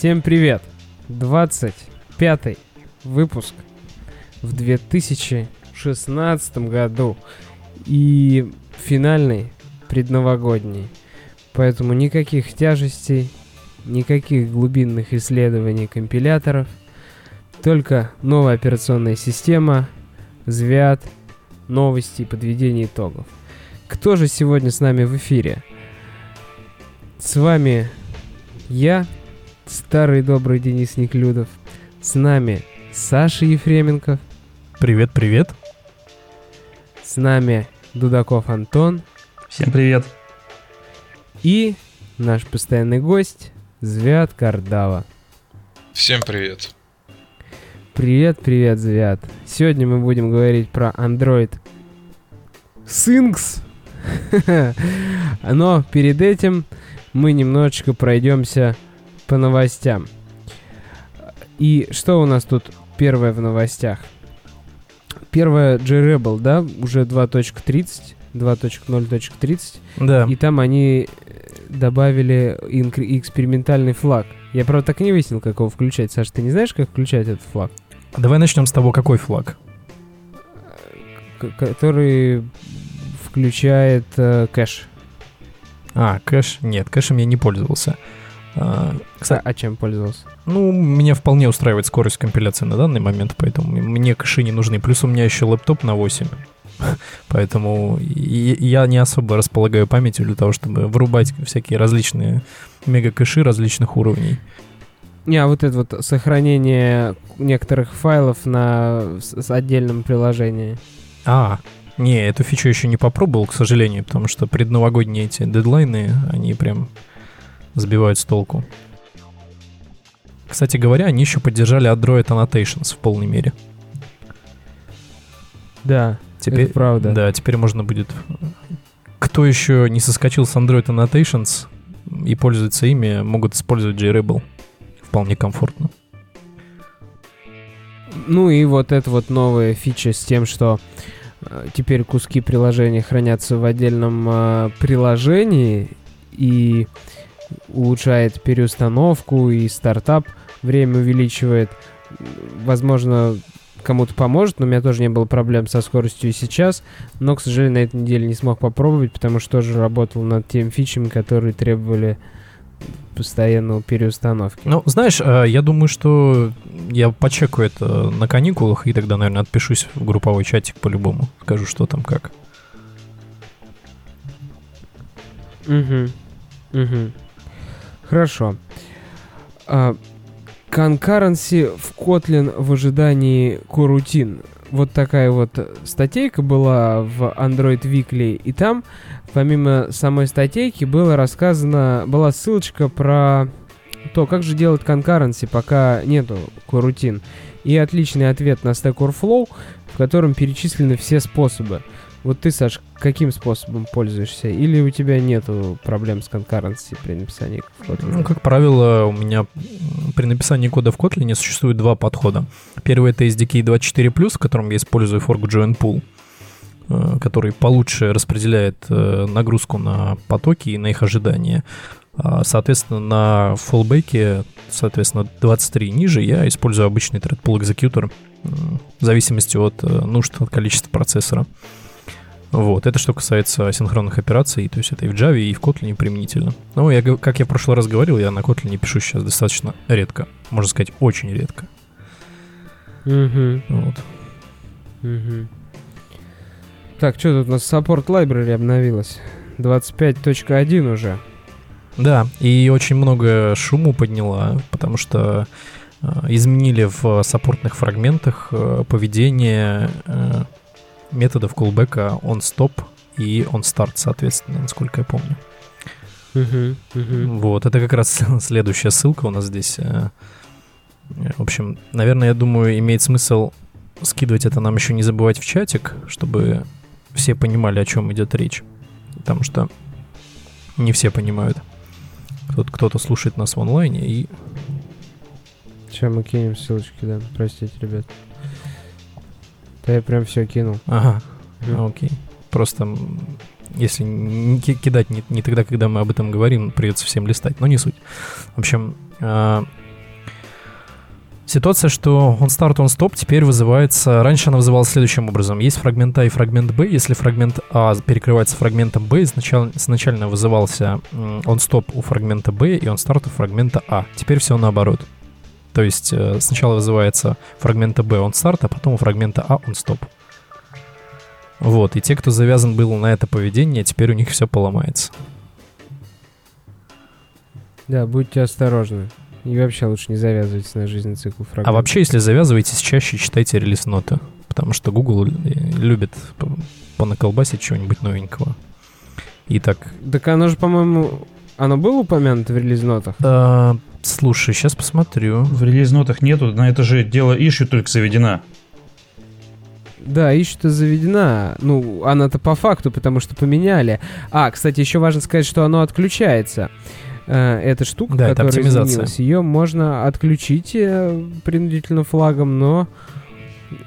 Всем привет! 25 выпуск в 2016 году и финальный предновогодний. Поэтому никаких тяжестей, никаких глубинных исследований компиляторов, только новая операционная система, звят, новости и подведение итогов. Кто же сегодня с нами в эфире? С вами я, старый добрый Денис Неклюдов. С нами Саша Ефременков. Привет, привет. С нами Дудаков Антон. Всем привет. И наш постоянный гость Звят Кардава. Всем привет. Привет, привет, Звят. Сегодня мы будем говорить про Android Syncs. Но перед этим мы немножечко пройдемся по новостям. И что у нас тут первое в новостях? Первое J-Rebel, да, уже 2.30, 2.0.30. Да. И там они добавили инк- экспериментальный флаг. Я, правда, так и не выяснил, как его включать. Саша, ты не знаешь, как включать этот флаг? Давай начнем с того, какой флаг. К- который включает э, кэш. А, кэш? Нет, кэшем я не пользовался. Кстати, а чем пользовался? ну, меня вполне устраивает скорость компиляции на данный момент, поэтому мне кэши не нужны. Плюс у меня еще лэптоп на 8. Поэтому я не особо располагаю памятью для того, чтобы вырубать всякие различные мега-кэши различных уровней. Не, а вот это вот сохранение некоторых файлов на с отдельном приложении. А, не, эту фичу еще не попробовал, к сожалению, потому что предновогодние эти дедлайны, они прям сбивают с толку. Кстати говоря, они еще поддержали Android Annotations в полной мере. Да, Теперь, это правда. Да, теперь можно будет... Кто еще не соскочил с Android Annotations и пользуется ими, могут использовать JRebel. Вполне комфортно. Ну и вот эта вот новая фича с тем, что э, теперь куски приложения хранятся в отдельном э, приложении и улучшает переустановку и стартап, время увеличивает. Возможно, кому-то поможет, но у меня тоже не было проблем со скоростью и сейчас, но, к сожалению, на этой неделе не смог попробовать, потому что тоже работал над теми фичами, которые требовали постоянного переустановки. Ну, знаешь, э, я думаю, что я почекаю это на каникулах, и тогда, наверное, отпишусь в групповой чатик по-любому. Скажу, что там как. Угу. Угу. Хорошо. А, Concurrency в Kotlin в ожидании корутин. Вот такая вот статейка была в Android Weekly, и там, помимо самой статейки, было рассказано, была ссылочка про то, как же делать concurrency, пока нету корутин. И отличный ответ на Stack Overflow, в котором перечислены все способы. Вот ты, Саш, каким способом пользуешься? Или у тебя нету проблем с конкуренцией при написании Kotlin? Ну, как правило, у меня при написании кода в Kotlin существует два подхода. Первый — это SDK 24+, в котором я использую fork join pool, который получше распределяет э, нагрузку на потоки и на их ожидания. А, Соответственно, на fallback, соответственно, 23 ниже, я использую обычный thread pool executor в зависимости от э, нужд, от количества процессора. Вот, это что касается асинхронных операций, то есть это и в Java, и в Kotlin применительно. Ну, я, как я в прошлый раз говорил, я на Kotlin пишу сейчас достаточно редко. Можно сказать, очень редко. Мгм, Вот. мгм. Так, что тут у нас Support Library обновилась? 25.1 уже. Да, и очень много шуму подняла, потому что э, изменили в саппортных фрагментах э, поведение э, методов callback on-stop и on-start, соответственно, насколько я помню. Мгм, мгм. Вот, это как раз следующая ссылка у нас здесь. э, э, В общем, наверное, я думаю, имеет смысл скидывать это нам еще не забывать в чатик, чтобы все понимали, о чем идет речь. Потому что не все понимают. Кто-то, кто-то слушает нас в онлайне и... Сейчас мы кинем ссылочки, да. Простите, ребят. Да я прям все кинул. Ага, Мгм. окей. Просто если не ки- кидать не, не тогда, когда мы об этом говорим, придется всем листать, но не суть. В общем, а, Ситуация, что он старт, он стоп, теперь вызывается... Раньше она вызывалась следующим образом. Есть фрагмент А и фрагмент Б. Если фрагмент А перекрывается фрагментом Б, изначально, изначально вызывался он стоп у фрагмента Б и он старт у фрагмента А. Теперь все наоборот. То есть э, сначала вызывается фрагмента B он старт, а потом у фрагмента А он стоп. Вот, и те, кто завязан был на это поведение, теперь у них все поломается. Да, будьте осторожны. И вообще лучше не завязывайтесь на жизненный цикл фрагмента. А вообще, если завязываетесь, чаще читайте релиз-ноты. Потому что Google любит понаколбасить чего-нибудь новенького. Итак. Так оно же, по-моему, оно было упомянуто в релиз-нотах? А, слушай, сейчас посмотрю. В релиз-нотах нету, на это же дело ищу только заведена. Да, ищу-то заведена. Ну, она-то по факту, потому что поменяли. А, кстати, еще важно сказать, что оно отключается. Э, эта штука, да, которая это изменилась, ее можно отключить э, принудительно флагом, но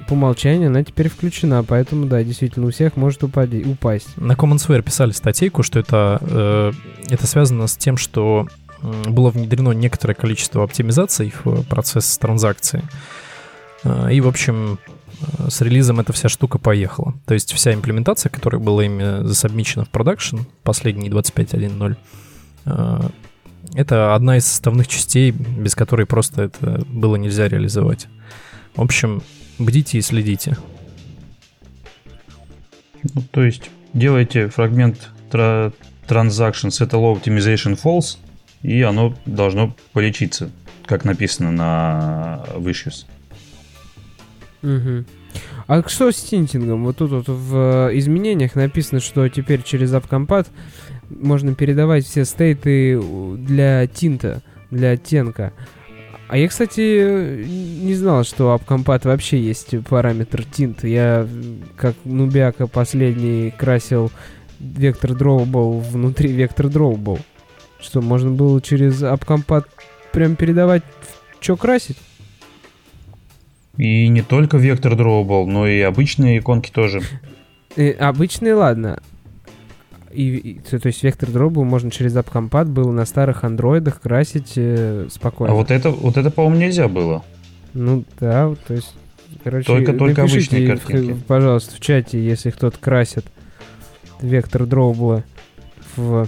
по умолчанию она теперь включена, поэтому, да, действительно, у всех может упади, упасть. На Commonsware писали статейку, что это, э, это связано с тем, что было внедрено некоторое количество оптимизаций в процесс транзакции. И, в общем, с релизом эта вся штука поехала. То есть вся имплементация, которая была ими засобмичена в продакшн, последний 25.1.0, это одна из составных частей, без которой просто это было нельзя реализовать. В общем, бдите и следите. Ну, то есть делайте фрагмент tra- transaction settle optimization false, и оно должно полечиться, как написано на wishes. Угу. А что с тинтингом? Вот тут вот в изменениях написано, что теперь через AppCompat можно передавать все стейты для тинта, для оттенка. А я, кстати, не знал, что AppCompat вообще есть параметр тинт. Я, как нубяка последний, красил вектор drawable внутри вектор drawable. Что, можно было через AppCompat прям передавать, что красить? И не только вектор drawable, но и обычные иконки тоже. И, э, обычные, ладно. И, и, то есть вектор дробу можно через AppCompat было на старых андроидах красить э, спокойно. А вот это, вот это, по-моему, нельзя было. Ну да, то есть, короче, только, только обычные картинки. В, пожалуйста, в чате, если кто-то красит вектор дробла в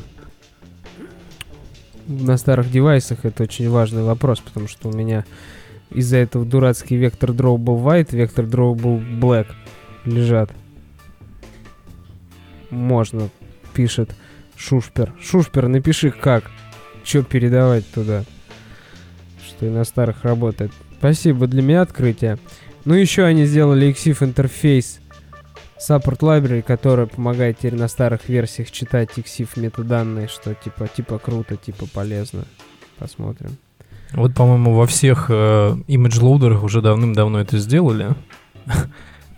на старых девайсах, это очень важный вопрос, потому что у меня из-за этого дурацкий вектор drawable white, вектор drawable black лежат. Можно пишет Шушпер. Шушпер, напиши как. Что передавать туда. Что и на старых работает. Спасибо для меня открытие. Ну еще они сделали EXIF интерфейс Support Library, которая помогает теперь на старых версиях читать EXIF метаданные, что типа, типа круто, типа полезно. Посмотрим. Вот, по-моему, во всех э, image лоудерах уже давным-давно это сделали.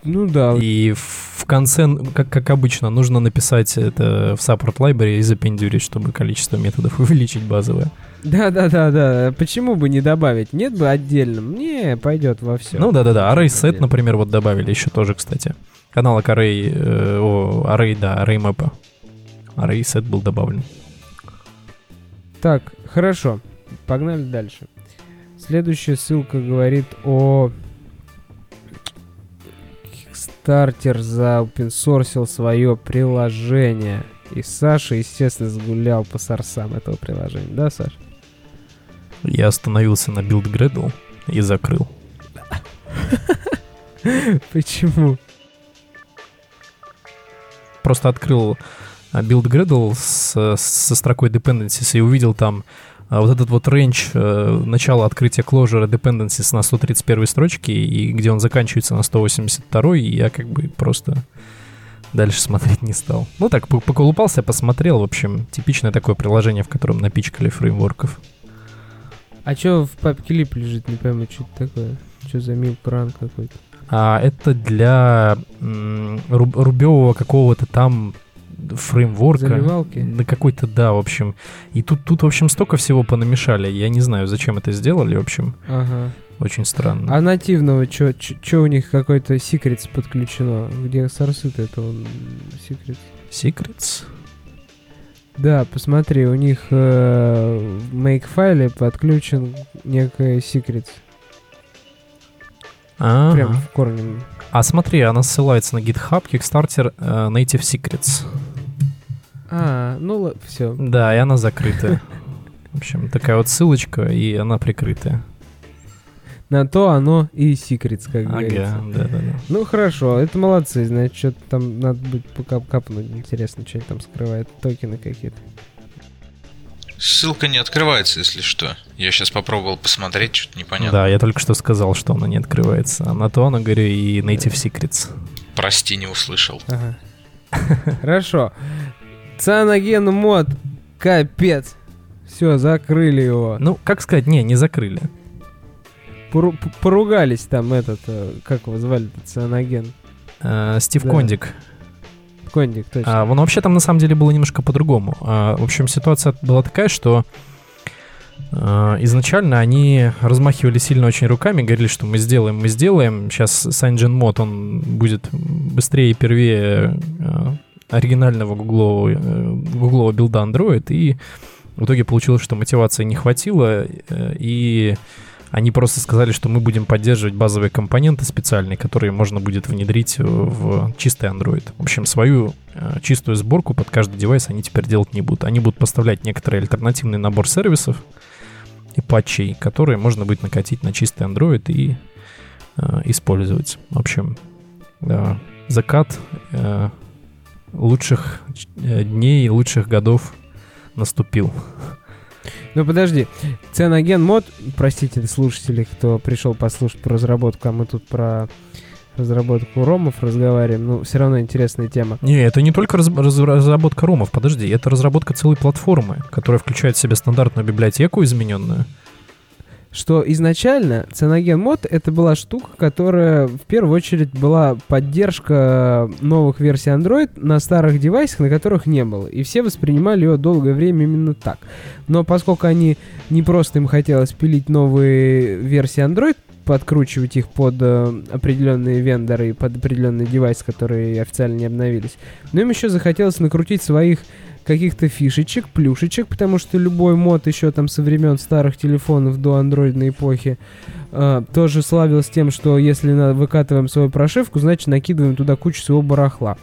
Ну да. И в конце, как, как обычно, нужно написать это в support library и запендюрить, чтобы количество методов увеличить базовое. Да, да, да, да. Почему бы не добавить? Нет бы отдельным. Не, пойдет во все. Ну да, да, да. Array set, например, вот добавили еще тоже, кстати. Аналог array, э, о, array, да, array map. Array set был добавлен. Так, хорошо. Погнали дальше. Следующая ссылка говорит о Kickstarter заопенсорсил свое приложение. И Саша, естественно, сгулял по сорсам этого приложения. Да, Саш? Я остановился на Build Gradle и закрыл. Почему? Просто открыл а, Build Gradle с, со строкой Dependencies и увидел там а вот этот вот range э, начала открытия closure dependencies на 131 строчке, и где он заканчивается на 182, и я как бы просто дальше смотреть не стал. Ну так, поколупался, посмотрел, в общем, типичное такое приложение, в котором напичкали фреймворков. А что в папке лип лежит, не пойму, что это такое? Что за милпран какой-то? А это для рубевого какого-то там фреймворка. Заливалки? На какой-то, да, в общем. И тут, тут, в общем, столько всего понамешали. Я не знаю, зачем это сделали, в общем. Ага. Очень странно. А нативного, что у них какой-то Secrets подключено? Где сорсы-то это он Secrets? Secrets? Да, посмотри, у них э, в make файле подключен некое Secrets. Ага. Прям в корне. А смотри, она ссылается на GitHub, Kickstarter, э, Native Secrets. А, ну все. Да, и она закрытая. В общем, такая вот ссылочка, и она прикрытая. На то оно и секретс, как говорится. Ага, да-да-да. Ну хорошо, это молодцы, значит, что-то там надо будет покап капнуть. Интересно, что они там скрывают, токены какие-то. Ссылка не открывается, если что. Я сейчас попробовал посмотреть, что-то непонятно. Да, я только что сказал, что она не открывается. А на то она, говорю, и Native Secrets. Прости, не услышал. Ага. Хорошо. Цианоген мод. Капец. Все, закрыли его. Ну, как сказать, не, не закрыли. Пору- Поругались там этот, э, как его звали, цианоген. Э, Стив Да. Кондик. Кондик, точно. А, ну, вообще там на самом деле было немножко по-другому. А, в общем, ситуация была такая, что а, изначально они размахивали сильно очень руками, говорили, что мы сделаем, мы сделаем. Сейчас Санджин Мод, он будет быстрее и первее а, оригинального гуглового, э, гуглового билда Android, и в итоге получилось, что мотивации не хватило, э, и они просто сказали, что мы будем поддерживать базовые компоненты специальные, которые можно будет внедрить в чистый Android. В общем, свою э, чистую сборку под каждый девайс они теперь делать не будут. Они будут поставлять некоторый альтернативный набор сервисов и патчей, которые можно будет накатить на чистый Android и э, использовать. В общем, э, закат э, лучших э, дней, лучших годов наступил. Ну подожди, Цианоген мод, простите слушателей, кто пришел послушать про разработку, а мы тут про разработку ромов разговариваем, ну все равно интересная тема. Не, это не только раз- раз- разработка ромов, подожди, это разработка целой платформы, которая включает в себя стандартную библиотеку измененную. Что изначально Цианоген мод это была штука, которая в первую очередь была поддержка новых версий Android на старых девайсах, на которых не было. И все воспринимали ее долгое время именно так. Но поскольку они не просто им хотелось пилить новые версии Android, подкручивать их под э, определенные вендоры и под определенные девайсы, которые официально не обновились. Но им еще захотелось накрутить своих каких-то фишечек, плюшечек, потому что любой мод еще там со времен старых телефонов до андроидной эпохи э, тоже славился тем, что если на, выкатываем свою прошивку, значит накидываем туда кучу своего барахла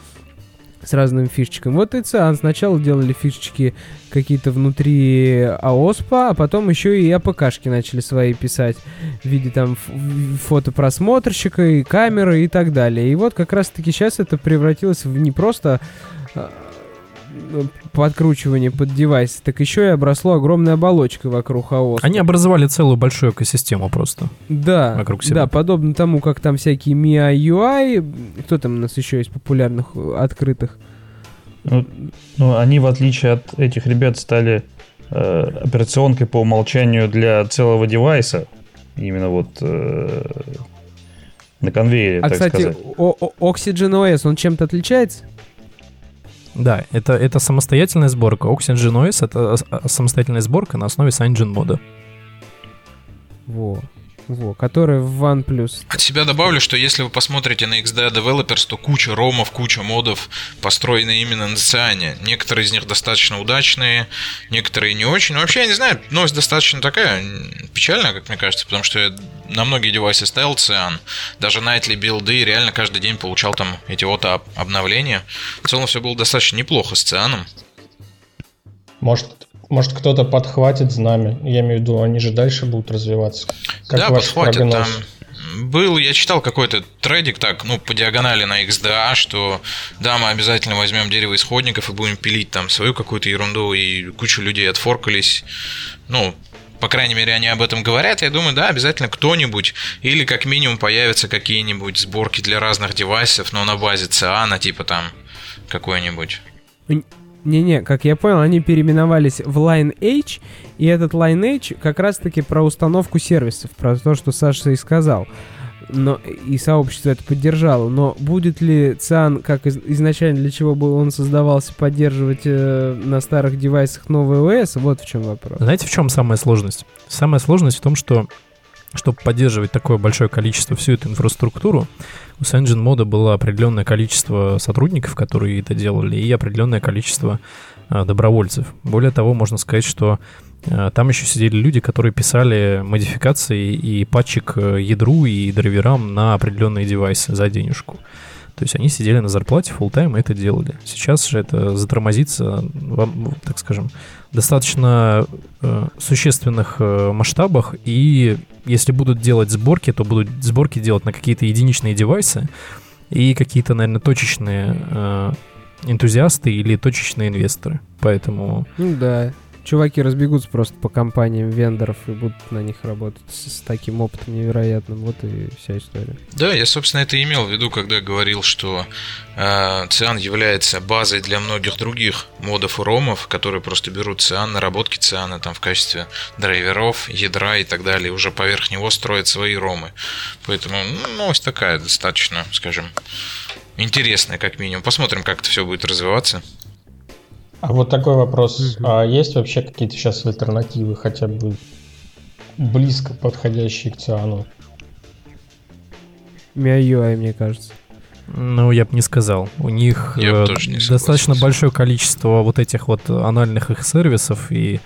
с разными фишечками. Вот и Циан сначала делали фишечки какие-то внутри АОСПа, а потом еще и АПКшки начали свои писать в виде там фотопросмотрщика и камеры и так далее. И вот как раз-таки сейчас это превратилось в не просто а, подкручивание под девайс, так еще и обросло огромной оболочкой вокруг АОС. Они образовали целую большую экосистему просто. Да, вокруг себя. да, подобно тому, как там всякие MIUI, UI, кто там у нас еще из популярных открытых? Ну, ну, они, в отличие от этих ребят, стали э, операционкой по умолчанию для целого девайса. Именно вот э, на конвейере, А, так кстати, сказать. о- о- Oxygen OS, он чем-то отличается? Да, это, это самостоятельная сборка. Oxygen OS — это с- самостоятельная сборка на основе CyanogenMod. Во, во, который в OnePlus. От себя добавлю, что если вы посмотрите на XDA Developers, то куча ромов, куча модов построены именно на Циане. Некоторые из них достаточно удачные, некоторые не очень. Но вообще, я не знаю, новость достаточно такая печальная, как мне кажется, потому что я на многие девайсы ставил Циан. Даже Nightly билды, и реально каждый день получал там эти вот об- обновления. В целом все было достаточно неплохо с Цианом. Может, может кто-то подхватит знамя. Я имею в виду, они же дальше будут развиваться. Как да, ваш подхватит прогноз? там. Был, я читал какой-то трейдик так, ну, по диагонали на XDA, что да, мы обязательно возьмем дерево исходников и будем пилить там свою какую-то ерунду, и куча людей отфоркались. Ну, по крайней мере, они об этом говорят. Я думаю, да, обязательно кто-нибудь, или как минимум появятся какие-нибудь сборки для разных девайсов, но на базе циана, типа там какой-нибудь. Не-не, как я понял, они переименовались в Lineage, и этот Lineage как раз-таки про установку сервисов, про то, что Саша и сказал. Но и сообщество это поддержало. Но будет ли ЦИАН, как из- изначально для чего был он создавался, поддерживать э, на старых девайсах новый ОС? Вот в чем вопрос. Знаете, в чем самая сложность? Самая сложность в том, что чтобы поддерживать такое большое количество, всю эту инфраструктуру, у Sanjin мода было определенное количество сотрудников, которые это делали, и определенное количество а, добровольцев. Более того, можно сказать, что Э, там еще сидели люди, которые писали модификации и патчи к ядру и драйверам на определенные девайсы за денежку. То есть они сидели на зарплате full тайм и это делали. Сейчас же это затормозится, так скажем, достаточно э, существенных э, масштабах. И если будут делать сборки, то будут сборки делать на какие-то единичные девайсы и какие-то, наверное, точечные э, энтузиасты или точечные инвесторы. Поэтому... Ну да, чуваки разбегутся просто по компаниям вендоров и будут на них работать с, с таким опытом невероятным. Вот и вся история. Да, я, собственно, это имел в виду, когда говорил, что э, Циан является базой для многих других модов и ромов, которые просто берут Циан, наработки Циана там в качестве драйверов, ядра и так далее, и уже поверх него строят свои ромы. Поэтому ну, новость такая достаточно, скажем, интересная, как минимум. Посмотрим, как это все будет развиваться. А вот такой вопрос. Угу. А есть вообще какие-то сейчас альтернативы, хотя бы близко подходящие к Циану? MIUI, мне кажется. Ну, я бы не сказал. У них э, достаточно большое количество вот этих вот анальных их сервисов и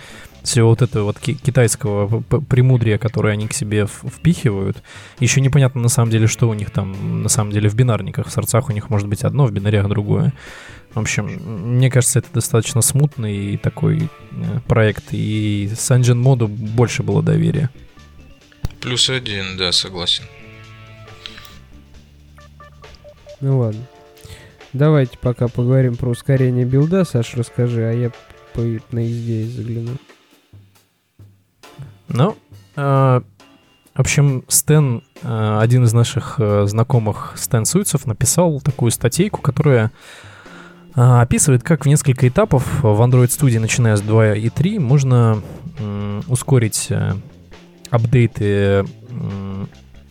всего вот этого вот китайского премудрия, которое они к себе впихивают. Еще непонятно на самом деле, что у них там на самом деле в бинарниках. В сорцах у них может быть одно, в бинарях другое. В общем, мне кажется, это достаточно смутный такой э, проект, и с Engine моду больше было доверия. Плюс один, да, согласен. Ну ладно. Давайте пока поговорим про ускорение билда. Саш, расскажи, а я по, на изде загляну. Ну, э, в общем, Стэн, э, один из наших э, знакомых Стэн Суицев, написал такую статейку, которая описывает, как в несколько этапов в Android Studio, начиная с 2 и 3, можно ускорить э, апдейты э,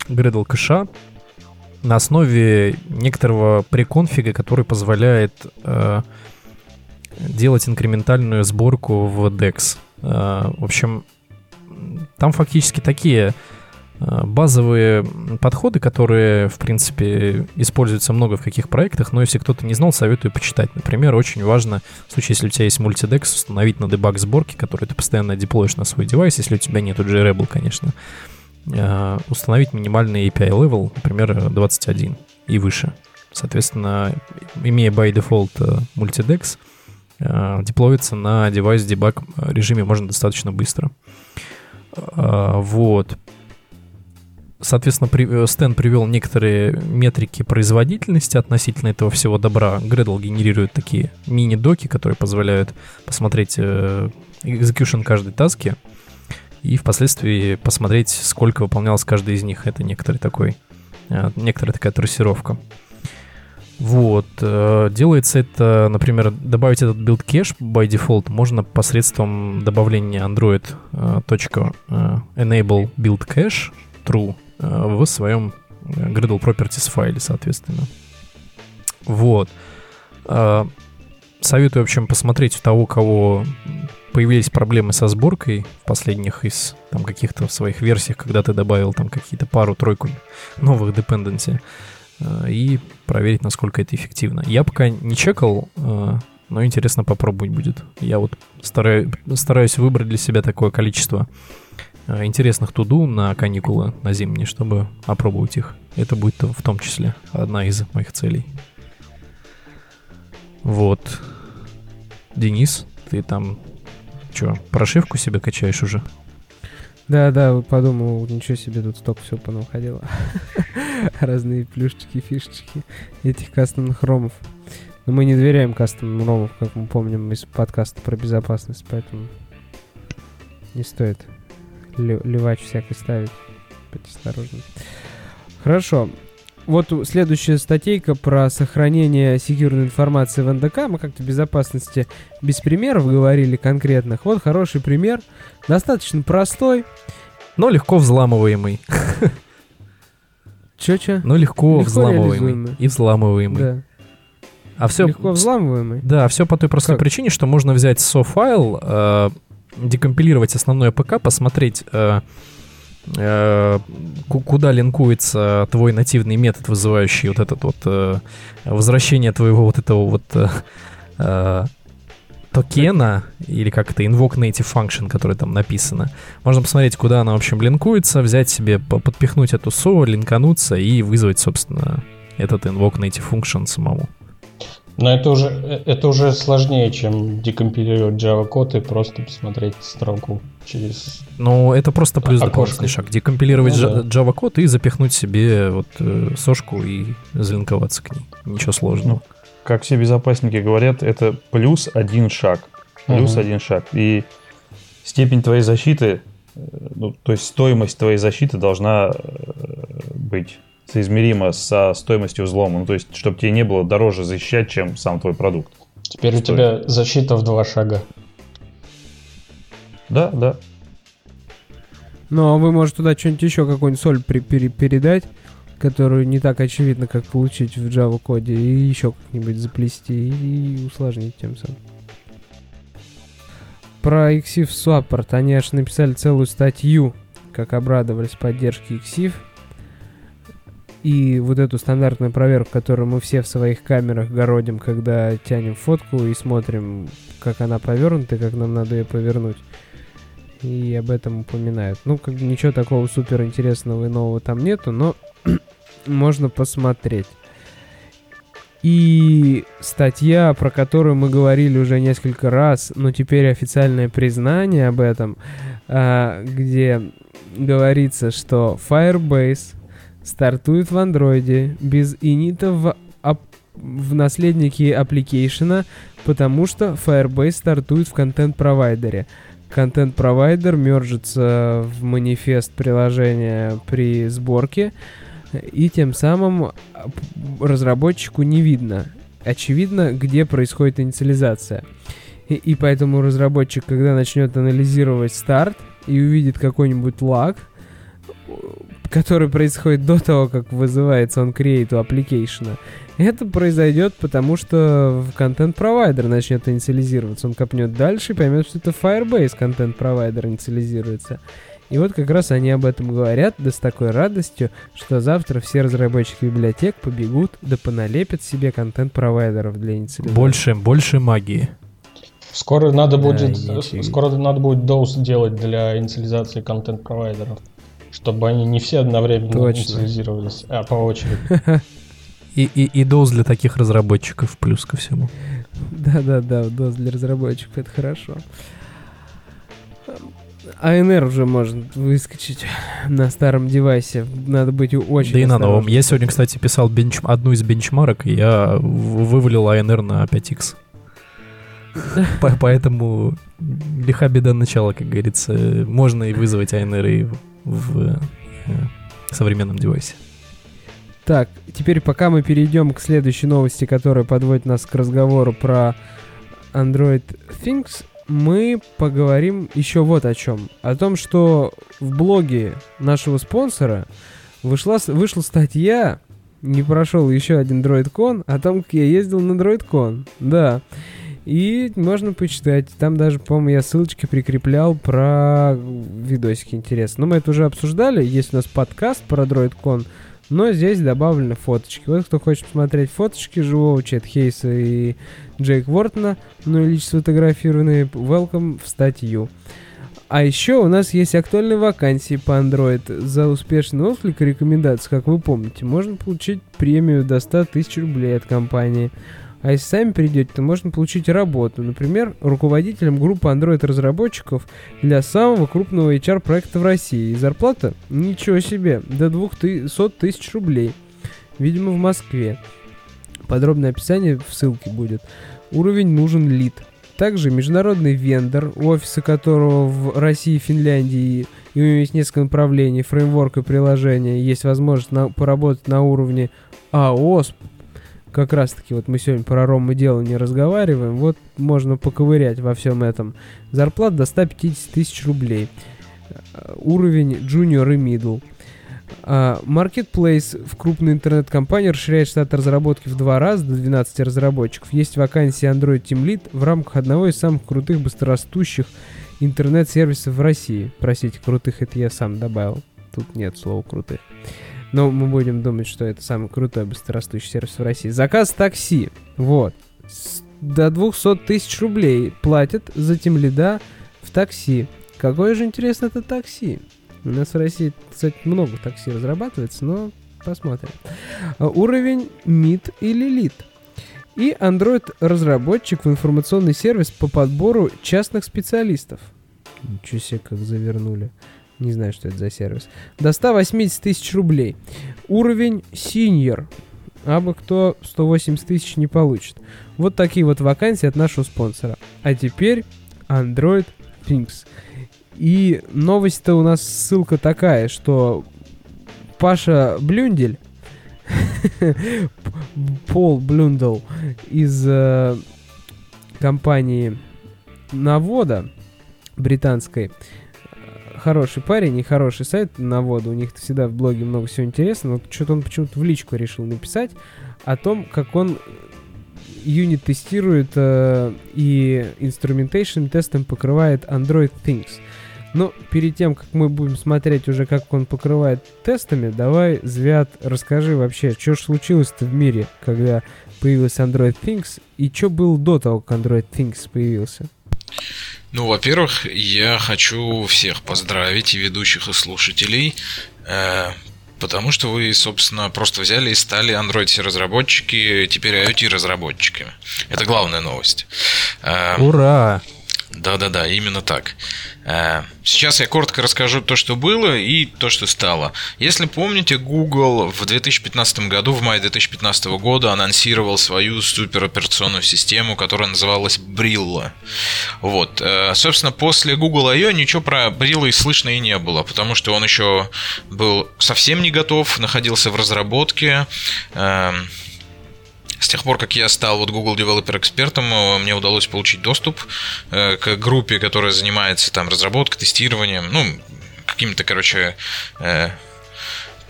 Gradle кэша на основе некоторого преконфига, который позволяет э, делать инкрементальную сборку в DEX. В общем, там фактически такие Э, базовые подходы, которые, в принципе, используются много в каких проектах, но если кто-то не знал, советую почитать. Например, очень важно, в случае, если у тебя есть мультидекс, установить на дебаг сборки, который ты постоянно деплоишь на свой девайс, если у тебя нет JRebel, конечно, э, установить минимальный API level, например, 21 и выше. Соответственно, имея by default э, мультидекс, деплоиться на девайс дебаг режиме можно достаточно быстро. Вот. Соответственно, при, э, Стэн привел некоторые метрики производительности относительно этого всего добра. Gradle генерирует такие мини-доки, которые позволяют посмотреть э, каждой таски и впоследствии посмотреть, сколько выполнялось каждый из них. Это некоторый такой, э, некоторая такая трассировка. Вот. Э, делается это, например, добавить этот build cache by default можно посредством добавления android.enable build cache true в своем э, Gradle Properties файле, соответственно. Вот. Э, советую, в общем, посмотреть у того, кого появились проблемы со сборкой в последних из там каких-то своих версиях, когда ты добавил там какие-то пару-тройку новых dependency, и проверить, насколько это эффективно. Я пока не чекал, но интересно попробовать будет. Я вот стараюсь, стараюсь выбрать для себя такое количество Э, интересных туду на каникулы на зимние, чтобы опробовать их. Это будет в том числе одна из моих целей. Вот. Денис, ты там что, прошивку себе качаешь уже? Да, да, подумал, ничего себе, тут столько всего понавходило. Разные плюшечки, фишечки этих кастомных ромов. Но мы не доверяем кастомным ромов, как мы помним из подкаста про безопасность, поэтому не стоит ливач всякий ставить. Будь осторожны. Хорошо. Вот следующая статейка про сохранение секьюрной информации в НДК. Мы как-то безопасности без примеров говорили конкретных. Вот хороший пример. Достаточно простой. Но легко взламываемый. Че-че? Но легко, легко взламываемый. И взламываемый. Да. А все... Легко взламываемый? Да, все по той простой как? причине, что можно взять SO-файл, э, декомпилировать основной APK, посмотреть, э, э, куда линкуется твой нативный метод, вызывающий вот этот вот э, возвращение твоего вот этого вот э, токена, или как это, invoke native function, который там написано. Можно посмотреть, куда она, в общем, линкуется, взять себе, подпихнуть эту SO, линкануться и вызвать, собственно, этот invoke native function самому. Но это уже, это уже сложнее, чем декомпилировать Java код и просто посмотреть строку через. Ну, это просто плюс дополнительный шаг. Декомпилировать ну, да. Java код и запихнуть себе вот э, сошку и залинковаться к ней. Ничего сложного. Ну, как все безопасники говорят, это плюс один шаг. Плюс угу. один шаг. И степень твоей защиты, э, ну, то есть стоимость твоей защиты должна э, быть соизмеримо со стоимостью взлома. Ну, то есть, чтобы тебе не было дороже защищать, чем сам твой продукт. Теперь Стоит. у тебя защита в два шага. Да, да. Ну, а вы, может, туда что-нибудь еще, какую-нибудь соль при- пере- передать, которую не так очевидно, как получить в Java коде, и еще как-нибудь заплести и усложнить тем самым. Про XIF Support они аж написали целую статью, как обрадовались поддержке XIF. И вот эту стандартную проверку, которую мы все в своих камерах городим, когда тянем фотку и смотрим, как она повернута и как нам надо ее повернуть. И об этом упоминают. Ну, как бы ничего такого супер интересного и нового там нету, но можно посмотреть. И статья, про которую мы говорили уже несколько раз, но теперь официальное признание об этом, а, где говорится, что Firebase стартует в андроиде без init а в, в наследнике application а, потому что Firebase стартует в content provider е. Content provider мержится в манифест приложения при сборке, и тем самым разработчику не видно, очевидно, где происходит инициализация. И, и поэтому разработчик, когда начнет анализировать старт и увидит какой-нибудь лаг, который происходит до того, как вызывается он create у application, это произойдет, потому что контент-провайдер начнет инициализироваться. Он копнет дальше и поймет, что это Firebase контент-провайдер инициализируется. И вот как раз они об этом говорят, да с такой радостью, что завтра все разработчики библиотек побегут, да поналепят себе контент-провайдеров для инициализации. Больше, больше магии. Скоро надо будет, скоро надо будет DOS делать для инициализации контент-провайдеров. Чтобы они не все одновременно Точно. инициализировались, а по очереди. И, и, и DOS для таких разработчиков, плюс ко всему. Да-да-да, DOS для разработчиков, это хорошо. АНР уже может выскочить на старом девайсе. Надо быть очень Да и на новом. Я сегодня, кстати, писал бенч... одну из бенчмарок, и я вывалил АНР на 5X. Поэтому лиха беда начала, как говорится. Можно и вызвать АНР и в э, современном девайсе. Так, теперь пока мы перейдем к следующей новости, которая подводит нас к разговору про Android Things, мы поговорим еще вот о чем. О том, что в блоге нашего спонсора вышла, вышла статья, не прошел еще один DroidCon, о том, как я ездил на DroidCon. Да. И можно почитать. Там даже, по-моему, я ссылочки прикреплял про видосики интересные. Но мы это уже обсуждали. Есть у нас подкаст про DroidCon. Но здесь добавлены фоточки. Вот кто хочет посмотреть фоточки живого Чет Хейса и Джейк Вортона, ну и лично сфотографированные, welcome в статью. А еще у нас есть актуальные вакансии по Android. За успешный отклик и рекомендации, как вы помните, можно получить премию до 100 тысяч рублей от компании. А если сами придете, то можно получить работу. Например, руководителем группы Android-разработчиков для самого крупного HR-проекта в России. И зарплата? Ничего себе, до 200 тысяч рублей. Видимо, в Москве. Подробное описание в ссылке будет. Уровень нужен лид. Также международный вендор, офисы которого в России и Финляндии, и у него есть несколько направлений, фреймворк и приложения, есть возможность на, поработать на уровне АОС, как раз таки вот мы сегодня про Рому дело не разговариваем, вот можно поковырять во всем этом. Зарплата до 150 тысяч рублей. Э, уровень junior и middle. А, Marketplace в крупной интернет-компании расширяет штат разработки в два раза до 12 разработчиков. Есть вакансия Android Team Lead в рамках одного из самых крутых быстрорастущих интернет-сервисов в России. Простите, крутых это я сам добавил. Тут нет слова крутых. Но мы будем думать, что это самый крутой быстрорастущий сервис в России. Заказ такси. Вот. до 200 тысяч рублей платят за лида в такси. Какое же интересно это такси? У нас в России, кстати, много такси разрабатывается, но посмотрим. Уровень MID или LID. И Android-разработчик в информационный сервис по подбору частных специалистов. Ничего себе, как завернули. Не знаю, что это за сервис. До 180 тысяч рублей. Уровень Senior. А бы кто 180 тысяч не получит. Вот такие вот вакансии от нашего спонсора. А теперь Android Things. И новость-то у нас ссылка такая, что Паша Блюндель, Пол Блюндл из э, компании Novoda британской, хороший парень и хороший сайт Novoda. У них всегда в блоге много всего интересного. Но что-то он почему-то в личку решил написать о том, как он юнит тестирует э, и instrumentation тестом покрывает Android Things. Но перед тем, как мы будем смотреть уже, как он покрывает тестами, давай, Звят, расскажи вообще, что же случилось-то в мире, когда появился Android Things, и что было до того, как Android Things появился? Ну, во-первых, я хочу всех поздравить, и ведущих, и слушателей, э, потому что вы, собственно, просто взяли и стали Android-разработчики, теперь IoT-разработчиками. Это главная новость. Э, Ура! Да-да-да, именно так. Э, сейчас я коротко расскажу то, что было и то, что стало. Если помните, Google в 2015 году, в мае 2015 года, анонсировал свою супероперационную систему, которая называлась Brillo. Вот. Э, собственно, после Google I.O. ничего про Brillo и слышно и не было, потому что он еще был совсем не готов, находился в разработке. С тех пор, как я стал вот Google Developer экспертом, э, мне удалось получить доступ э, к группе, которая занимается там разработкой, тестированием, ну, какими-то, короче, э,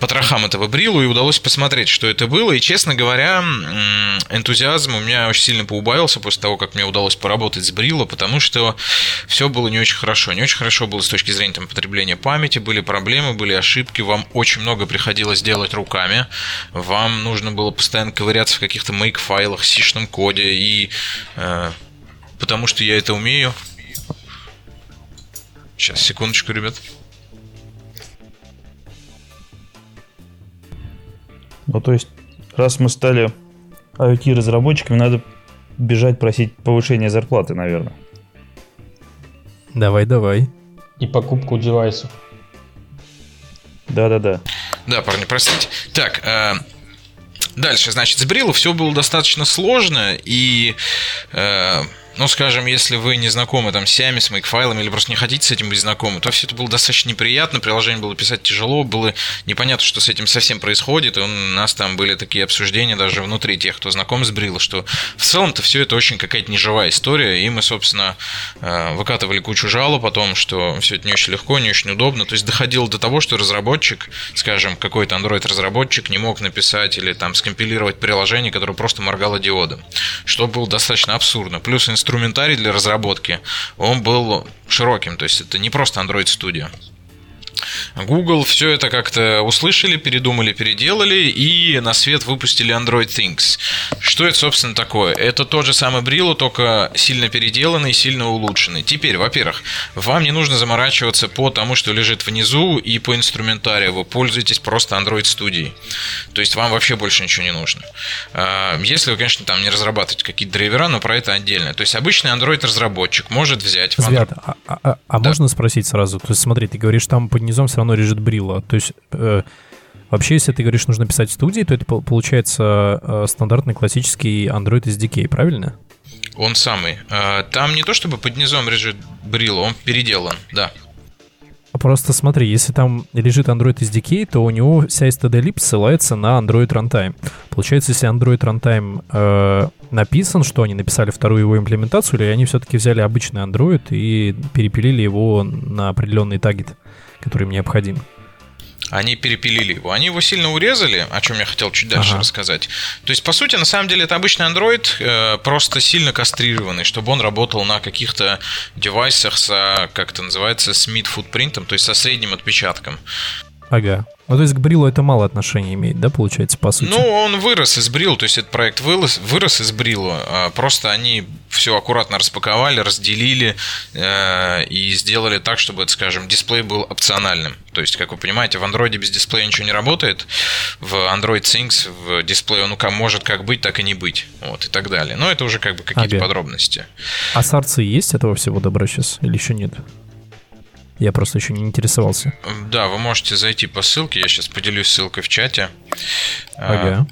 потрохам этого брилу и удалось посмотреть, что это было. И, честно говоря, энтузиазм у меня очень сильно поубавился после того, как мне удалось поработать с брило, потому что все было не очень хорошо. Не очень хорошо было с точки зрения там, потребления памяти, были проблемы, были ошибки, вам очень много приходилось делать руками, вам нужно было постоянно ковыряться в каких-то make-файлах, сишном коде, и э, потому что я это умею. Сейчас, секундочку, ребят. Ну, то есть, раз мы стали IoT-разработчиками, надо бежать просить повышения зарплаты, наверное. Давай, давай. И покупку девайсов. Да-да-да. Да, парни, простите. Так, э, дальше, значит, с Брилу все было достаточно сложно, и э, ну, скажем, если вы не знакомы там с Сиами, с мейкфайлами или просто не хотите с этим быть знакомы, то все это было достаточно неприятно, приложение было писать тяжело, было непонятно, что с этим совсем происходит, и у нас там были такие обсуждения даже внутри тех, кто знаком с Брилла, что в целом-то все это очень какая-то неживая история, и мы, собственно, э, выкатывали кучу жалоб о том, что все это не очень легко, не очень удобно, то есть доходило до того, что разработчик, скажем, какой-то Android-разработчик не мог написать или там скомпилировать приложение, которое просто моргало диодом, что было достаточно абсурдно. Плюс инструмент инструментарий для разработки, он был широким, то есть это не просто Android Studio. Google все это как-то услышали, передумали, переделали и на свет выпустили Android Things. Что это, собственно, такое? Это тот же самый Brillo, только сильно переделанный, сильно улучшенный. Теперь, во-первых, вам не нужно заморачиваться по тому, что лежит внизу и по инструментарию. Вы пользуетесь просто Android Studio. То есть вам вообще больше ничего не нужно. А, если вы, конечно, там не разрабатываете какие-то драйвера, но про это отдельно. То есть обычный Android-разработчик может взять... Свят, а, а, а, а да. можно спросить сразу? То есть смотри, ты говоришь, там под низом все равно лежит Брилла. То есть э, вообще, если ты говоришь, нужно писать в студии, то это получается э, стандартный классический Android SDK, правильно? Он самый. Э, там не то чтобы под низом лежит Брилла, он переделан, да. Просто смотри, если там лежит Android SDK, то у него вся std-lib ссылается на Android Runtime. Получается, если Android Runtime э, написан, что они написали вторую его имплементацию, или они все-таки взяли обычный Android и перепилили его на определенный таргет который им необходим. Они перепилили его. Они его сильно урезали, о чем я хотел чуть дальше ага. рассказать. То есть, по сути, на самом деле, это обычный Android, э, просто сильно кастрированный, чтобы он работал на каких-то девайсах с, как это называется, с mid-футпринтом, то есть со средним отпечатком. Ага. Ну, то есть к Брилу это мало отношения имеет, да, получается, по сути? Ну, он вырос из Брила, то есть этот проект вырос, вырос из Брила. А просто они все аккуратно распаковали, разделили э, и сделали так, чтобы, скажем, дисплей был опциональным. То есть, как вы понимаете, в Android без дисплея ничего не работает. В Android Things в дисплее он ну, может как быть, так и не быть. Вот, и так далее. Но это уже как бы какие-то ага. подробности. А сорцы есть этого всего добра сейчас или еще нет? Я просто еще не интересовался. Да, вы можете зайти по ссылке. Я сейчас поделюсь ссылкой в чате. Ага.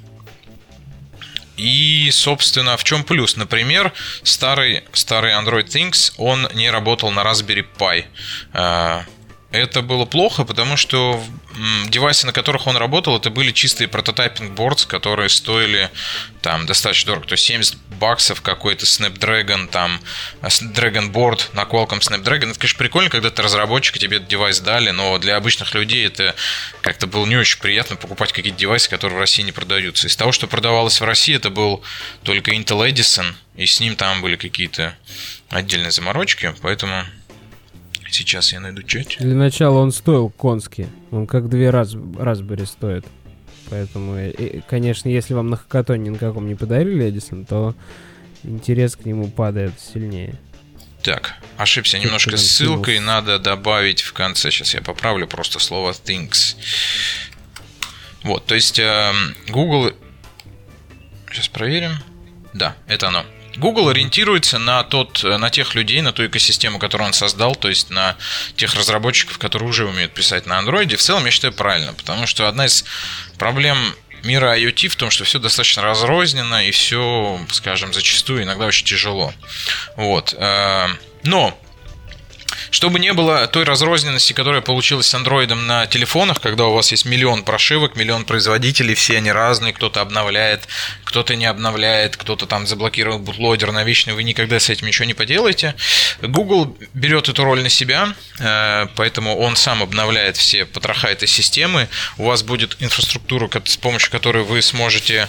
И, собственно, в чем плюс? Например, старый, старый Android Things, он не работал на Raspberry Pi. А, это было плохо, потому что девайсы, на которых он работал, это были чистые прототайпинг бордс, которые стоили там достаточно дорого. То есть 70 баксов какой-то Snapdragon, там а, Dragon Board на Qualcomm Snapdragon. Это, конечно, прикольно, когда ты разработчик, тебе этот девайс дали, но для обычных людей это как-то было не очень приятно покупать какие-то девайсы, которые в России не продаются. Из того, что продавалось в России, это был только Intel Edison, и с ним там были какие-то отдельные заморочки, поэтому Сейчас я найду чат. Для начала он стоил конски. Он как две раз Raspberry стоит. Поэтому, и, конечно, если вам на хакатоне никаком не подарили Эдисон, то интерес к нему падает сильнее. Так, ошибся немножко с ссылкой, надо добавить в конце. Сейчас я поправлю просто слово things. Вот, то есть э, Google... Сейчас проверим. Да, это оно. Google ориентируется на, тот, на тех людей, на ту экосистему, которую он создал, то есть на тех разработчиков, которые уже умеют писать на Android. В целом, я считаю, правильно, потому что одна из проблем мира IoT в том, что все достаточно разрознено и все, скажем, зачастую иногда очень тяжело. Вот. Э, но чтобы не было той разрозненности, которая получилась с андроидом на телефонах, когда у вас есть миллион прошивок, миллион производителей, все они разные, кто-то обновляет, кто-то не обновляет, кто-то там заблокировал бутлодер на вечный, вы никогда с этим ничего не поделаете. Google берет эту роль на себя, э, поэтому он сам обновляет все потроха этой системы. У вас будет инфраструктура, с помощью которой вы сможете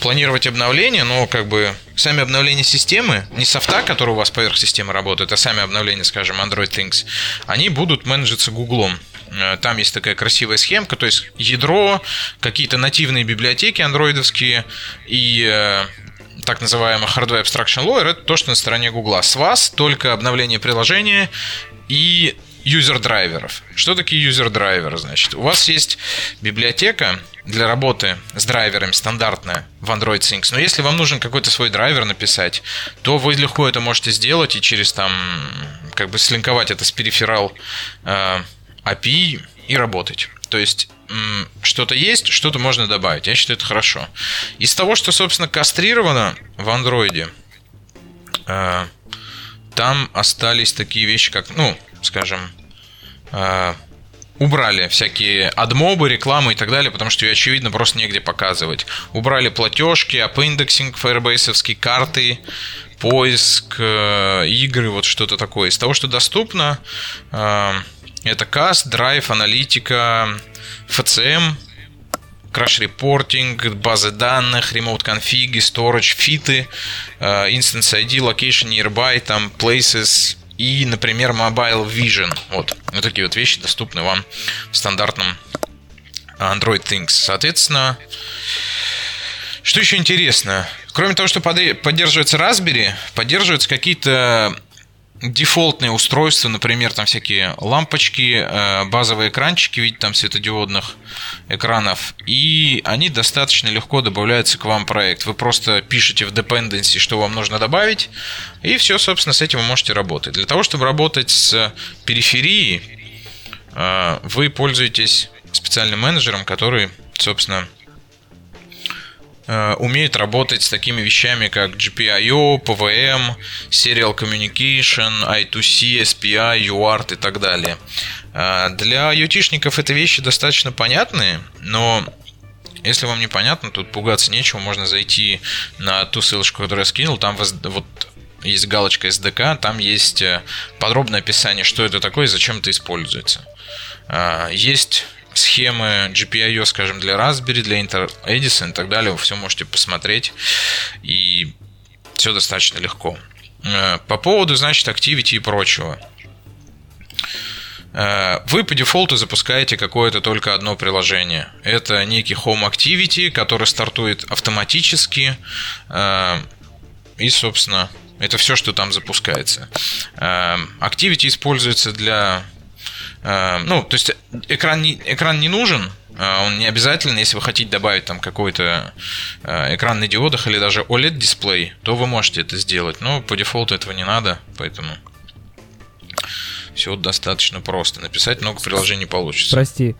планировать обновления, но как бы сами обновления системы, не софта, который у вас поверх системы работает, а сами обновления, скажем, Android Things, они будут менеджиться Гуглом. Э, там есть такая красивая схемка, то есть ядро, какие-то нативные библиотеки андроидовские и э, так называемый Hardware Abstraction Layer, это то, что на стороне Гугла. С вас только обновление приложения и юзер-драйверов. Что такие юзер-драйверы? Значит, у вас есть библиотека для работы с драйверами стандартная в Android Things. Но если вам нужен какой-то свой драйвер написать, то вы легко это можете сделать и через там как бы слинковать это с периферал э, API и работать. То есть что-то есть, что-то можно добавить. Я считаю, это хорошо. Из того, что, собственно, кастрировано в андроиде, э, там остались такие вещи, как, ну, скажем, э, убрали всякие адмобы, рекламы и так далее, потому что ее, очевидно, просто негде показывать. Убрали платежки, апиндексинг, фаербейсовские карты, поиск, э, игры, вот что-то такое. Из того, что доступно, э, это CAS, Drive, аналитика, FCM, Crash Reporting, базы данных, Remote Config, Storage, фиты, э, Instance ID, Location Nearby, там, Places, и, например, Mobile Vision. Вот, вот такие вот вещи доступны вам в стандартном Android Things. Соответственно, что еще интересно? Кроме того, что поддерживается Raspberry, поддерживаются какие-то дефолтные устройства, например, там всякие лампочки, э, базовые экранчики, видите, там светодиодных экранов, и они достаточно легко добавляются к вам в проект. Вы просто пишете в dependency, что вам нужно добавить, и все, собственно, с этим вы можете работать. Для того, чтобы работать с периферией, э, вы пользуетесь специальным менеджером, который, собственно, умеет работать с такими вещами, как GPIO, PVM, Serial Communication, I2C, SPI, UART и так далее. Э, для ютишников это вещи достаточно понятные, но если вам непонятно, тут пугаться нечего, можно зайти на ту ссылочку, которую я скинул, там вот есть галочка SDK, там есть э, подробное описание, что это такое и зачем это используется. Есть схемы GPIO, скажем, для Raspberry, для Intel Edison и так далее, вы все можете посмотреть, и все достаточно легко. Э, по поводу, значит, Activity и прочего. Э, вы по дефолту запускаете какое-то только одно приложение. Это некий Home Activity, который стартует автоматически. Э, и, собственно, это все, что там запускается. Activity используется для... Ну, то есть экран не, экран не нужен, он не обязательно, если вы хотите добавить там какой-то экран на диодах или даже OLED-дисплей, то вы можете это сделать. Но по дефолту этого не надо, поэтому все достаточно просто. Написать много приложений получится. Прости,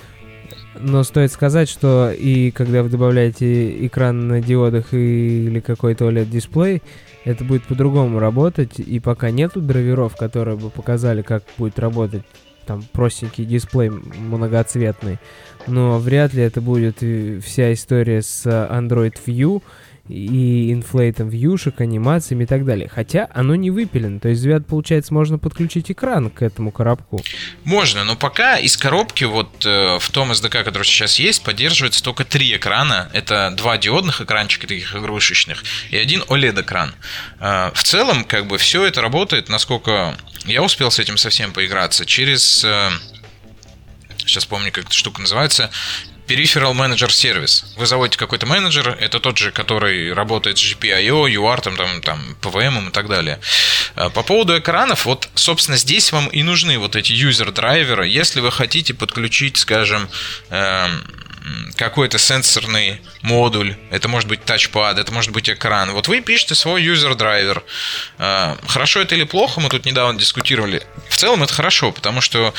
но стоит сказать, что и когда вы добавляете экран на диодах или какой-то OLED-дисплей, это будет по-другому работать, и пока нету драйверов, которые бы показали, как будет работать там простенький дисплей многоцветный, но вряд ли это будет вся история с Android View, и инфлейтом вьюшек, анимациями и так далее. Хотя оно не выпилено. То есть, Звят, получается, можно подключить экран к этому коробку. Можно, но пока из коробки вот э, в том SDK, который сейчас есть, поддерживается только три экрана. Это два диодных экранчика таких игрушечных и один OLED-экран. Э, в целом, как бы, все это работает, насколько я успел с этим совсем поиграться, через... Э, сейчас помню, как эта штука называется, Peripheral Manager Service. Вы заводите какой-то менеджер, это тот же, который работает с GPIO, UART, там, там, там, PWM и так далее. А, по поводу экранов, вот, собственно, здесь вам и нужны вот эти user драйверы, если вы хотите подключить, скажем, эм, какой-то сенсорный модуль, это может быть тачпад, это может быть экран. Вот вы пишете свой user драйвер. А, хорошо это или плохо, мы тут недавно дискутировали. В целом это хорошо, потому что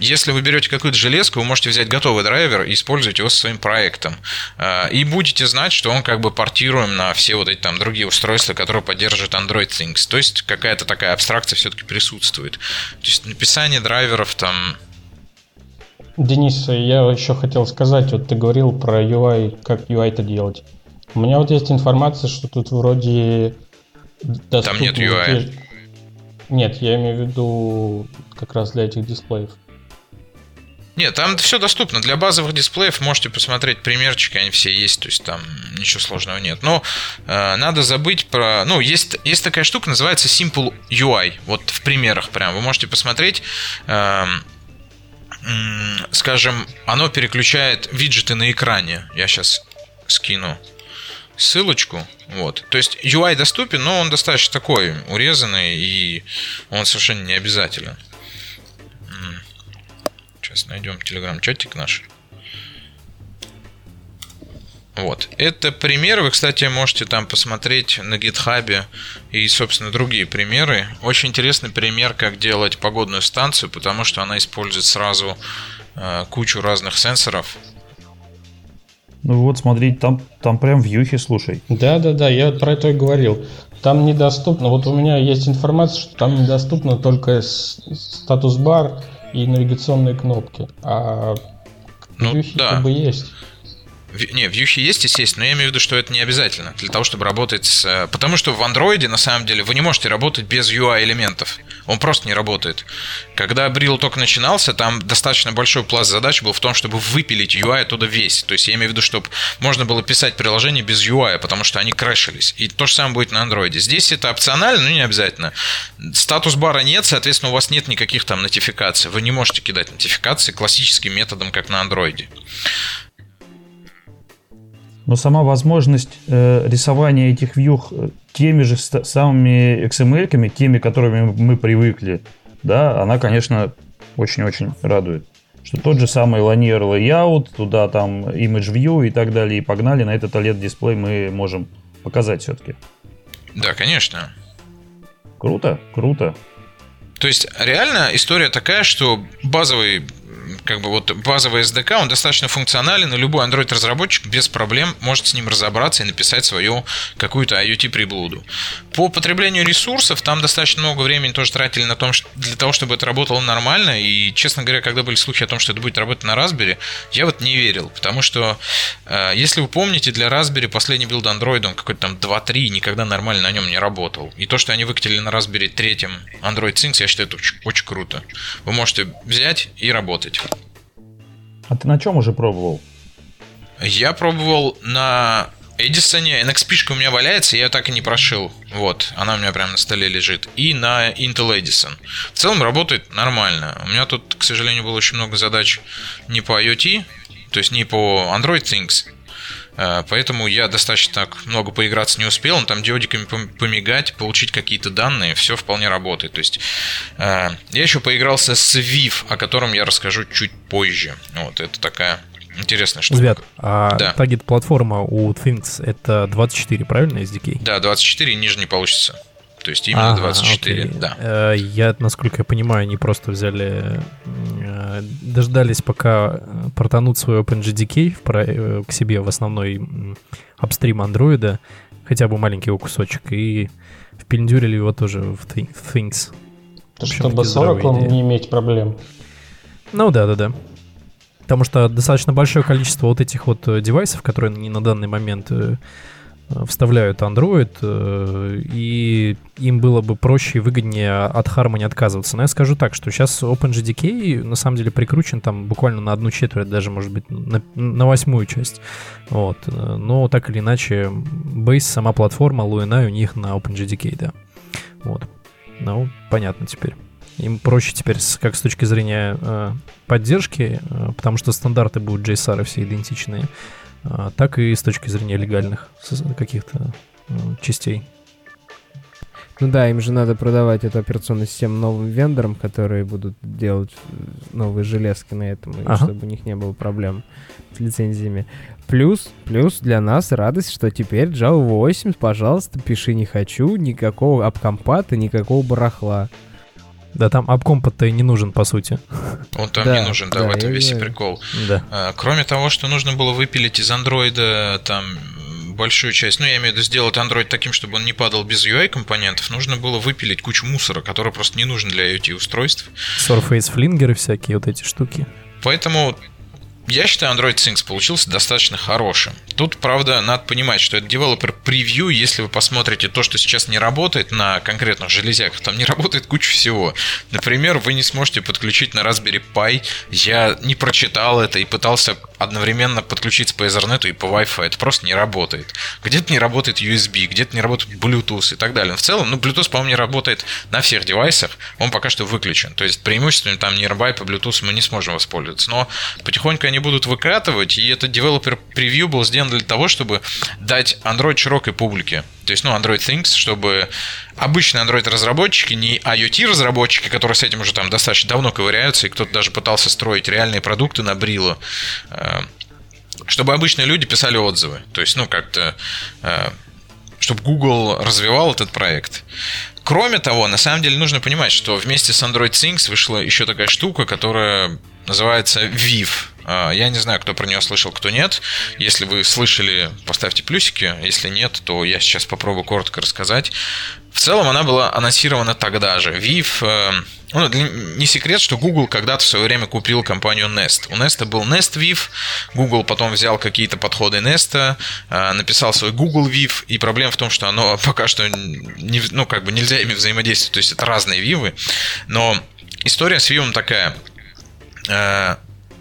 если вы берете какую-то железку, вы можете взять готовый драйвер и использовать его со своим проектом. А, и будете знать, что он как бы портируем на все вот эти там другие устройства, которые поддерживают Android Things. То есть какая-то такая абстракция все-таки присутствует. То есть написание драйверов там Денис, я еще хотел сказать, вот ты говорил про UI, как UI-то делать. У меня вот есть информация, что тут вроде Там нет UI. Нет, я имею в виду как раз для этих дисплеев. Нет, там все доступно. Для базовых дисплеев можете посмотреть примерчики, они все есть, то есть там ничего сложного нет. Но э, надо забыть про... Ну, есть, есть такая штука, называется Simple UI. Вот в примерах прям. Вы можете посмотреть... Э, скажем, оно переключает виджеты на экране. Я сейчас скину ссылочку. Вот. То есть UI доступен, но он достаточно такой урезанный, и он совершенно не обязателен. Сейчас найдем телеграм-чатик наш. Вот. Это пример. Вы, кстати, можете там посмотреть на гитхабе и, собственно, другие примеры. Очень интересный пример, как делать погодную станцию, потому что она использует сразу э, кучу разных сенсоров. Ну вот, смотри, там, там прям вьюхи, слушай. Да-да-да, я про это и говорил. Там недоступно, вот у меня есть информация, что там недоступно только статус-бар и навигационные кнопки, а ну, вьюхи да. как бы есть. Не, вьюхи есть, естественно, но я имею в виду, что это не обязательно для того, чтобы работать с... Э, потому что в андроиде, на самом деле, вы не можете работать без UI-элементов. Он просто не работает. Когда Брил только начинался, там достаточно большой пласт задач был в том, чтобы выпилить UI оттуда весь. То есть я имею в виду, чтобы можно было писать приложение без UI, потому что они крэшились. И то же самое будет на андроиде. Здесь это опционально, но не обязательно. Статус бара нет, соответственно, у вас нет никаких там нотификаций. Вы не можете кидать нотификации классическим методом, как на андроиде. Но сама возможность э, рисования этих вьюх э, теми же самыми XML-ками, теми, которыми мы привыкли, да, она, конечно, очень-очень радует. Что тот же самый Lanier Layout, туда там Image View и так далее, и погнали, на этот OLED-дисплей мы можем показать все-таки. Да, конечно. Круто, круто. То есть реально история такая, что базовый как бы вот базовый SDK, он достаточно функционален, и любой Android-разработчик без проблем может с ним разобраться и написать свою какую-то IoT-приблуду. По потреблению ресурсов там достаточно много времени тоже тратили на том, что, для того, чтобы это работало нормально, и, честно говоря, когда были слухи о том, что это будет работать на Raspberry, я вот не верил, потому что, э, если вы помните, для Raspberry последний билд Android, он какой-то там 2.3, никогда нормально на нем не работал. И то, что они выкатили на Raspberry третьем Android Things, я считаю, это очень, очень круто. Вы можете взять и работать. А ты на чем уже пробовал? Я пробовал на Эдисоне NXP у меня валяется, я ее так и не прошил. Вот, она у меня прямо на столе лежит. И на Intel Edison. В целом работает нормально. У меня тут, к сожалению, было очень много задач не по IoT, то есть не по Android Things. Э, поэтому я достаточно так много поиграться не успел. Там диодиками помигать, получить какие-то данные, все вполне работает. То есть э, я еще поигрался с Viv, о котором я расскажу чуть позже. Вот, это такая Интересная штука. Ребят, а да. таргет-платформа у Things это 24, правильно, SDK? Да, 24, ниже не получится. То есть именно ага, 24, окей. да. Э, я, насколько я понимаю, они просто взяли, э, дождались, пока портанут свой OpenGDK э, к себе в основной апстрим андроида, хотя бы маленький его кусочек, и впендюрили его тоже в Things. Чтобы с Oracle не иметь проблем. Ну да, да, да. Потому что достаточно большое количество вот этих вот э, девайсов, которые они на данный момент э, э, вставляют Android, и им было бы проще и выгоднее от Harmony отказываться. Но я скажу так, что сейчас OpenGDK на самом деле прикручен там буквально на одну четверть, даже, может быть, на, на восьмую часть. Вот. Но так или иначе, Base, сама платформа, Luina у них на OpenGDK, да. Вот. Ну, понятно теперь. Им проще теперь, как с точки зрения э, поддержки, э, потому что стандарты будут JSR все идентичные, э, так и с точки зрения легальных каких-то э, частей. Ну да, им же надо продавать эту операционную систему новым вендорам, которые будут делать э, новые железки на этом, ага. чтобы у них не было проблем с лицензиями. Плюс, плюс для нас радость, что теперь Java 8, пожалуйста, пиши не хочу, никакого обкомпата, никакого барахла. Да, там обкомпот-то и не нужен, по сути. Он там да, не нужен, да, да в этом весь и прикол. Да. А, кроме того, что нужно было выпилить из андроида там большую часть, ну, я имею в виду сделать Android таким, чтобы он не падал без UI-компонентов, нужно было выпилить кучу мусора, который просто не нужен для IoT-устройств. Surface флингеры всякие, вот эти штуки. Поэтому я считаю, Android Things получился достаточно хорошим. Тут, правда, надо понимать, что это девелопер превью. Если вы посмотрите то, что сейчас не работает на конкретных железяках, там не работает куча всего. Например, вы не сможете подключить на Raspberry Pi. Я не прочитал это и пытался одновременно подключиться по Ethernet и по Wi-Fi. Это просто не работает. Где-то не работает USB, где-то не работает Bluetooth и так далее. Но в целом, ну, Bluetooth, по-моему, не работает на всех девайсах. Он пока что выключен. То есть преимущественно там Nearby по Bluetooth мы не сможем воспользоваться. Но потихоньку они будут выкатывать, и этот девелопер превью был сделан для того, чтобы дать Android широкой публике. То есть, ну, Android Things, чтобы обычные Android-разработчики, не IoT-разработчики, которые с этим уже там достаточно давно ковыряются, и кто-то даже пытался строить реальные продукты на Brillo, э, чтобы обычные люди писали отзывы. То есть, ну, как-то э, чтобы Google развивал этот проект. Кроме того, на самом деле нужно понимать, что вместе с Android Things вышла еще такая штука, которая называется Viv. А, я не знаю, кто про нее слышал, кто нет. Если вы слышали, поставьте плюсики. Если нет, то я сейчас попробую коротко рассказать. В целом она была анонсирована тогда же. Viv э, ну, не секрет, что Google когда-то в свое время купил компанию Nest. У Nest был Nest Viv, Google потом взял какие-то подходы Nest, э, написал свой Google Viv, и проблема в том, что оно пока что не, ну, как бы нельзя ими взаимодействовать, то есть это разные вивы, но история с Viv такая э,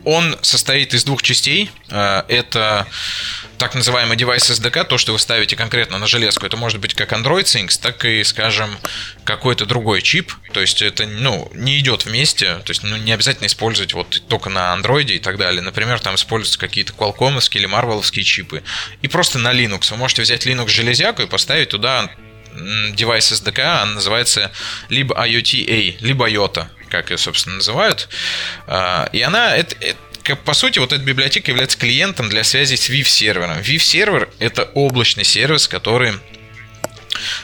он состоит из двух частей. Э, это так называемый девайс SDK, то, что вы ставите конкретно на железку. Это может быть как Android Things, так и, скажем, какой-то другой чип. То есть это ну, не идет вместе. То есть ну, не обязательно использовать вот только на Android и так далее. Например, там используются какие-то Qualcomm или Marvel чипы. И просто на Linux. Вы можете взять Linux железяку и поставить туда девайс SDK, она называется либо IoT-A, либо IOTA как ее, собственно, называют. А, и она, это, это, по сути, вот эта библиотека является клиентом для связи с VIV-сервером. VIV-сервер — это облачный сервис, который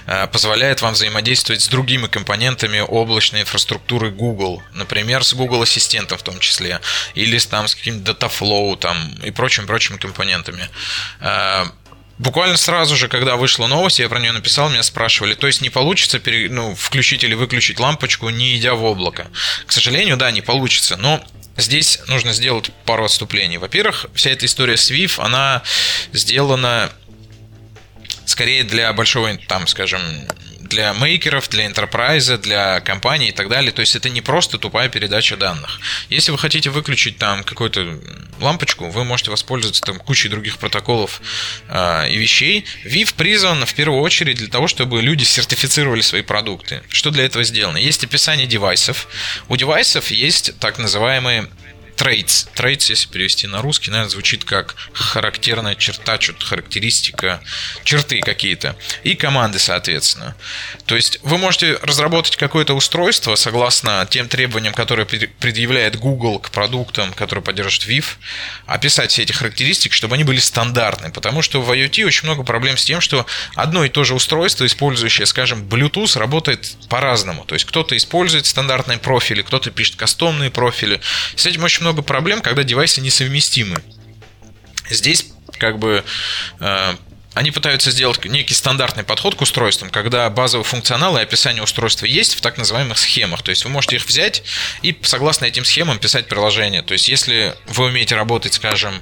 а, позволяет вам взаимодействовать с другими компонентами облачной инфраструктуры Google, например, с Google Ассистентом в том числе, или там, с каким-то Dataflow там, и прочими-прочими компонентами. Буквально сразу же, когда вышла новость, я про нее написал, меня спрашивали, то есть не получится пере, ну, включить или выключить лампочку, не идя в облако. К сожалению, да, не получится, но здесь нужно сделать пару отступлений. Во-первых, вся эта история с VIF, она сделана скорее для большого, там, скажем, для мейкеров, для enterprise, для компаний и так далее. То есть это не просто тупая передача данных. Если вы хотите выключить там какую-то лампочку, вы можете воспользоваться там кучей других протоколов э, и вещей. VIF призван в первую очередь для того, чтобы люди сертифицировали свои продукты. Что для этого сделано? Есть описание девайсов. У девайсов есть так называемые Traits. Traits, если перевести на русский, наверное, звучит как характерная черта, что-то характеристика, черты какие-то. И команды, соответственно. То есть вы можете разработать какое-то устройство согласно тем требованиям, которые предъявляет Google к продуктам, которые поддерживают VIF, описать все эти характеристики, чтобы они были стандартны. Потому что в IoT очень много проблем с тем, что одно и то же устройство, использующее, скажем, Bluetooth, работает по-разному. То есть кто-то использует стандартные профили, кто-то пишет кастомные профили. С этим очень много проблем, когда девайсы несовместимы. Здесь как бы э, они пытаются сделать некий стандартный подход к устройствам, когда базовый функционал и описание устройства есть в так называемых схемах. То есть вы можете их взять и согласно этим схемам писать приложение. То есть если вы умеете работать, скажем,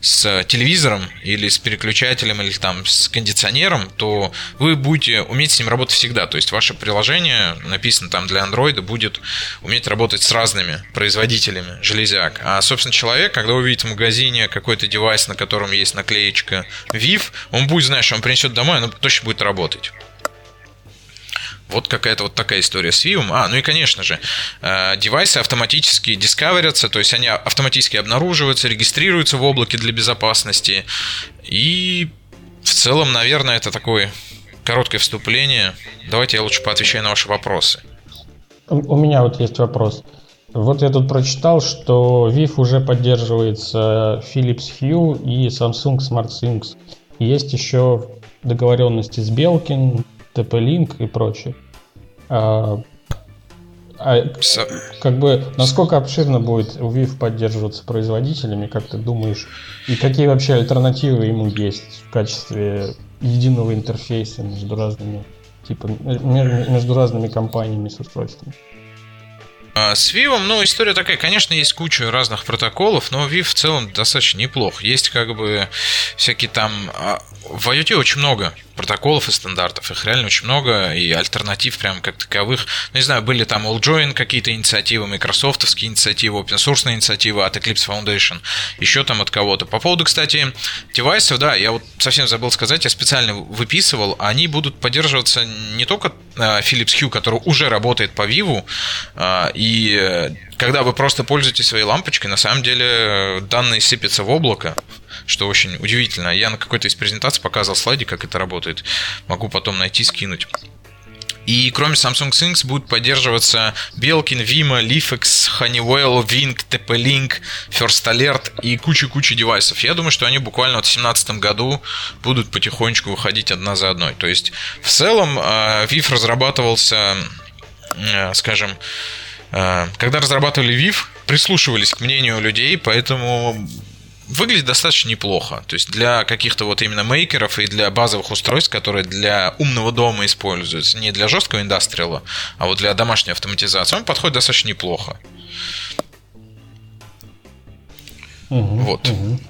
с телевизором или с переключателем или там с кондиционером, то вы будете уметь с ним работать всегда. То есть ваше приложение, написано там для Android, будет уметь работать с разными производителями железяк. А, собственно, человек, когда увидит в магазине какой-то девайс, на котором есть наклеечка VIF, он будет знать, что он принесет домой, оно точно будет работать. Вот какая-то вот такая история с Vivum. А, ну и, конечно же, э, девайсы автоматически дискаверятся, то есть они автоматически обнаруживаются, регистрируются в облаке для безопасности. И в целом, наверное, это такое короткое вступление. Давайте я лучше поотвечаю на ваши вопросы. У меня вот есть вопрос. Вот я тут прочитал, что VIF уже поддерживается Philips Hue и Samsung SmartThings. Есть еще договоренности с Белкин, TP-Link и прочее. А, а, как бы, насколько обширно будет VIF поддерживаться производителями, как ты думаешь? И какие вообще альтернативы ему есть в качестве единого интерфейса между разными, типа, между разными компаниями с устройствами? А с Viv'ом, ну, история такая, конечно, есть куча разных протоколов, но Viv в целом достаточно неплох. Есть как бы всякие там... А, в IoT очень много протоколов и стандартов. Их реально очень много, и альтернатив прям как таковых. Ну, не знаю, были там AllJoin какие-то инициативы, микрософтовские инициативы, open source инициативы от Eclipse Foundation, еще там от кого-то. По поводу, кстати, девайсов, да, я вот совсем забыл сказать, я специально выписывал, они будут поддерживаться не только а, Philips Hue, который уже работает по Vivo, а, и э, когда вы просто пользуетесь своей лампочкой, на самом деле э, данные сыпятся в облако, что очень удивительно. Я на какой-то из презентаций показывал слайде, как это работает. Могу потом найти, скинуть. И кроме Samsung Things будет поддерживаться Belkin, Vima, Leafex, Honeywell, Wing, TP-Link, First Alert и куча-куча девайсов. Я думаю, что они буквально в 2017 году будут потихонечку выходить одна за одной. То есть в целом э, VIF разрабатывался, э, скажем, э, когда разрабатывали VIF, прислушивались к мнению людей, поэтому выглядит достаточно неплохо. То есть для каких-то вот именно мейкеров и для базовых устройств, которые для умного дома используются, не для жесткого индастриала, а вот для домашней автоматизации, он подходит достаточно неплохо. Угу, вот. Угу.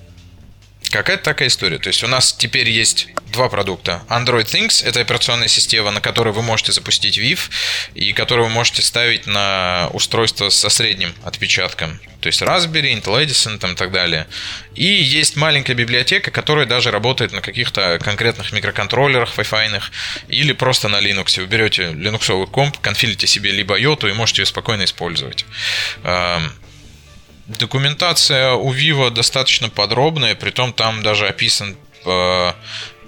Какая-то такая история. То есть у нас теперь есть два продукта. Android Things — это операционная система, на которой вы можете запустить VIF и которую вы можете ставить на устройство со средним отпечатком. То есть Raspberry, Intel Edison там, и так далее. И есть маленькая библиотека, которая даже работает на каких-то конкретных микроконтроллерах Wi-Fi или просто на Linux. Вы берете линуксовый комп, конфилите себе либо йоту и можете ее спокойно использовать. Документация у Vivo достаточно подробная, притом там даже описан э,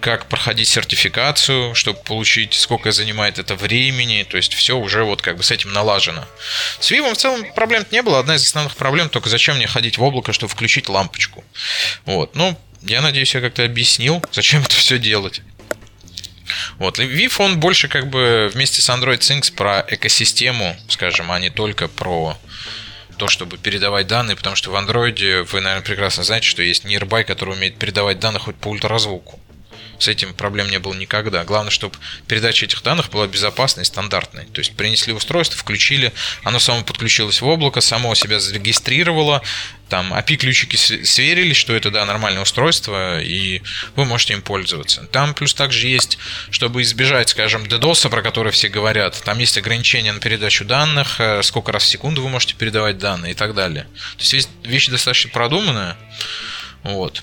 как проходить сертификацию, чтобы получить, сколько занимает это времени, то есть все уже вот как бы с этим налажено. С Vivo в целом проблем не было, одна из основных проблем только зачем мне ходить в облако, чтобы включить лампочку. Вот, ну, я надеюсь, я как-то объяснил, зачем это все делать. Вот, и VIF, он больше как бы вместе с Android Things про экосистему, скажем, а не только про то, чтобы передавать данные, потому что в андроиде вы, наверное, прекрасно знаете, что есть Nearby, который умеет передавать данные хоть по ультразвуку. С этим проблем не было никогда. Главное, чтобы передача этих данных была безопасной и стандартной. То есть принесли устройство, включили, оно само подключилось в облако, само себя зарегистрировало, там API-ключики сверились, что это, да, нормальное устройство, и вы можете им пользоваться. Там плюс также есть, чтобы избежать, скажем, DDoS, про который все говорят, там есть ограничения на передачу данных, э, сколько раз в секунду вы можете передавать данные и так далее. То есть есть вещи достаточно продуманные, вот.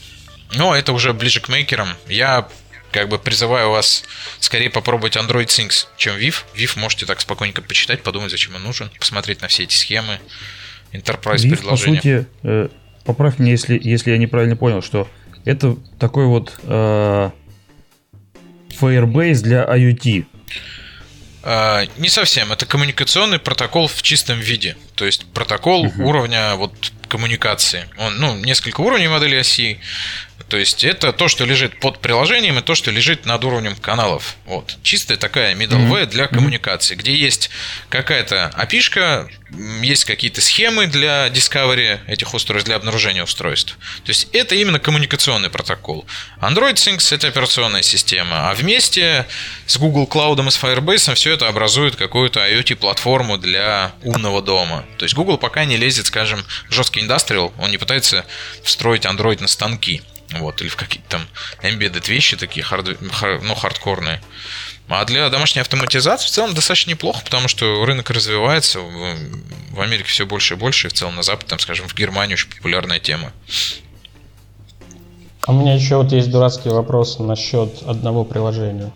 Но это уже ближе к мейкерам. Я как бы призываю вас скорее попробовать Android Things, чем VIF. VIF можете так спокойненько почитать, подумать, зачем он нужен, посмотреть на все эти схемы, enterprise VIF, по сути, э, поправь меня, если, если я неправильно понял, что это такой вот э, Firebase для IoT. Uh, не совсем. Это коммуникационный протокол в чистом виде. То есть протокол uh-huh. уровня вот коммуникации. Он, ну, несколько уровней модели оси. То есть это то, что лежит под приложением, и то, что лежит над уровнем каналов. Вот. Чистая такая middleware mm-hmm. для коммуникации, где есть какая-то api есть какие-то схемы для discovery этих устройств, для обнаружения устройств. То есть это именно коммуникационный протокол. Android Things это операционная система, а вместе с Google Cloud и с Firebase все это образует какую-то IoT-платформу для умного дома. То есть Google пока не лезет, скажем, в жесткий индастриал, он не пытается встроить Android на станки. Вот, или в какие-то там embedded вещи такие, хард, ну, хардкорные. А для домашней автоматизации в целом достаточно неплохо, потому что рынок развивается, в, Америке все больше и больше, и в целом на Запад, там, скажем, в Германии очень популярная тема. А у меня еще вот есть дурацкий вопрос насчет одного приложения.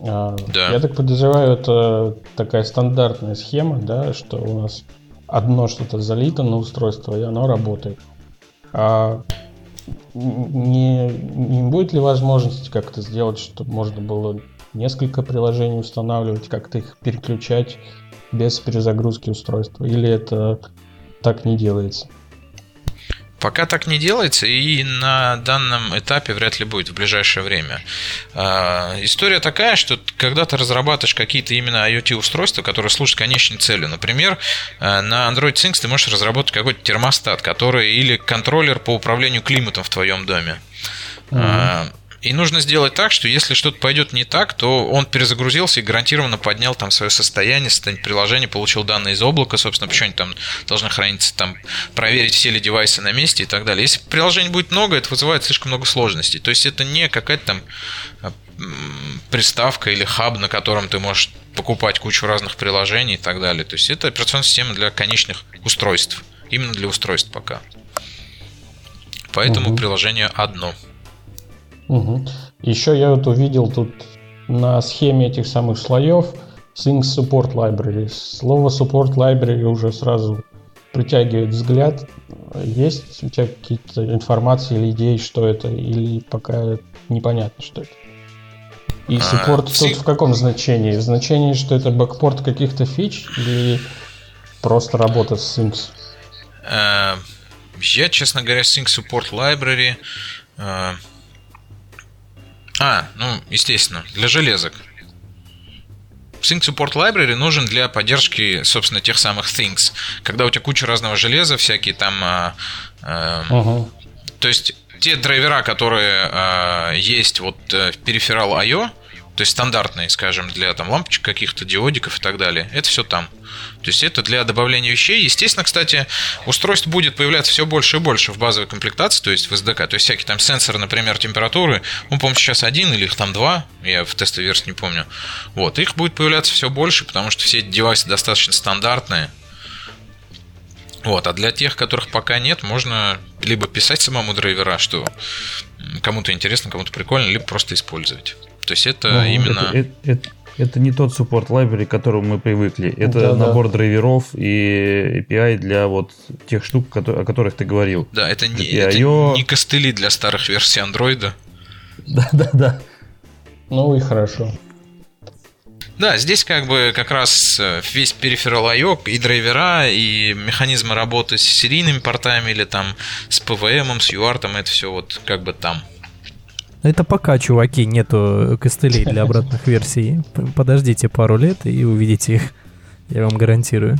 А, да. Я так подозреваю, это такая стандартная схема, да, что у нас одно что-то залито на устройство, и оно работает. А не, не будет ли возможности как-то сделать, чтобы можно было несколько приложений устанавливать, как-то их переключать без перезагрузки устройства? Или это так не делается? Пока так не делается, и на данном этапе вряд ли будет в ближайшее время. А, история такая, что когда ты разрабатываешь какие-то именно IoT-устройства, которые служат конечной целью, например, а, на Android Things ты можешь разработать какой-то термостат, который или контроллер по управлению климатом в твоем доме. Mm-hmm. И нужно сделать так, что если что-то пойдет не так, то он перезагрузился и гарантированно поднял там свое состояние, состояние приложения, получил данные из облака, собственно, почему они там должны храниться, там проверить все ли девайсы на месте и так далее. Если приложений будет много, это вызывает слишком много сложностей. То есть это не какая-то там а, приставка или хаб, на котором ты можешь покупать кучу разных приложений и так далее. То есть это операционная система для конечных устройств. Именно для устройств пока. Поэтому угу. приложение одно. Угу. Еще я вот увидел тут на схеме этих самых слоев Things Support Library. Слово Support Library уже сразу притягивает взгляд. Есть у тебя какие-то информации или идеи, что это, или пока непонятно, что это? И а, support а, тут в каком значении? В значении, что это бэкпорт каких-то фич или просто работа с Things? Э, я, честно говоря, Things Support Library э, а, ну, естественно, для железок. Sync Support Library нужен для поддержки, собственно, тех самых things. Когда у тебя куча разного железа, всякие там... А, а, uh-huh. То есть те драйвера, которые а, есть вот э, в периферал I.O., то есть стандартные, скажем, для там лампочек каких-то, диодиков и так далее, это все там. То есть это для добавления вещей. Естественно, кстати, устройств будет появляться все больше и больше в базовой комплектации, то есть в SDK. То есть всякие там сенсоры, например, температуры. Он, по-моему, сейчас один или их там два. Я в тестовой версии не помню. Вот. Их будет появляться все больше, потому что все эти девайсы достаточно стандартные. Вот, а для тех, которых пока нет, можно либо писать самому драйвера, что кому-то интересно, кому-то прикольно, либо просто использовать. То есть это ну, именно... Это, это, это, это не тот суппорт library, к которому мы привыкли. Это да, набор да. драйверов и API для вот тех штук, о которых ты говорил. Да, это не, это не костыли для старых версий андроида. Да, да, да. Ну и хорошо. Да, здесь как бы как раз э, весь периферал IO и драйвера, и механизмы работы с серийными портами или там с PVM, с UART, это все вот как бы там. Это пока, чуваки, нету костылей для обратных версий. Подождите пару лет и увидите их. Я вам гарантирую.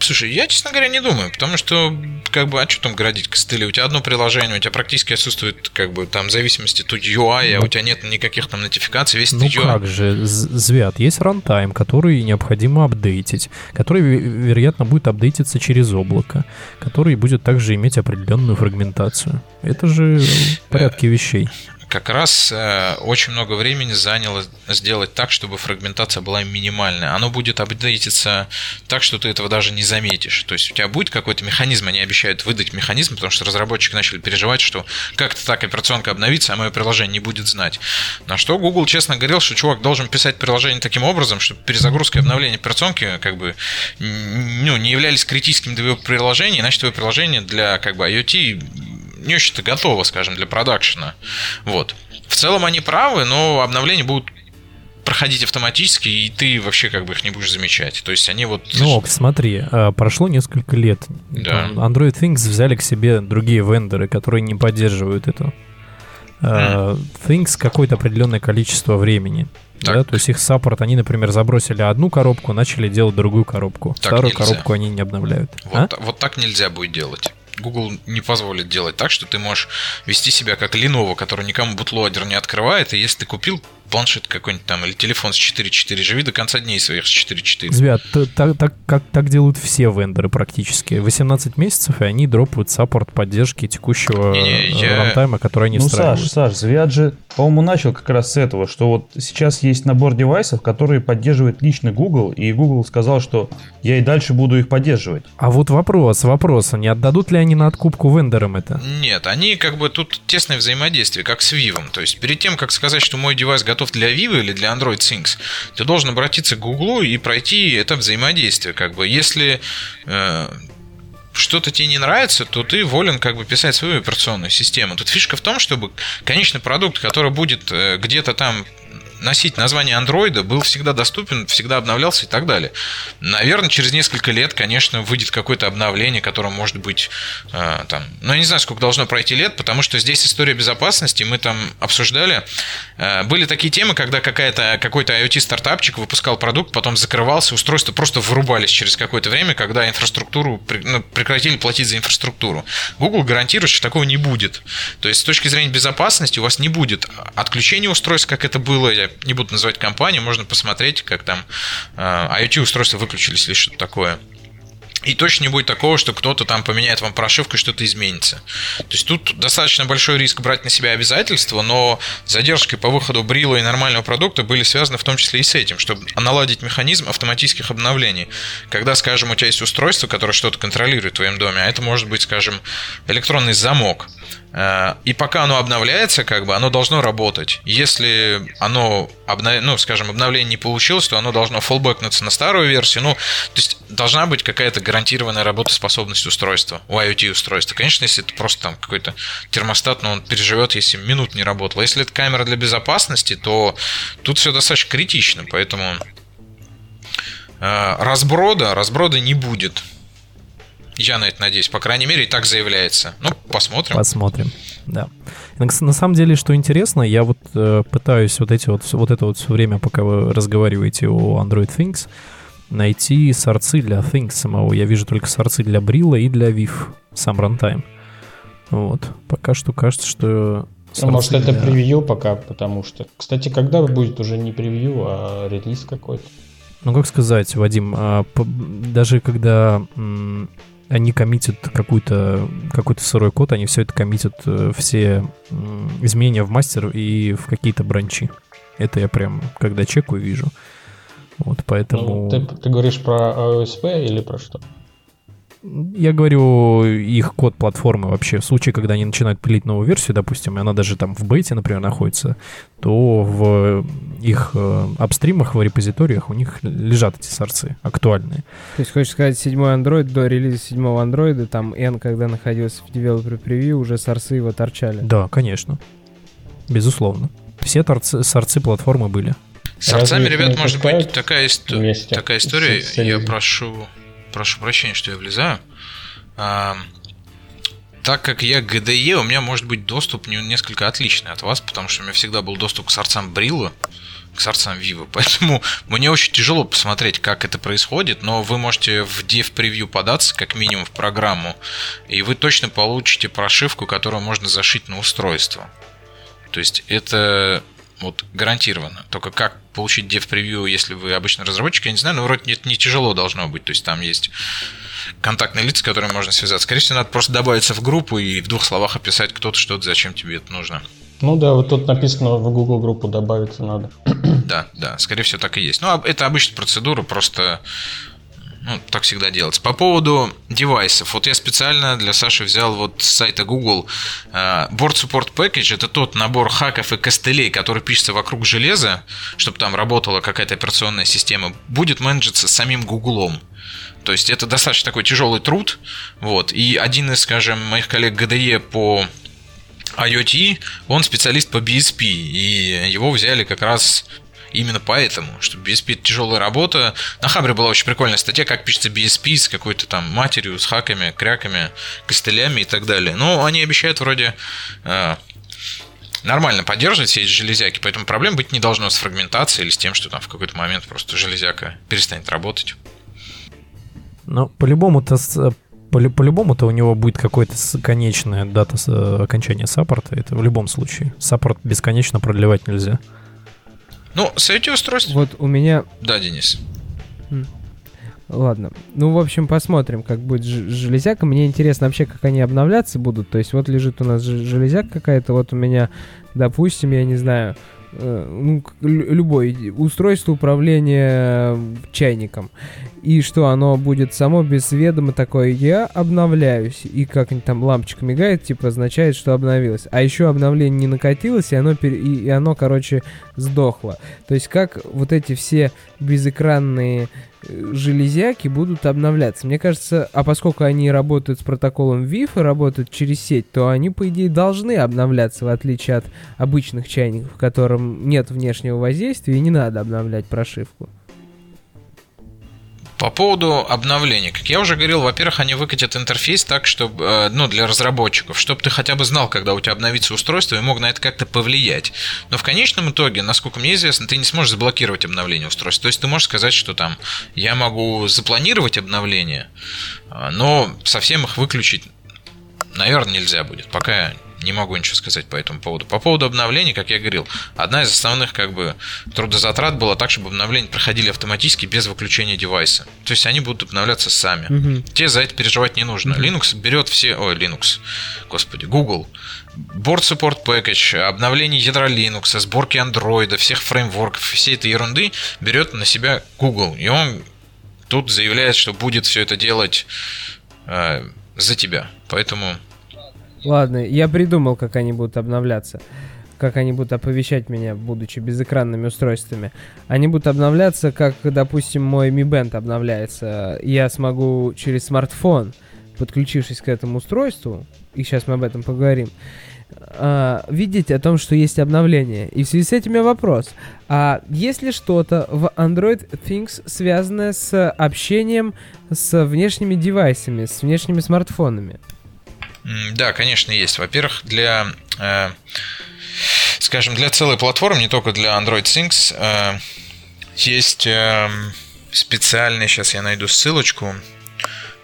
Слушай, я, честно говоря, не думаю, потому что, как бы, а что там градить костыли? У тебя одно приложение, у тебя практически отсутствует, как бы, там, зависимости тут UI, а у тебя нет никаких там нотификаций, весь Ну UI. как же, Звят, есть рантайм, который необходимо апдейтить, который, вероятно, будет апдейтиться через облако, который будет также иметь определенную фрагментацию. Это же в порядке вещей как раз э, очень много времени заняло сделать так, чтобы фрагментация была минимальная. Оно будет апдейтиться так, что ты этого даже не заметишь. То есть у тебя будет какой-то механизм, они обещают выдать механизм, потому что разработчики начали переживать, что как-то так операционка обновится, а мое приложение не будет знать. На что Google честно говорил, что чувак должен писать приложение таким образом, чтобы перезагрузка и обновление операционки как бы ну, не являлись критическими для его приложения, иначе твое приложение для как бы IoT не очень-то готово, скажем, для продакшена. Вот. В целом они правы, но обновления будут проходить автоматически, и ты вообще как бы их не будешь замечать. То есть они вот... Ну, смотри, а, прошло несколько лет. Да. Android Things взяли к себе другие вендоры, которые не поддерживают это. Mm. Things какое-то определенное количество времени. Так. Да, то есть их саппорт, они, например, забросили одну коробку, начали делать другую коробку. Так Вторую нельзя. коробку они не обновляют. Вот, а? вот так нельзя будет делать. Google не позволит делать так, что ты можешь вести себя как Lenovo, который никому бутлодер не открывает, и если ты купил планшет какой-нибудь там или телефон с 4.4, живи до конца дней своих с 4.4. Ребят, так, так, как, так делают все вендоры практически. 18 месяцев, и они дропают саппорт поддержки текущего не, не, я... рантайма, который они ну, встраивают. Саш, Саш, Звят же, по-моему, начал как раз с этого, что вот сейчас есть набор девайсов, которые поддерживает лично Google, и Google сказал, что я и дальше буду их поддерживать. А вот вопрос, вопрос, не отдадут ли они на откупку вендорам это? Нет, они как бы тут тесное взаимодействие, как с Vivo. То есть перед тем, как сказать, что мой девайс готов готов для Vivo или для Android Things, ты должен обратиться к Google и пройти это взаимодействие. Как бы, если э, что-то тебе не нравится, то ты волен как бы писать свою операционную систему. Тут фишка в том, чтобы конечный продукт, который будет э, где-то там носить название андроида был всегда доступен, всегда обновлялся и так далее. Наверное, через несколько лет, конечно, выйдет какое-то обновление, которое может быть э, там... Ну, я не знаю, сколько должно пройти лет, потому что здесь история безопасности, мы там обсуждали. Э, были такие темы, когда какая-то, какой-то IoT-стартапчик выпускал продукт, потом закрывался, устройства просто вырубались через какое-то время, когда инфраструктуру ну, прекратили платить за инфраструктуру. Google гарантирует, что такого не будет. То есть, с точки зрения безопасности у вас не будет отключения устройств, как это было, не буду называть компанию, можно посмотреть, как там э, IoT-устройства выключились или что-то такое. И точно не будет такого, что кто-то там поменяет вам прошивку и что-то изменится. То есть тут достаточно большой риск брать на себя обязательства, но задержки по выходу брила и нормального продукта были связаны в том числе и с этим, чтобы наладить механизм автоматических обновлений. Когда, скажем, у тебя есть устройство, которое что-то контролирует в твоем доме, а это может быть, скажем, электронный замок. Э, и пока оно обновляется, как бы оно должно работать. Если оно, обнов... ну, скажем, обновление не получилось, то оно должно фоллбэкнуться на старую версию. Ну, то есть должна быть какая-то гарантированная работоспособность устройства, у IoT устройства. Конечно, если это просто там какой-то термостат, но он переживет, если минут не работало. Если это камера для безопасности, то тут все достаточно критично, поэтому э, разброда, разброда не будет. Я на это надеюсь. По крайней мере, и так заявляется. Ну, посмотрим. Посмотрим, да. На самом деле, что интересно, я вот э, пытаюсь вот эти вот, вот это вот все время, пока вы разговариваете о Android Things, найти сорцы для Things самого. Я вижу только сорцы для Брила и для Viv, сам рантайм. Вот. Пока что кажется, что... Ну, может, для... это превью пока, потому что... Кстати, когда будет уже не превью, а релиз какой-то? Ну, как сказать, Вадим, а, даже когда они коммитят какой-то какой-то сырой код, они все это коммитят, э, все изменения в мастер и в какие-то бранчи. Это я прям, когда чекаю, вижу. Вот поэтому... Ну, ты, ты говоришь про AOSP или про что? Я говорю их код платформы вообще. В случае, когда они начинают пилить новую версию, допустим, и она даже там в бете, например, находится, то в их э, апстримах, в репозиториях у них лежат эти сорцы актуальные. То есть, хочешь сказать, седьмой Android до релиза седьмого Android, там N, когда находился в Developer Preview, уже сорцы его торчали? Да, конечно. Безусловно. Все торцы, сорцы платформы были. С сорцами, ребят, может быть такая, история. такая история. Я прошу прошу прощения, что я влезаю. А, так как я GDE, у меня может быть доступ несколько отличный от вас, потому что у меня всегда был доступ к сорцам Брилла, к сорцам Vivo. Поэтому мне очень тяжело посмотреть, как это происходит, но вы можете в Dev Preview податься, как минимум в программу, и вы точно получите прошивку, которую можно зашить на устройство. То есть это вот гарантированно. Только как получить Preview, если вы обычный разработчик, я не знаю, но вроде это не тяжело должно быть. То есть там есть контактные лица, с которыми можно связаться. Скорее всего, надо просто добавиться в группу и в двух словах описать кто-то, что-то, зачем тебе это нужно. Ну да, вот тут написано в Google группу добавиться надо. Да, да, скорее всего так и есть. Ну, а это обычная процедура, просто ну, так всегда делается. По поводу девайсов. Вот я специально для Саши взял вот с сайта Google uh, Board Support Package. Это тот набор хаков и костылей, который пишется вокруг железа, чтобы там работала какая-то операционная система. Будет менеджиться самим Гуглом. То есть это достаточно такой тяжелый труд. Вот. И один из, скажем, моих коллег GDE по IoT, он специалист по BSP, и его взяли как раз именно поэтому, что BSP это тяжелая работа. На Хабре была очень прикольная статья, как пишется BSP с какой-то там матерью, с хаками, кряками, костылями и так далее. Но они обещают вроде э, нормально поддерживать все эти железяки, поэтому проблем быть не должно с фрагментацией или с тем, что там в какой-то момент просто железяка перестанет работать. Ну, по-любому-то по-любому-то у него будет какой-то конечная дата окончания саппорта. Это в любом случае. Саппорт бесконечно продлевать нельзя. Ну, с этим устройств... Вот у меня... Да, Денис. Ладно. Ну, в общем, посмотрим, как будет железяка. Мне интересно вообще, как они обновляться будут. То есть вот лежит у нас железяка какая-то. Вот у меня, допустим, я не знаю, ну, любое устройство управления чайником. И что оно будет само без ведома такое, я обновляюсь. И как там лампочка мигает, типа означает, что обновилось. А еще обновление не накатилось, и оно, пере... и оно короче, сдохло. То есть как вот эти все безэкранные железяки будут обновляться. Мне кажется, а поскольку они работают с протоколом WIF и работают через сеть, то они, по идее, должны обновляться, в отличие от обычных чайников, в котором нет внешнего воздействия и не надо обновлять прошивку. По поводу обновлений, как я уже говорил, во-первых, они выкатят интерфейс так, чтобы, э, ну, для разработчиков, чтобы ты хотя бы знал, когда у тебя обновится устройство и мог на это как-то повлиять. Но в конечном итоге, насколько мне известно, ты не сможешь заблокировать обновление устройства. То есть ты можешь сказать, что там я могу запланировать обновление, э, но совсем их выключить, наверное, нельзя будет. Пока не могу ничего сказать по этому поводу. По поводу обновлений, как я говорил, одна из основных как бы трудозатрат была так, чтобы обновления проходили автоматически без выключения девайса. То есть они будут обновляться сами. Угу. Те за это переживать не нужно. Угу. Linux берет все... Ой, Linux. Господи, Google. Board Support Package, обновление ядра Linux, сборки Android, всех фреймворков, всей этой ерунды берет на себя Google. И он тут заявляет, что будет все это делать э, за тебя. Поэтому Ладно, я придумал, как они будут обновляться. Как они будут оповещать меня, будучи безэкранными устройствами. Они будут обновляться, как, допустим, мой Mi Band обновляется. Я смогу через смартфон, подключившись к этому устройству, и сейчас мы об этом поговорим, Uh, видеть о том, что есть обновление. И в связи с этим меня вопрос. А есть ли что-то в Android Things, связанное с общением с внешними девайсами, с внешними смартфонами? Да, конечно, есть. Во-первых, для, э, скажем, для целой платформы, не только для Android Things, э, есть э, специальный, сейчас я найду ссылочку,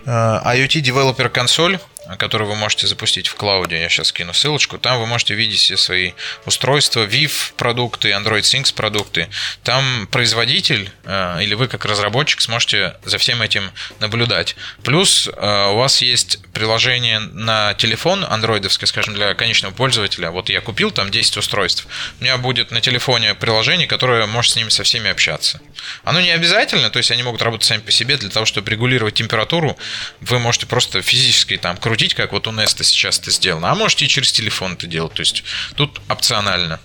IoT Developer Console, который вы можете запустить в клауде. Я сейчас скину ссылочку. Там вы можете видеть все свои устройства, VIF продукты, Android Things продукты. Там производитель э, или вы как разработчик сможете за всем этим наблюдать. Плюс э, у вас есть приложение на телефон андроидовское, скажем, для конечного пользователя. Вот я купил там 10 устройств. У меня будет на телефоне приложение, которое может с ними со всеми общаться. Оно не обязательно, то есть они могут работать сами по себе для того, чтобы регулировать температуру. Вы можете просто физически там крутить крутить, как вот у Nest сейчас это сделано, а можете и через телефон это делать. То есть тут опционально.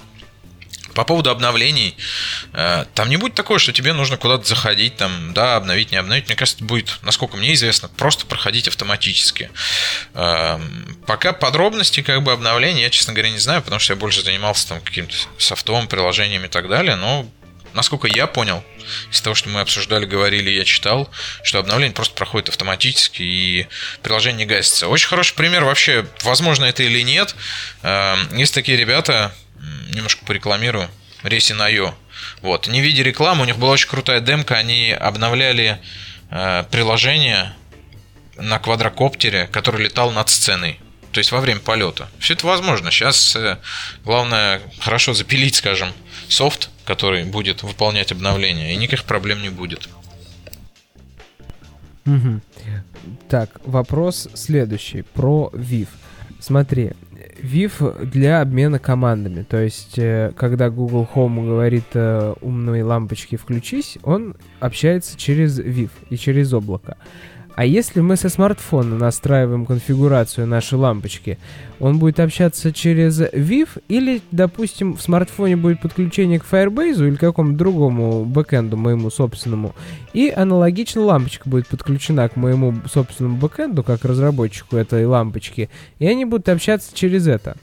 По поводу обновлений, э, там не будет такое, что тебе нужно куда-то заходить, там, да, обновить, не обновить. Мне кажется, будет, насколько мне известно, просто проходить автоматически. Эм, пока подробности как бы обновления я, честно говоря, не знаю, потому что я больше занимался там каким-то софтовым приложением и так далее, но насколько я понял, из того, что мы обсуждали, говорили, я читал, что обновление просто проходит автоматически и приложение не гасится. Очень хороший пример вообще, возможно это или нет. Эм, есть такие ребята, немножко порекламирую, Resin.io. Вот, не видя рекламы, у них была очень крутая демка, они обновляли э, приложение на квадрокоптере, который летал над сценой. То есть во время полета. Все это возможно. Сейчас э, главное хорошо запилить, скажем, софт, который будет выполнять обновления, и никаких проблем не будет. Угу. Так, вопрос следующий про VIF. Смотри, VIF для обмена командами. То есть, э, когда Google Home говорит э, умной лампочке включись, он общается через VIF и через облако. А если мы со смартфона настраиваем конфигурацию нашей лампочки, он будет общаться через VIF или, допустим, в смартфоне будет подключение к Firebase или какому-то другому бэкэнду моему собственному, и аналогично лампочка будет подключена к моему собственному бэкэнду, как разработчику этой лампочки, и они будут общаться через это.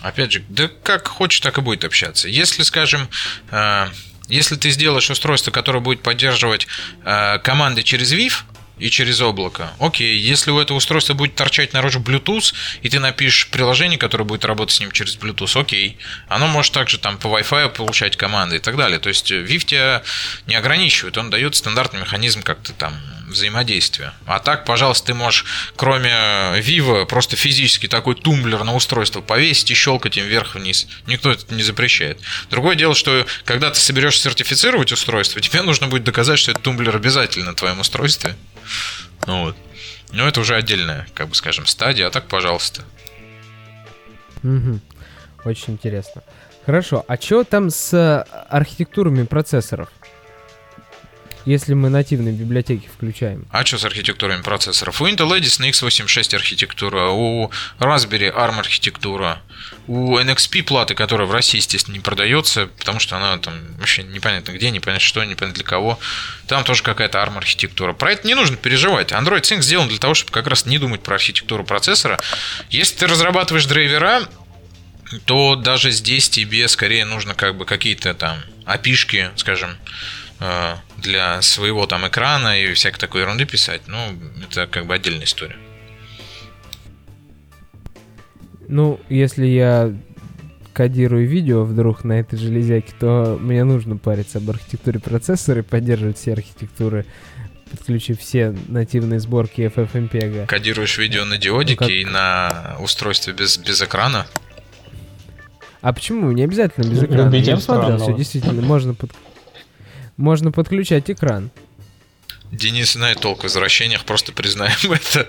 Опять же, да как хочешь, так и будет общаться. Если, скажем, э, если ты сделаешь устройство, которое будет поддерживать э, команды через VIF, и через облако. Окей, если у этого устройства будет торчать наружу Bluetooth, и ты напишешь приложение, которое будет работать с ним через Bluetooth, окей. Оно может также там по Wi-Fi получать команды и так далее. То есть VIF тебя не ограничивает, он дает стандартный механизм как-то там взаимодействия. А так, пожалуйста, ты можешь, кроме Vivo, просто физически такой тумблер на устройство повесить и щелкать им вверх-вниз. Никто это не запрещает. Другое дело, что когда ты соберешься сертифицировать устройство, тебе нужно будет доказать, что этот тумблер обязательно на твоем устройстве. Ну вот. Но это уже отдельная, как бы скажем, стадия, а так, пожалуйста. Очень интересно. Хорошо, а что там с архитектурами процессоров? Если мы нативные библиотеки включаем. А что с архитектурами процессоров? У Intel Edison x86 архитектура, у Raspberry ARM архитектура, у NXP платы, которая в России, естественно, не продается, потому что она там вообще непонятно где, непонятно что, непонятно для кого. Там тоже какая-то ARM архитектура. Про это не нужно переживать. Android Sync сделан для того, чтобы как раз не думать про архитектуру процессора. Если ты разрабатываешь драйвера, то даже здесь тебе скорее нужно как бы какие-то там опишки, скажем, Э, для своего там экрана и всякой такой ерунды писать, ну, это как бы отдельная история. Ну, если я кодирую видео вдруг на этой железяке, то мне нужно париться об архитектуре процессора и поддерживать все архитектуры, подключив все нативные сборки FFmpeg. Кодируешь видео на диодике ну, как... и на устройстве без, без экрана? А почему? Не обязательно без экрана. Я посмотрел, все действительно можно под... Можно подключать экран. Денис знает толк в возвращениях, просто признаем это.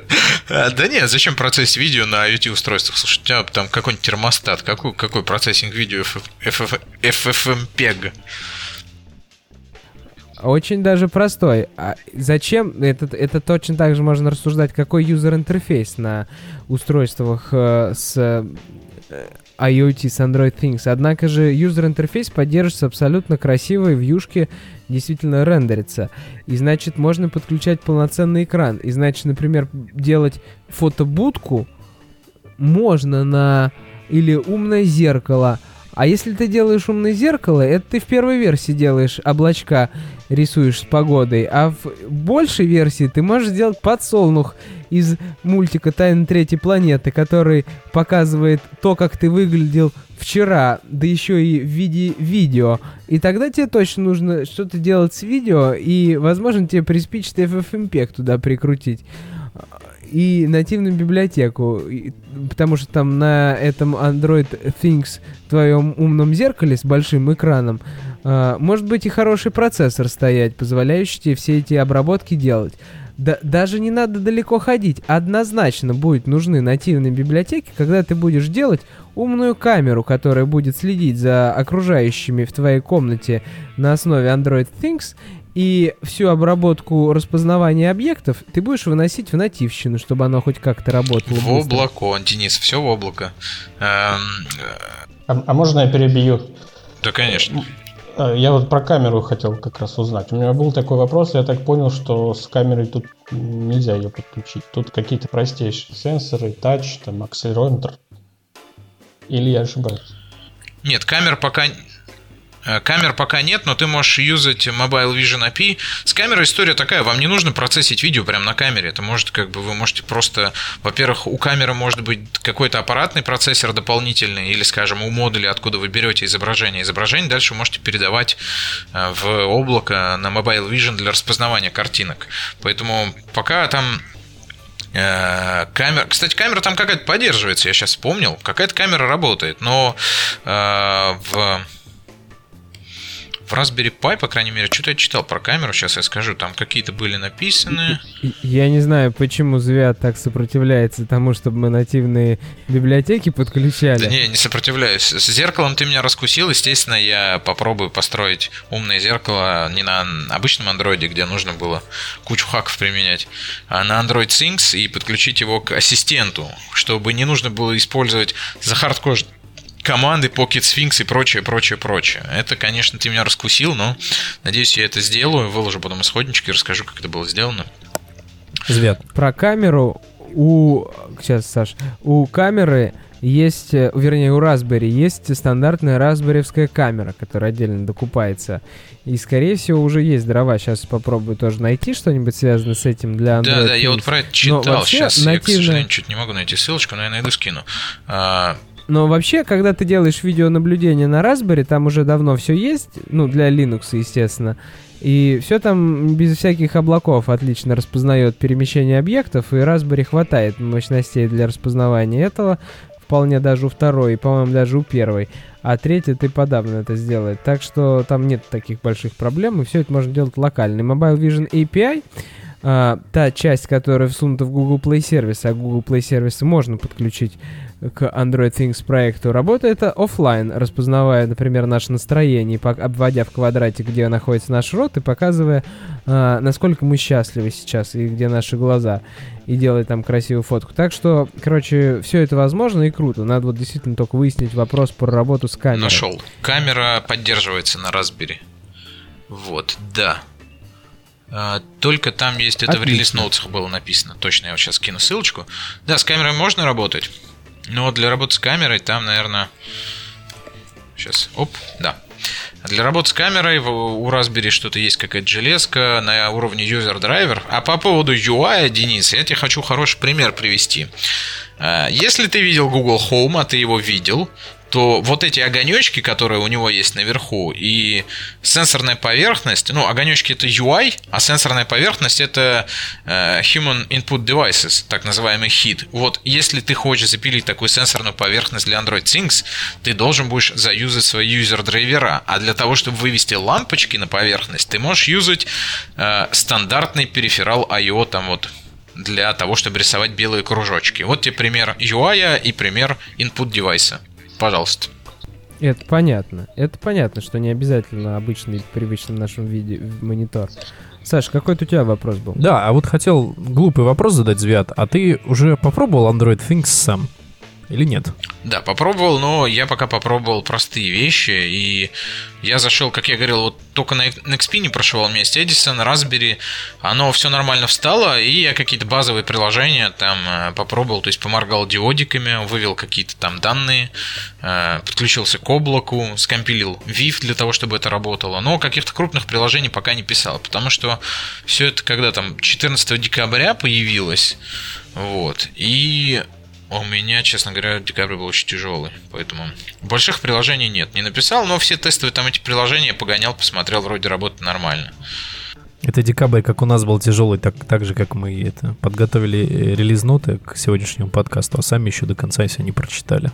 А, да нет, зачем процесс видео на IoT-устройствах? Слушай, у тебя там какой-нибудь термостат, какой, какой процессинг видео FFmpeg? Очень даже простой. А зачем? Это, это точно так же можно рассуждать, какой юзер-интерфейс на устройствах э, с э, IoT с Android Things. Однако же юзер-интерфейс поддерживается абсолютно красивой вьюшки, действительно рендерится. И значит, можно подключать полноценный экран. И значит, например, делать фотобудку можно на... Или умное зеркало. А если ты делаешь умное зеркало, это ты в первой версии делаешь облачка, рисуешь с погодой. А в большей версии ты можешь сделать подсолнух из мультика «Тайна третьей планеты», который показывает то, как ты выглядел вчера, да еще и в виде видео. И тогда тебе точно нужно что-то делать с видео, и, возможно, тебе приспичит FFmpeg туда прикрутить и нативную библиотеку, потому что там на этом Android Things твоем умном зеркале с большим экраном э, может быть и хороший процессор стоять, позволяющий тебе все эти обработки делать. Да, даже не надо далеко ходить. Однозначно будут нужны нативные библиотеки, когда ты будешь делать умную камеру, которая будет следить за окружающими в твоей комнате на основе Android Things, и всю обработку распознавания объектов ты будешь выносить в нативщину, чтобы оно хоть как-то работало. В быстро. облако, Денис, все в облако. Эм... А, а можно я перебью? Да, конечно. Э, я вот про камеру хотел как раз узнать. У меня был такой вопрос, я так понял, что с камерой тут нельзя ее подключить. Тут какие-то простейшие сенсоры, тач, там, акселерометр. Или я ошибаюсь? Нет, камер пока камер пока нет, но ты можешь юзать Mobile Vision API. С камерой история такая, вам не нужно процессить видео прямо на камере. Это может, как бы, вы можете просто, во-первых, у камеры может быть какой-то аппаратный процессор дополнительный, или, скажем, у модуля, откуда вы берете изображение. Изображение дальше можете передавать э, в облако на Mobile Vision для распознавания картинок. Поэтому пока там э, Камера, кстати, камера там какая-то поддерживается, я сейчас вспомнил. Какая-то камера работает, но э, в в Raspberry Pi, по крайней мере, что-то я читал про камеру, сейчас я скажу, там какие-то были написаны. Я не знаю, почему Звят так сопротивляется тому, чтобы мы нативные библиотеки подключали. Да не, не сопротивляюсь. С зеркалом ты меня раскусил, естественно, я попробую построить умное зеркало не на обычном андроиде, где нужно было кучу хаков применять, а на Android Things и подключить его к ассистенту, чтобы не нужно было использовать за хардкор команды, Pocket Sphinx и прочее, прочее, прочее. Это, конечно, ты меня раскусил, но надеюсь, я это сделаю. Выложу потом исходнички и расскажу, как это было сделано. Звят. Про камеру у... Сейчас, Саш. У камеры есть, э, вернее, у Raspberry есть стандартная распберевская камера, которая отдельно докупается. И, скорее всего, уже есть дрова. Сейчас попробую тоже найти что-нибудь связанное с этим для Android. Да, да, я вот про это читал. Сейчас нативно... я, к сожалению, чуть не могу найти ссылочку, но я найду, скину. А, но вообще, когда ты делаешь видеонаблюдение на Raspberry, там уже давно все есть, ну, для Linux, естественно. И все там без всяких облаков отлично распознает перемещение объектов, и Raspberry хватает мощностей для распознавания этого, вполне даже у второй, и, по-моему, даже у первой. А третий ты подавно это сделает. Так что там нет таких больших проблем, и все это можно делать локально. Mobile Vision API а, та часть, которая всунута в Google Play сервис, а Google Play сервисы можно подключить к Android Things проекту, работает офлайн, распознавая, например, наше настроение, обводя в квадрате, где находится наш рот, и показывая, а, насколько мы счастливы сейчас, и где наши глаза, и делая там красивую фотку. Так что, короче, все это возможно и круто. Надо вот действительно только выяснить вопрос про работу с камерой. Нашел. Камера поддерживается на Raspberry. Вот, да. А, только там есть это Отлично. в релиз ноутсах было написано. Точно, я вот сейчас кину ссылочку. Да, с камерой можно работать. Но для работы с камерой там, наверное... Сейчас, оп, да. Для работы с камерой у Raspberry что-то есть какая-то железка на уровне user driver. А по поводу UI, Денис, я тебе хочу хороший пример привести. А, если ты видел Google Home, а ты его видел, то вот эти огонечки, которые у него есть наверху, и сенсорная поверхность, ну, огонечки это UI, а сенсорная поверхность это э, Human Input Devices, так называемый HID. Вот если ты хочешь запилить такую сенсорную поверхность для Android Things, ты должен будешь заюзать свои юзер-драйвера, а для того, чтобы вывести лампочки на поверхность, ты можешь юзать э, стандартный периферал I.O. там вот для того, чтобы рисовать белые кружочки. Вот тебе пример UI и пример input девайса. Пожалуйста. Это понятно. Это понятно, что не обязательно обычный, привычный в нашем виде монитор. Саш, какой-то у тебя вопрос был? Да, а вот хотел глупый вопрос задать, Звят. А ты уже попробовал Android Things сам? Или нет? Да, попробовал, но я пока попробовал простые вещи, и я зашел, как я говорил, вот только на XP не прошивал вместе Edison, Raspberry, оно все нормально встало, и я какие-то базовые приложения там э, попробовал, то есть поморгал диодиками, вывел какие-то там данные, э, подключился к облаку, скомпилил VIF для того, чтобы это работало, но каких-то крупных приложений пока не писал, потому что все это когда там 14 декабря появилось, вот, и у меня, честно говоря, декабрь был очень тяжелый, поэтому больших приложений нет. Не написал, но все тестовые там эти приложения погонял, посмотрел, вроде работает нормально. Это декабрь, как у нас был тяжелый, так, так же, как мы это подготовили э, релиз-ноты к сегодняшнему подкасту, а сами еще до конца все не прочитали.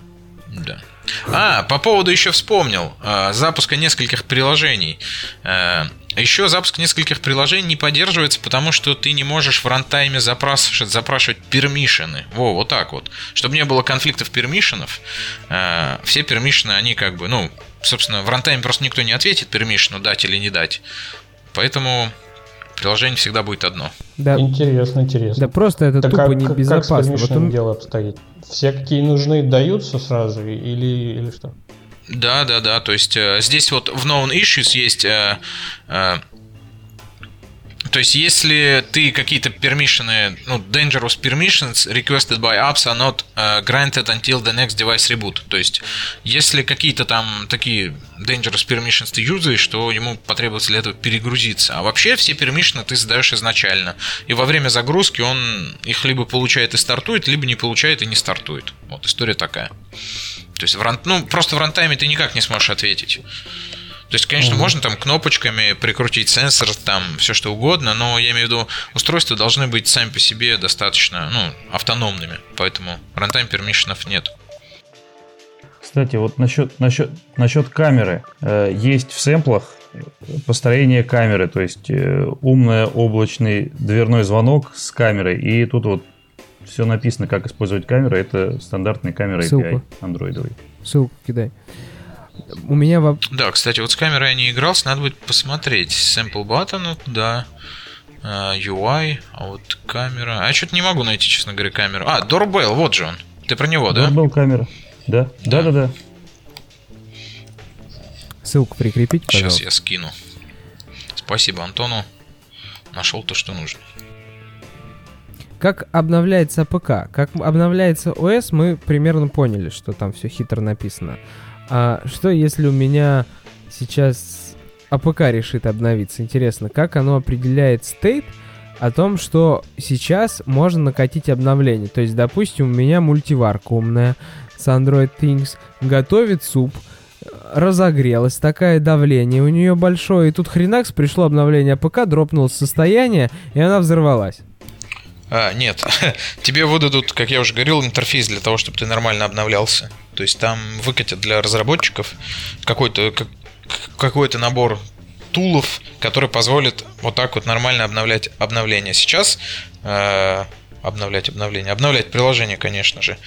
Да. А, по поводу еще вспомнил. А, запуска нескольких приложений. А, еще запуск нескольких приложений не поддерживается, потому что ты не можешь в рантайме запрашивать, запрашивать пермишины. Во, вот так вот. Чтобы не было конфликтов пермишинов, а, все пермишины, они как бы, ну, собственно, в рантайме просто никто не ответит пермишину, дать или не дать. Поэтому приложение всегда будет одно. Да. Интересно, интересно. Да просто это так тупо как, небезопасно. Как с вот он... дело обстоит? Все, какие нужны, даются сразу или, или что? Да, да, да. То есть э, здесь вот в Known Issues есть э, э, То есть, если ты какие-то permissions, ну, dangerous permissions requested by apps are not uh, granted until the next device reboot. То есть, если какие-то там такие dangerous permissions ты юзаешь, то ему потребуется для этого перегрузиться. А вообще все permissions ты задаешь изначально. И во время загрузки он их либо получает и стартует, либо не получает и не стартует. Вот история такая. То есть, в ран... ну, просто в рантайме ты никак не сможешь ответить. То есть, конечно, угу. можно там кнопочками прикрутить сенсор, там все что угодно, но я имею в виду, устройства должны быть сами по себе достаточно ну, автономными, поэтому рантайм пермишенов нет. Кстати, вот насчет, насчет, насчет камеры. Э, есть в сэмплах построение камеры, то есть э, умный облачный дверной звонок с камерой, и тут вот все написано, как использовать камеру. Это стандартная камера Ссылку. API андроидовой. Ссылку кидай. У меня воп... Да, кстати, вот с камерой я не игрался, надо будет посмотреть. Sample button, да. А, UI, а вот камера. А я что-то не могу найти, честно говоря, камеру. А, Doorbell, вот же он. Ты про него, да? Doorbell камера. Да, да, да, да. Ссылку прикрепить, пожалуйста. Сейчас я скину. Спасибо Антону. Нашел то, что нужно. Как обновляется APK? Как обновляется ОС, мы примерно поняли, что там все хитро написано. А что если у меня сейчас APK решит обновиться? Интересно, как оно определяет state о том, что сейчас можно накатить обновление? То есть, допустим, у меня мультиварка умная с Android Things готовит суп, разогрелась, такое давление у нее большое, и тут хренакс пришло обновление APK, дропнулось состояние, и она взорвалась. А, нет, тебе выдадут, как я уже говорил, интерфейс для того, чтобы ты нормально обновлялся. То есть там выкатят для разработчиков какой-то как, какой-то набор tool ов, который позволит вот так вот нормально обновлять обновления. Сейчас э, обновлять обновление. Обновлять приложение, конечно же.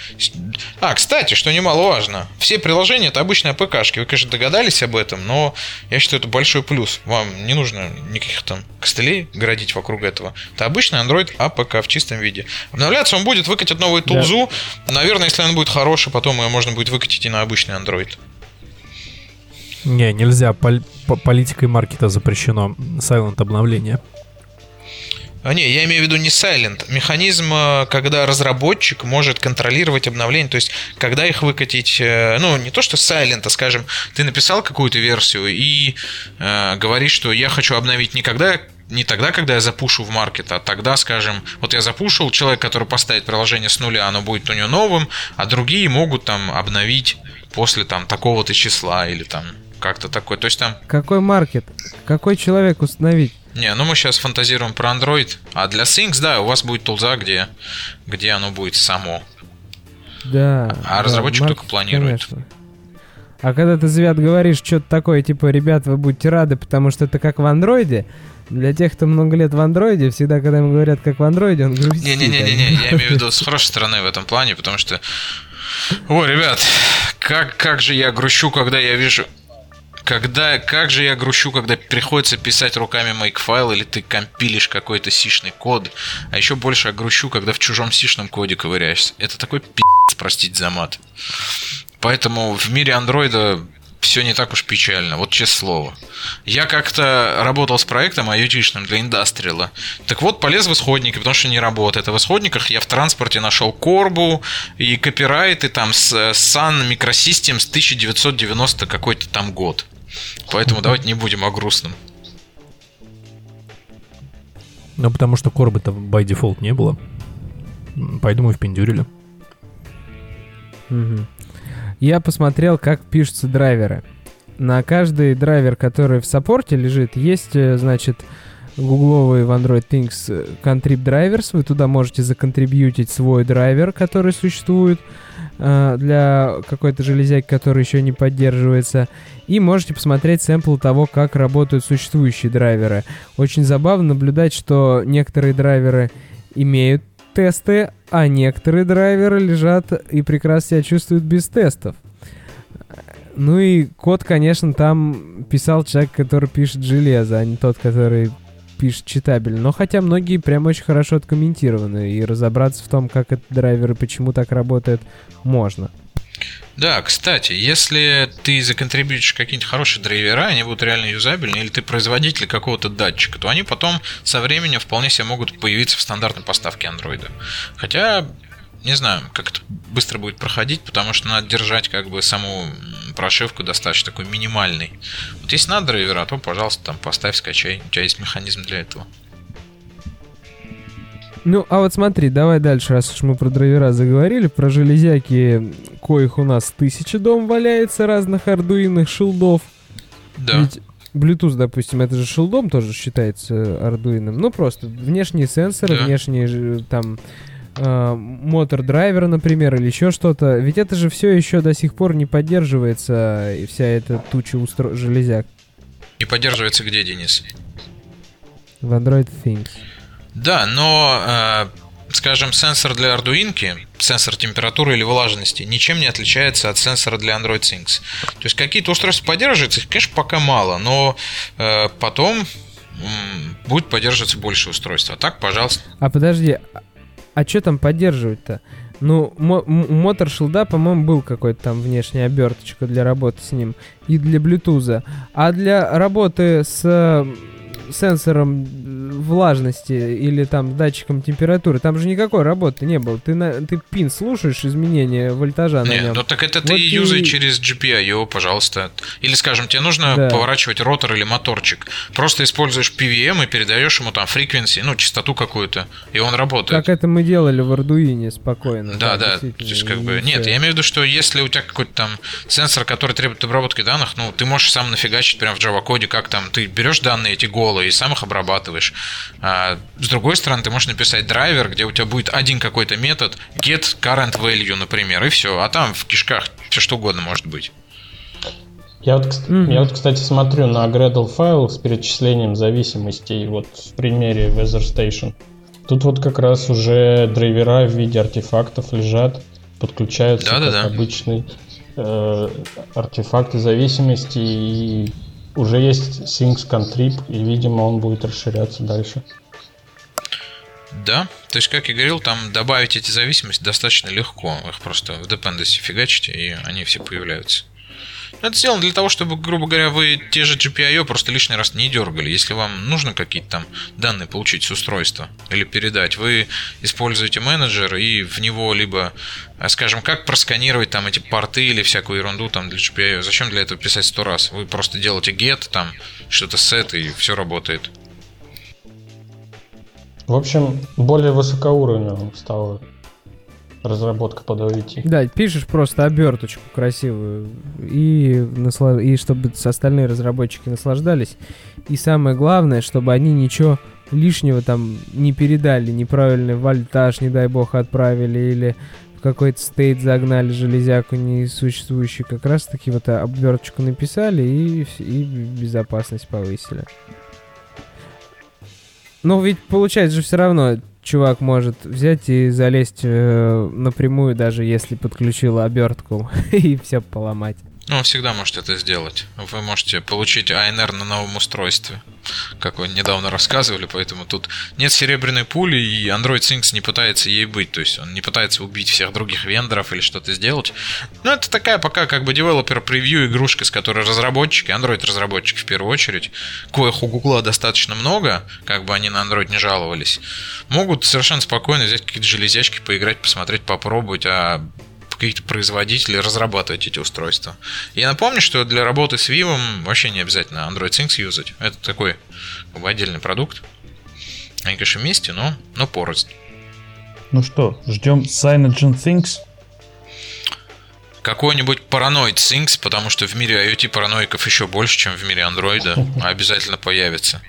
А, кстати, что немаловажно, все приложения это обычные APK шки. Вы, конечно, догадались об этом, но я считаю, это большой плюс. Вам не нужно никаких там костылей городить вокруг этого. Это обычный Android APK в чистом виде. Обновляться он будет, выкатить новую тулзу. Да. Наверное, если он будет хороший, потом ее можно будет выкатить и на обычный Android. Не, нельзя. Пол- политикой маркета запрещено silent обновление. А, не, я имею в виду не silent. Механизм, э, когда разработчик может контролировать обновления, то есть когда их выкатить, э, ну, не то что silent, а, скажем, ты написал какую-то версию и э, говоришь, что я хочу обновить не когда не тогда, когда я запушу в маркет, а тогда, скажем, вот я запушил, человек, который поставит приложение с нуля, оно будет у него новым, а другие могут там обновить после там такого-то числа или там как-то такое. То есть там... Какой маркет? Какой человек установить? Не, ну мы сейчас фантазируем про Android. А для Things, да, у вас будет тулза, где, где оно будет само. Да. А да, разработчик маркет, только планирует. Конечно. А когда ты, Звят, говоришь что-то такое, типа, ребят, вы будете рады, потому что это как в андроиде, для тех, кто много лет в андроиде, всегда, когда ему говорят, как в андроиде, он грустит. Не-не-не, я имею в виду с хорошей стороны в этом плане, потому что... Ой, ребят, как, как же я грущу, когда я вижу когда, как же я грущу, когда приходится писать руками makefile, или ты компилишь какой-то сишный код. А еще больше я грущу, когда в чужом сишном коде ковыряешься. Это такой пи***ц, простите за мат. Поэтому в мире андроида все не так уж печально, вот честное слово. Я как-то работал с проектом IoT-шным для индастриала. Так вот, полез в исходники, потому что не работает. А в исходниках я в транспорте нашел Корбу и копирайты там с Sun Microsystems 1990 какой-то там год. Поэтому давайте не будем о грустном. Ну, потому что корбы-то by default не было. Пойду мы в пиндюрили. Угу. Я посмотрел, как пишутся драйверы. На каждый драйвер, который в саппорте лежит, есть, э, значит, гугловый в Android Things Contrib Drivers. Вы туда можете законтрибьютить свой драйвер, который существует. Э, для какой-то железяки, который еще не поддерживается. И можете посмотреть сэмпл того, как работают существующие драйверы. Очень забавно наблюдать, что некоторые драйверы имеют тесты, а некоторые драйверы лежат и прекрасно себя чувствуют без тестов. Ну и код, конечно, там писал человек, который пишет железо, а не тот, который пишет читабельно. Но хотя многие прям очень хорошо откомментированы, и разобраться в том, как этот драйвер и почему так работает, можно. Да, кстати, если ты законтрибьютишь какие-нибудь хорошие драйвера, они будут реально юзабельны, или ты производитель какого-то датчика, то они потом со временем вполне себе могут появиться в стандартной поставке андроида. Хотя, не знаю, как это быстро будет проходить, потому что надо держать как бы саму прошивку достаточно такой минимальной. Вот если надо драйвера, то, пожалуйста, там поставь, скачай. У тебя есть механизм для этого. Ну, а вот смотри, давай дальше, раз уж мы про драйвера заговорили, про железяки, коих у нас тысяча дом валяется, разных ардуинных шилдов. Да. Ведь Bluetooth, допустим, это же шилдом тоже считается ардуином. Ну, просто внешние сенсоры, Да. внешние там мотор драйвер, например, или еще что-то. Ведь это же все еще до сих пор не поддерживается, и вся эта туча устро... железяк И поддерживается где, Денис? в Android Things. Да, но, э, скажем, сенсор для Arduino, сенсор температуры или влажности, ничем не отличается от сенсора для Android Things. То есть какие-то устройства поддерживаются, их, конечно, пока мало, но э, потом будет поддерживаться больше устройств. А так, пожалуйста. А подожди, а что там поддерживать-то? Ну, мотор шилда, по-моему, был какой-то там внешняя оберточка для работы с ним и для Bluetooth. А для работы с сенсором э, влажности или там датчиком температуры, там же никакой работы не было. Ты, на, ты пин слушаешь изменения вольтажа на Не, нем. ну так это ты Вот юзай и- через GPIO, пожалуйста. Или, скажем, тебе нужно Да. поворачивать ротор или моторчик. Просто используешь PVM и передаешь ему там frequency, ну, частоту какую-то, и он работает. Как это мы делали в Ардуине спокойно. Да, да. То есть, как бы. Нет, я имею в виду, что если у тебя какой-то там сенсор, который требует обработки данных, ну, ты можешь сам нафигачить прямо в Java коде, как там ты берешь данные эти голые и сам их обрабатываешь. А с другой стороны, ты можешь написать драйвер, где у тебя будет один какой-то метод get current value, например, и все. А там в кишках все что угодно может быть. Я вот, Мгм. я вот, кстати, смотрю на Gradle файл с перечислением зависимостей вот в примере Weather Station. Тут вот как раз уже драйвера в виде артефактов лежат, подключаются Да-да-да. как обычные э, артефакты зависимости и уже есть Things Contrib, и, видимо, он будет расширяться дальше. Да, то есть, как я говорил, там добавить эти зависимости достаточно легко. Их просто в dependency фигачите, и они все появляются. Это сделано для того, чтобы, грубо говоря, вы те же GPIO просто лишний раз не дергали. Если вам нужно какие-то там данные получить с устройства или передать, вы используете менеджер и в него либо, а, скажем, как просканировать там эти порты или всякую ерунду там для GPIO. Зачем для этого писать сто раз? Вы просто делаете get, там что-то set и все работает. В общем, более высокоуровневым стала разработка под OET. Да, пишешь просто оберточку красивую, и, насла- и чтобы остальные разработчики наслаждались. И самое главное, чтобы они ничего лишнего там не передали, неправильный вольтаж, не дай бог, отправили, или в какой-то стейт загнали железяку несуществующую. Как раз таки вот оберточку написали и, и безопасность повысили. Но ведь получается же все равно чувак может взять и залезть э, напрямую, даже если подключил обертку, и все поломать. Ну, он всегда может это сделать. Вы можете получить ANR на новом устройстве, как вы недавно рассказывали, поэтому тут нет серебряной пули, и Android Things не пытается ей быть, то есть он не пытается убить всех других вендоров или что-то сделать. Но это такая пока как бы девелопер превью игрушка, с которой разработчики, Android разработчики в первую очередь, коих у Гугла достаточно много, как бы они на Android не жаловались, могут совершенно спокойно взять какие-то железячки, поиграть, посмотреть, попробовать, а какие-то производители разрабатывать эти устройства. Я напомню, что для работы с Vim вообще не обязательно Android Things юзать. Это такой как бы, отдельный продукт. Они, конечно, вместе, но, но порознь. Ну что, ждем Cyanogen Things. Какой-нибудь Paranoid Things, потому что в мире IoT параноиков еще больше, чем в мире андроида, обязательно появится.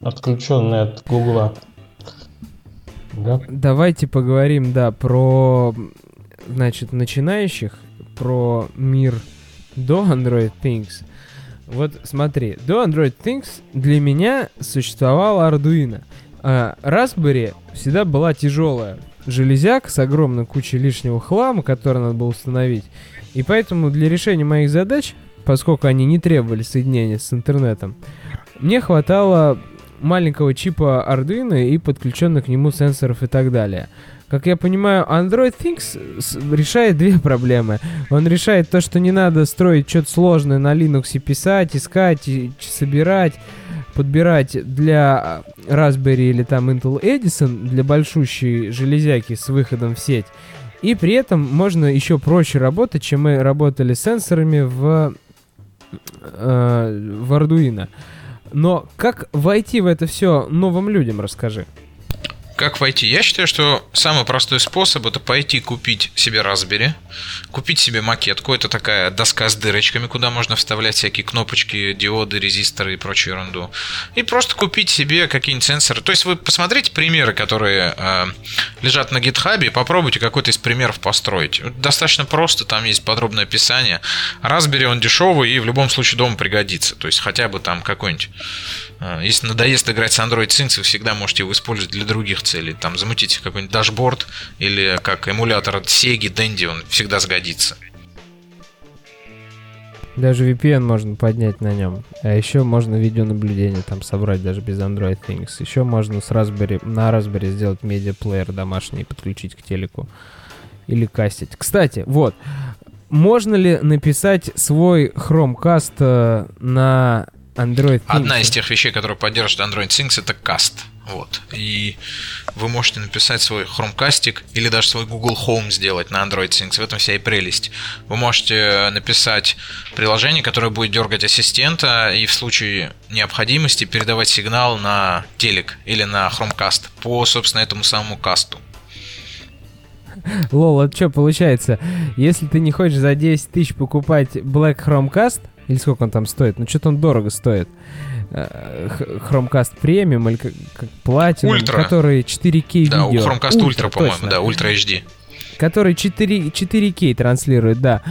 Отключенный от Гугла. Да? Давайте поговорим, да, про, значит, начинающих, про мир до Android Things. Вот смотри, до Android Things для меня существовал Arduino. А Raspberry всегда была тяжелая железяка с огромной кучей лишнего хлама, который надо было установить. И поэтому для решения моих задач, поскольку они не требовали соединения с интернетом, мне хватало маленького чипа Arduino и подключенных к нему сенсоров и так далее. Как я понимаю, Android Things решает две проблемы. Он решает то, что не надо строить что-то сложное на Linux, писать, искать, и собирать, подбирать для Raspberry или там Intel Edison, для большущей железяки с выходом в сеть. И при этом можно еще проще работать, чем мы работали с сенсорами в, э, в Arduino. Но как войти в это все новым людям, расскажи. Как войти? Я считаю, что самый простой способ это пойти купить себе Raspberry, купить себе макетку. Это такая доска с дырочками, куда можно вставлять всякие кнопочки, диоды, резисторы и прочую ерунду. И просто купить себе какие-нибудь сенсоры. То есть вы посмотрите примеры, которые э, лежат на гитхабе, и попробуйте какой-то из примеров построить. Достаточно просто, там есть подробное описание. Raspberry он дешевый и в любом случае дома пригодится. То есть хотя бы там какой-нибудь если надоест играть с Android Things, вы всегда можете его использовать для других целей. Там замутите какой-нибудь дашборд или как эмулятор от Sega, Dendy, он всегда сгодится. Даже VPN можно поднять на нем. А еще можно видеонаблюдение там собрать даже без Android Things. Еще можно с Raspberry, на Raspberry сделать медиаплеер домашний и подключить к телеку. Или кастить. Кстати, вот. Можно ли написать свой Chromecast э, на Android Things. Одна из тех вещей, которые поддерживает Android Things, это Cast. Вот. И вы можете написать свой Chromecast или даже свой Google Home сделать на Android Things. В этом вся и прелесть. Вы можете написать приложение, которое будет дергать ассистента и в случае необходимости передавать сигнал на телек или на Chromecast по, собственно, этому самому касту. Лол, это что получается? Если ты не хочешь за 10 тысяч покупать Black Chromecast, или сколько он там стоит? Ну, что-то он дорого стоит. Э, Chromecast премиум или как, как Platinum, который 4К да, видео. Да, Chromecast Ultra, по-моему, да, Ultra HD. Который 4, 4К транслирует, да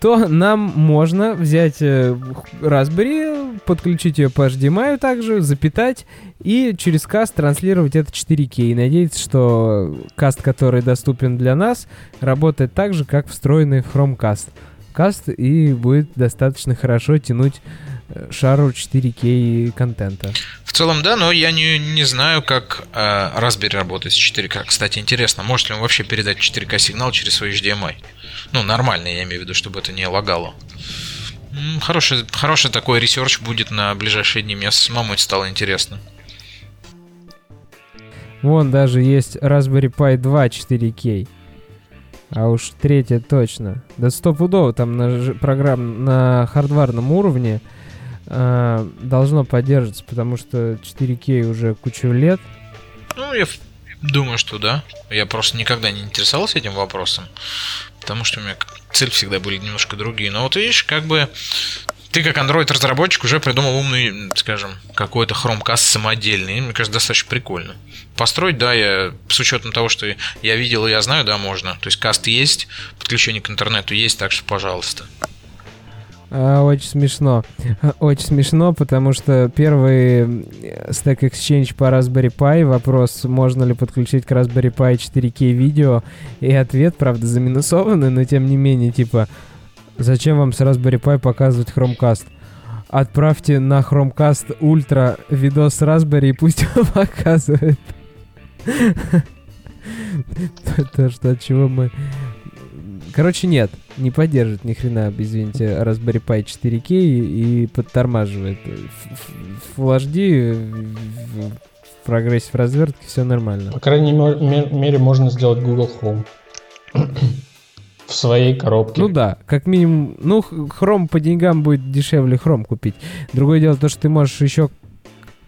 то нам можно взять э, Raspberry, подключить ее по HDMI также, запитать и через каст транслировать это 4К. И надеяться, что каст, который доступен для нас, работает так же, как встроенный в Chromecast каст и будет достаточно хорошо тянуть э, шару 4К контента. В целом, да, но я не, не знаю, как э, Raspberry работает с 4К. Кстати, интересно, может ли он вообще передать 4К сигнал через свой HDMI? Ну, нормально, я имею в виду, чтобы это не лагало. Хороший, хороший такой research будет на ближайшие дни. Мне самому это стало интересно. Вон даже есть Raspberry Pi 2 4K. А уж третья точно. Да стопудово там на программ на хардварном уровне э, должно поддерживаться, потому что 4К уже кучу лет. Ну, я думаю, что да. Я просто никогда не интересовался этим вопросом, потому что у меня цель всегда были немножко другие. Но вот видишь, как бы ты как Android-разработчик уже придумал умный, скажем, какой-то Chromecast самодельный. Мне кажется, достаточно прикольно. Построить, да, я с учетом того, что я видел и я знаю, да, можно. То есть каст есть, подключение к интернету есть, так что, пожалуйста. А, очень смешно. Очень смешно, потому что первый Stack Exchange по Raspberry Pi, вопрос, можно ли подключить к Raspberry Pi 4K видео, и ответ, правда, заминусованный, но тем не менее, типа, Зачем вам с Raspberry Pi показывать Chromecast? Отправьте на Chromecast Ultra видос с Raspberry и пусть он показывает. То, что от чего мы... Короче, нет, не поддержит ни хрена, извините, Raspberry Pi 4K и, подтормаживает. Full HD, в прогрессе в развертке все нормально. По крайней мере, можно сделать Google Home в своей коробке. Ну да, как минимум, ну, хром по деньгам будет дешевле хром купить. Другое дело то, что ты можешь еще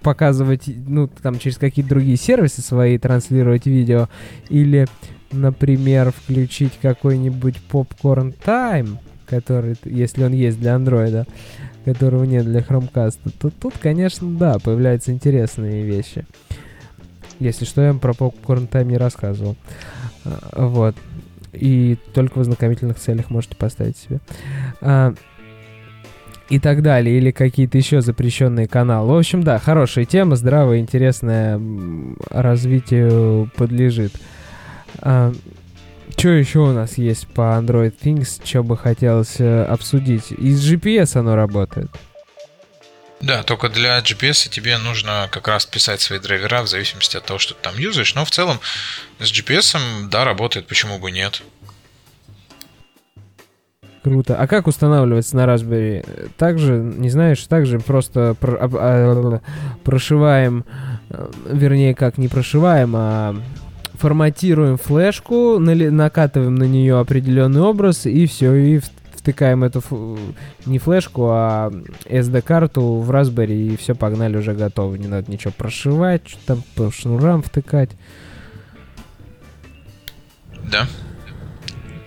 показывать, ну, там, через какие-то другие сервисы свои, транслировать видео, или, например, включить какой-нибудь Popcorn Time, который, если он есть для андроида, которого нет для Chromecast, то тут, конечно, да, появляются интересные вещи. Если что, я вам про Popcorn Time не рассказывал. А, вот и только в ознакомительных целях можете поставить себе. А, и так далее, или какие-то еще запрещенные каналы. В общем, да, хорошая тема, здравая, интересная, развитию подлежит. А, что еще у нас есть по Android Things, что бы хотелось э, обсудить? Из GPS оно работает. Да, только для GPS тебе нужно как раз писать свои драйвера в зависимости от того, что ты там юзаешь. Но в целом с GPS, да, работает, почему бы нет. Круто. А как устанавливается на Raspberry? Также, не знаешь, также просто про, а, а, прошиваем, э, вернее, как не прошиваем, а форматируем флешку, накатываем на нее определенный образ и все, и втыкаем эту не флешку, а SD-карту в Raspberry, и все, погнали, уже готово. Не надо ничего прошивать, что там по шнурам втыкать. Да.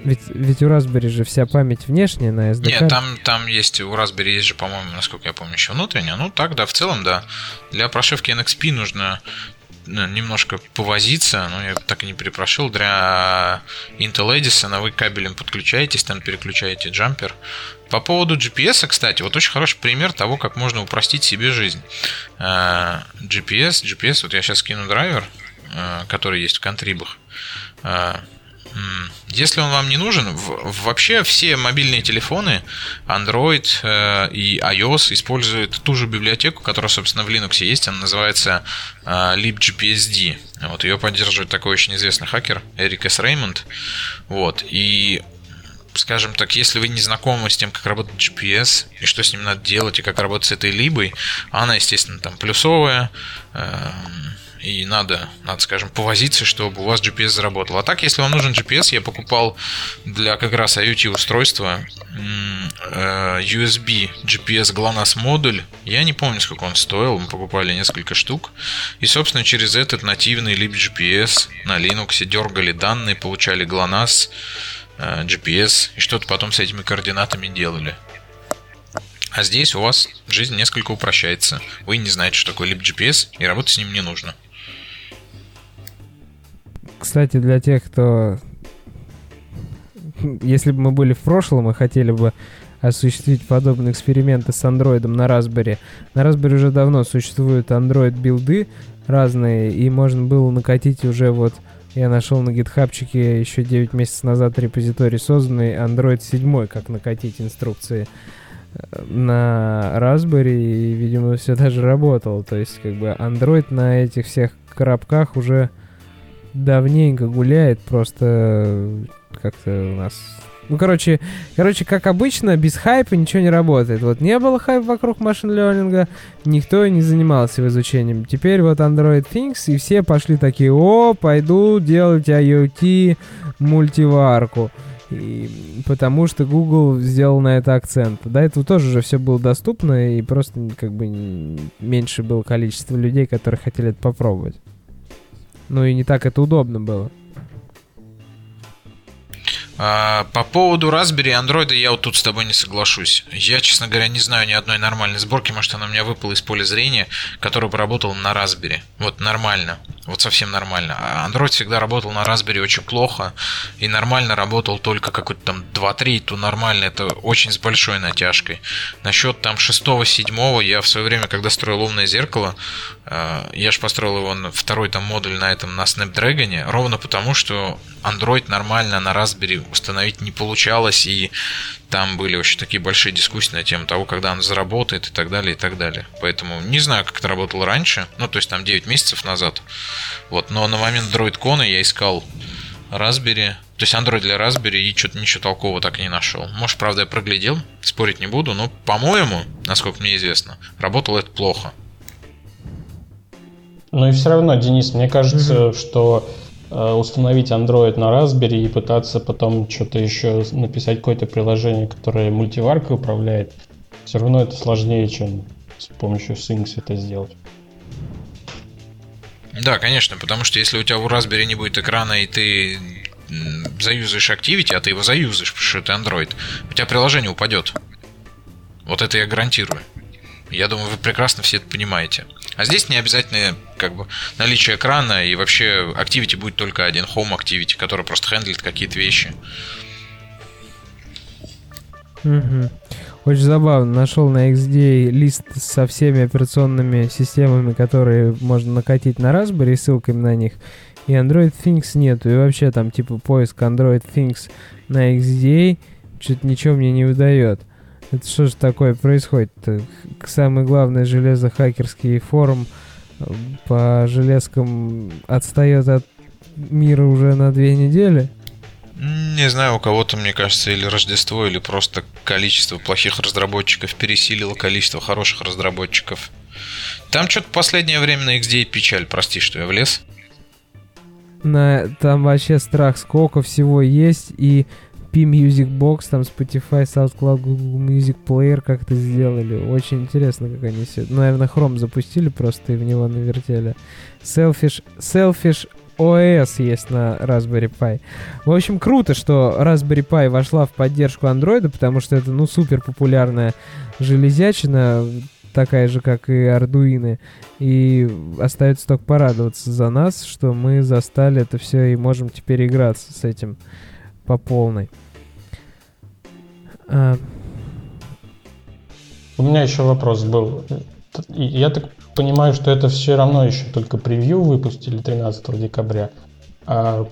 Ведь, ведь у Raspberry же вся память внешняя на SD. Нет, там, там есть, у Raspberry есть же, по-моему, насколько я помню, еще внутренняя. Ну, так, да, в целом, да. Для прошивки NXP нужно ну, немножко повозиться, но я так и не перепрошил. Для Intel Edison вы кабелем подключаетесь, там переключаете джампер. По поводу GPS, кстати, вот очень хороший пример того, как можно упростить себе жизнь. GPS, э, GPS, вот я сейчас скину драйвер, который есть в контрибах. Если он вам не нужен, вообще все мобильные телефоны Android э, и iOS используют ту же библиотеку, которая, собственно, в Linux есть. Она называется э, libgpsd. Вот ее поддерживает такой очень известный хакер Эрик С. Реймонд. Вот. И скажем так, если вы не знакомы с тем, как работает GPS, и что с ним надо делать, и как работать с этой либой, она, естественно, там плюсовая, э, и надо, надо, скажем, повозиться, чтобы у вас GPS заработал. А так, если вам нужен GPS, я покупал для как раз IoT устройства э, USB GPS GLONASS модуль. Я не помню, сколько он стоил, мы покупали несколько штук. И, собственно, через этот нативный либо GPS на Linux дергали данные, получали GLONASS, э, GPS и что-то потом с этими координатами делали. А здесь у вас жизнь несколько упрощается. Вы не знаете, что такое libGPS, и работать с ним не нужно. Кстати, для тех, кто... Если бы мы были в прошлом и хотели бы осуществить подобные эксперименты с андроидом на Raspberry. На Raspberry уже давно существуют Android-билды разные, и можно было накатить уже вот... Я нашел на гитхабчике еще 9 месяцев назад репозиторий созданный Android 7, как накатить инструкции э, на Raspberry, и, видимо, все даже работало. То есть, как бы, Android на этих всех коробках уже давненько гуляет, просто как-то у нас... Ну, короче, короче, как обычно, без хайпа ничего не работает. Вот не было хайпа вокруг машин лернинга, никто не занимался его изучением. Теперь вот Android Things, и все пошли такие, о, пойду делать IoT мультиварку. И, потому что Google сделал на это акцент. До этого тоже уже все было доступно, и просто как бы меньше было количество людей, которые хотели это попробовать. Ну и не так это удобно было. А, по поводу Raspberry и Android я вот тут с тобой не соглашусь. Я, честно говоря, не знаю ни одной нормальной сборки, может, она у меня выпала из поля зрения, которая бы работала на Raspberry. Вот нормально. Вот совсем нормально. А Android всегда работал на Raspberry очень плохо. И нормально работал только какой-то там 2-3, то нормально. Это очень с большой натяжкой. Насчет там 6-7 я в свое время, когда строил умное зеркало, я же построил его на второй там модуль на этом, на Snapdragon, ровно потому, что Android нормально на Raspberry установить не получалось, и там были очень такие большие дискуссии на тему того, когда он заработает и так далее, и так далее. Поэтому не знаю, как это работало раньше, ну, то есть там 9 месяцев назад. Вот, но на момент DroidCon я искал Raspberry, то есть Android для Raspberry и что-то ничего толкового так и не нашел. Может, правда, я проглядел, спорить не буду, но, по-моему, насколько мне известно, работало это плохо. Ну и все равно, Денис, мне кажется, mm-hmm. что Э, установить Android на Raspberry и пытаться потом что-то еще написать какое-то приложение, которое мультиваркой управляет, все равно это сложнее, чем с помощью Syncs это сделать. Да, конечно, потому что если у тебя у Raspberry не будет экрана, и ты заюзаешь Activity, а ты его заюзаешь, потому что это Android, у тебя приложение упадет. Вот это я гарантирую. Я думаю, вы прекрасно все это понимаете. А здесь не обязательно как бы наличие экрана и вообще Activity будет только один Home Activity, который просто хендлит какие-то вещи. Угу. Очень забавно. Нашел на XDA лист со всеми операционными системами, которые можно накатить на Raspberry, ссылками на них. И Android Things нету. И вообще там типа поиск Android Things на XDA что-то ничего мне не выдает. Это что же такое происходит? -то? Самое главное железо хакерский форум э, по железкам отстает от мира уже на две недели? Не знаю, у кого-то, мне кажется, или Рождество, или просто количество плохих разработчиков пересилило количество хороших разработчиков. Там что-то последнее время на XD печаль, прости, что я влез. На, там вообще страх, сколько всего есть, и P-Music Box, там Spotify, SoundCloud, Google Music Player как-то сделали. Очень интересно, как они все... Наверное, Chrome запустили просто и в него навертели. Selfish, Selfish OS есть на Raspberry Pi. В общем, круто, что Raspberry Pi вошла в поддержку Android, потому что это, ну, супер популярная железячина, такая же, как и Arduino. И остается только порадоваться за нас, что мы застали это все и можем теперь играться с этим по полной. У меня еще вопрос был. Я так понимаю, что это все равно еще только превью выпустили 13 декабря. А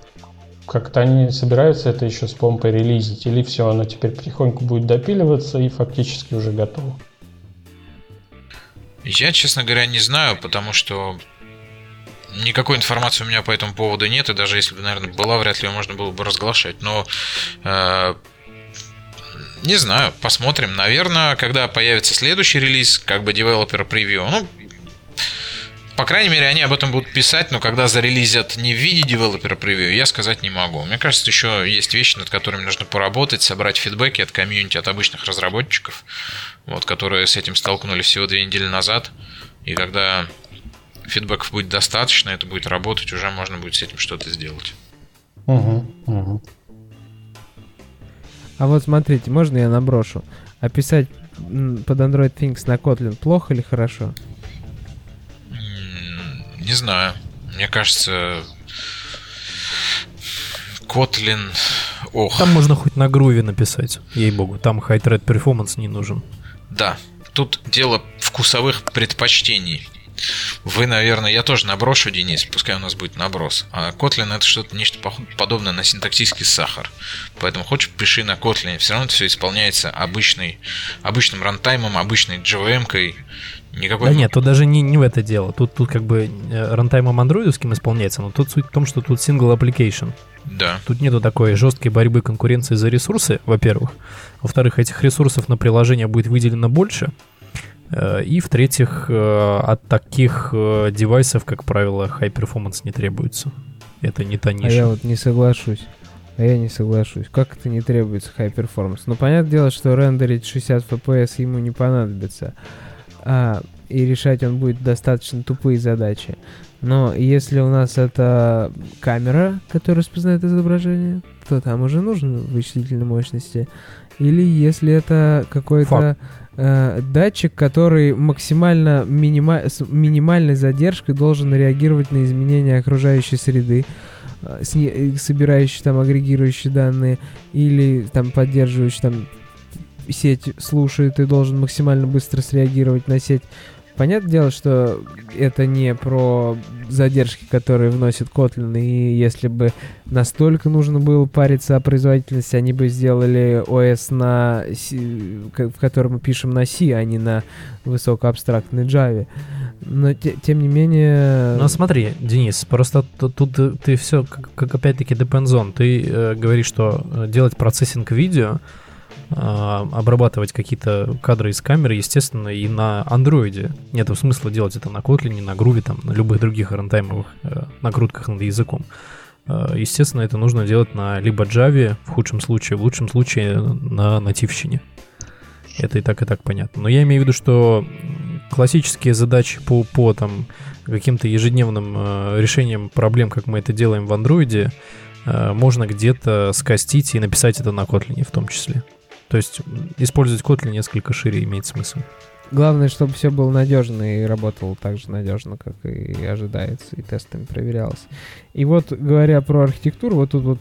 как-то они собираются это еще с помпой релизить? Или все, оно теперь потихоньку будет допиливаться и фактически уже готово? Я, честно говоря, не знаю, потому что никакой информации у меня по этому поводу нет, и даже если бы, наверное, была, вряд ли ее можно было бы разглашать. Но э, не знаю, посмотрим. Наверное, когда появится следующий релиз, как бы девелопер превью, ну, по крайней мере, они об этом будут писать, но когда зарелизят не в виде девелопера превью, я сказать не могу. Мне кажется, еще есть вещи, над которыми нужно поработать, собрать фидбэки от комьюнити, от обычных разработчиков, вот, которые с этим столкнулись всего две недели назад. И когда фидбэков будет достаточно, это будет работать, уже можно будет с этим что-то сделать. Угу, угу. А вот смотрите, можно я наброшу? Описать под Android Things на Kotlin плохо или хорошо? Не знаю. Мне кажется, Kotlin... Ох. Там можно хоть на груве написать, ей-богу. Там high thread performance не нужен. Да, тут дело вкусовых предпочтений. Вы, наверное, я тоже наброшу, Денис, пускай у нас будет наброс. А Kotlin это что-то нечто подобное на синтаксический сахар. Поэтому хочешь, пиши на Kotlin. Все равно это все исполняется обычный, обычным рантаймом, обычной JVM-кой. Никакой... Да нет, тут даже не, не в это дело. Тут, тут как бы э, рантаймом андроидовским исполняется, но тут суть в том, что тут single application. Да. Тут нету такой жесткой борьбы конкуренции за ресурсы, во-первых. Во-вторых, этих ресурсов на приложение будет выделено больше. Э, и в-третьих, э, от таких э, девайсов, как правило, high performance не требуется. Это не та ниша. А я вот не соглашусь. А я не соглашусь. Как это не требуется high performance? Ну, понятное дело, что рендерить 60 FPS ему не понадобится. А, и решать он будет достаточно тупые задачи. Но если у нас это камера, которая распознает изображение, то там уже нужны вычислительные мощности. Или если это какой-то э, датчик, который максимально минима с минимальной задержкой должен реагировать на изменения окружающей среды, э, э собирающий там агрегирующие данные, или там поддерживающий там сеть слушает и должен максимально быстро среагировать на сеть. Понятное дело, что это не про задержки, которые вносит Kotlin, и если бы настолько нужно было париться о производительности, они бы сделали ОС на C, в котором мы пишем на C, а не на высокоабстрактной Java. Но те, тем не менее... Ну смотри, Денис, просто тут, ты все, как, как опять-таки on. Ты э, говоришь, что э, делать процессинг видео обрабатывать какие-то кадры из камеры, естественно, и на андроиде. Нет смысла делать это на Kotlin, на Groovy, там, на любых других рантаймовых э, накрутках над языком. Э, естественно, это нужно делать на либо Java, в худшем случае, в лучшем случае на нативщине. Это и так, и так понятно. Но я имею в виду, что классические задачи по, по там, каким-то ежедневным э, решениям проблем, как мы это делаем в андроиде, э, можно где-то скостить и написать это на Kotlin в том числе. То есть использовать Kotlin несколько шире имеет смысл. Главное, чтобы все было надежно и работало так же надежно, как и ожидается, и тестами проверялось. И вот, говоря про архитектуру, вот тут вот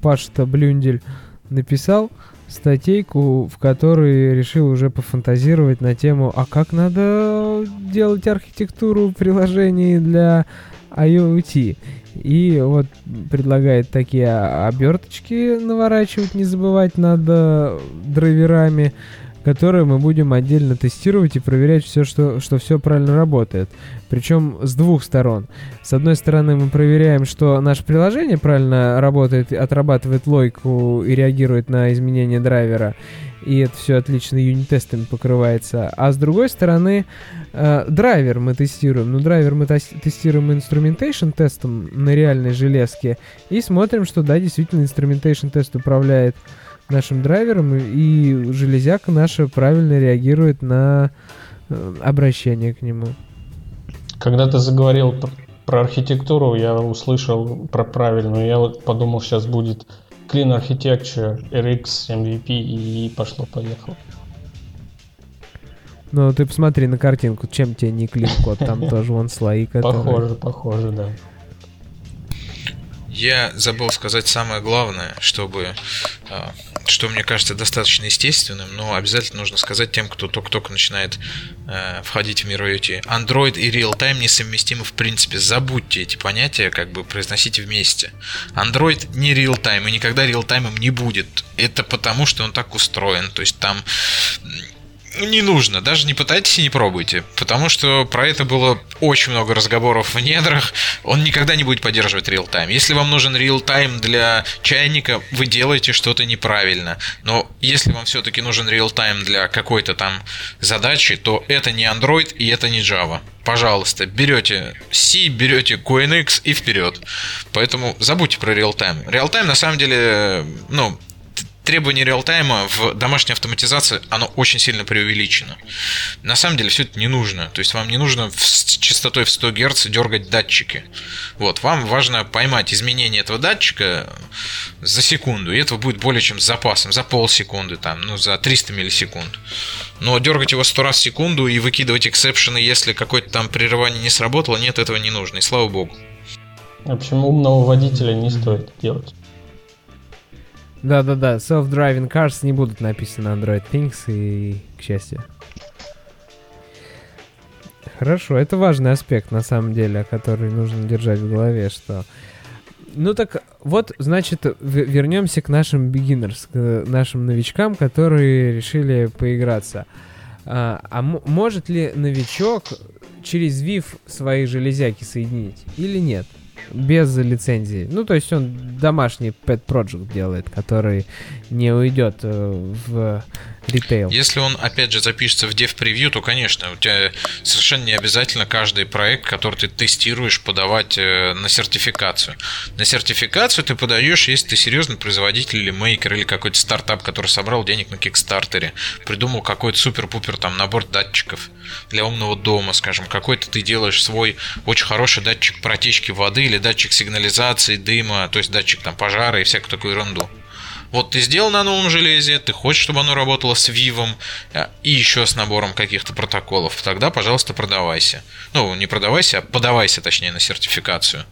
Паша Блюндель написал статейку, в которой решил уже пофантазировать на тему, а как надо делать архитектуру приложений для IoT. И вот предлагает такие оберточки наворачивать, не забывать надо драйверами. которые мы будем отдельно тестировать и проверять все, что, что все правильно работает. Причем с двух сторон. С одной стороны, мы проверяем, что наше приложение правильно работает, отрабатывает логику и реагирует на изменения драйвера и это все отлично unit-test ами покрывается. А с другой стороны, э, драйвер мы тестируем. Ну, драйвер мы тестируем instrumentation test ом на реальной железке и смотрим, что да, действительно instrumentation test управляет нашим драйвером, и железяка наша правильно реагирует на э, обращение к нему. Когда ты заговорил про архитектуру, я услышал про правильную, я вот подумал, сейчас будет Clean Architecture, RX, MVP и пошло-поехало. Ну, ты посмотри на картинку, чем тебе не клин код, там тоже вон слои, которые... Похоже, похоже, да. Я забыл сказать самое главное, чтобы, а, что мне кажется достаточно естественным, но обязательно нужно сказать тем, кто только-только начинает э, входить в мир IoT. Android и Real-Time несовместимы в принципе. Забудьте эти понятия, как бы произносите вместе. Android не Real-Time и никогда Real-Time не будет. Это потому, что он так устроен. То есть там не нужно, даже не пытайтесь и не пробуйте, потому что про это было очень много разговоров в недрах, он никогда не будет поддерживать реал-тайм. Если вам нужен реал-тайм для чайника, вы делаете что-то неправильно, но если вам все-таки нужен реал-тайм для какой-то там задачи, то это не Android и это не Java. Пожалуйста, берете C, берете QNX и вперед. Поэтому забудьте про реал-тайм. Реал-тайм на самом деле, ну, требование реалтайма в домашней автоматизации, оно очень сильно преувеличено. На самом деле все это не нужно. То есть вам не нужно с частотой в 100 Гц дергать датчики. Вот, вам важно поймать изменение этого датчика за секунду. И этого будет более чем с запасом. За полсекунды, там, ну, за 300 миллисекунд. Но дергать его 100 раз в секунду и выкидывать эксепшены, если какое-то там прерывание не сработало, нет, этого не нужно. И слава богу. В общем, умного водителя не стоит делать. Да-да-да, self-driving cars не будут написаны на Android Things, и к счастью. Хорошо, это важный аспект, на самом деле, который нужно держать в голове, что... Ну так вот, значит, вернемся к нашим beginners, к нашим новичкам, которые решили поиграться. А, а может ли новичок через VIF свои железяки соединить или нет? Без лицензии. Ну, то есть он домашний pet project делает, который не уйдет э, в ритейл. Если он, опять же, запишется в dev превью, то, конечно, у тебя совершенно не обязательно каждый проект, который ты тестируешь, подавать э, на сертификацию. На сертификацию ты подаешь, если ты серьезный производитель или мейкер, или какой-то стартап, который собрал денег на кикстартере, придумал какой-то супер-пупер там набор датчиков для умного дома, скажем, какой-то ты делаешь свой очень хороший датчик протечки воды или датчик сигнализации, дыма, то есть датчик там пожара и всякую такую ерунду. Вот ты сделал на новом железе, ты хочешь, чтобы оно работало с Вивом а, и еще с набором каких-то протоколов, тогда, пожалуйста, продавайся. Ну, не продавайся, а подавайся, точнее, на сертификацию.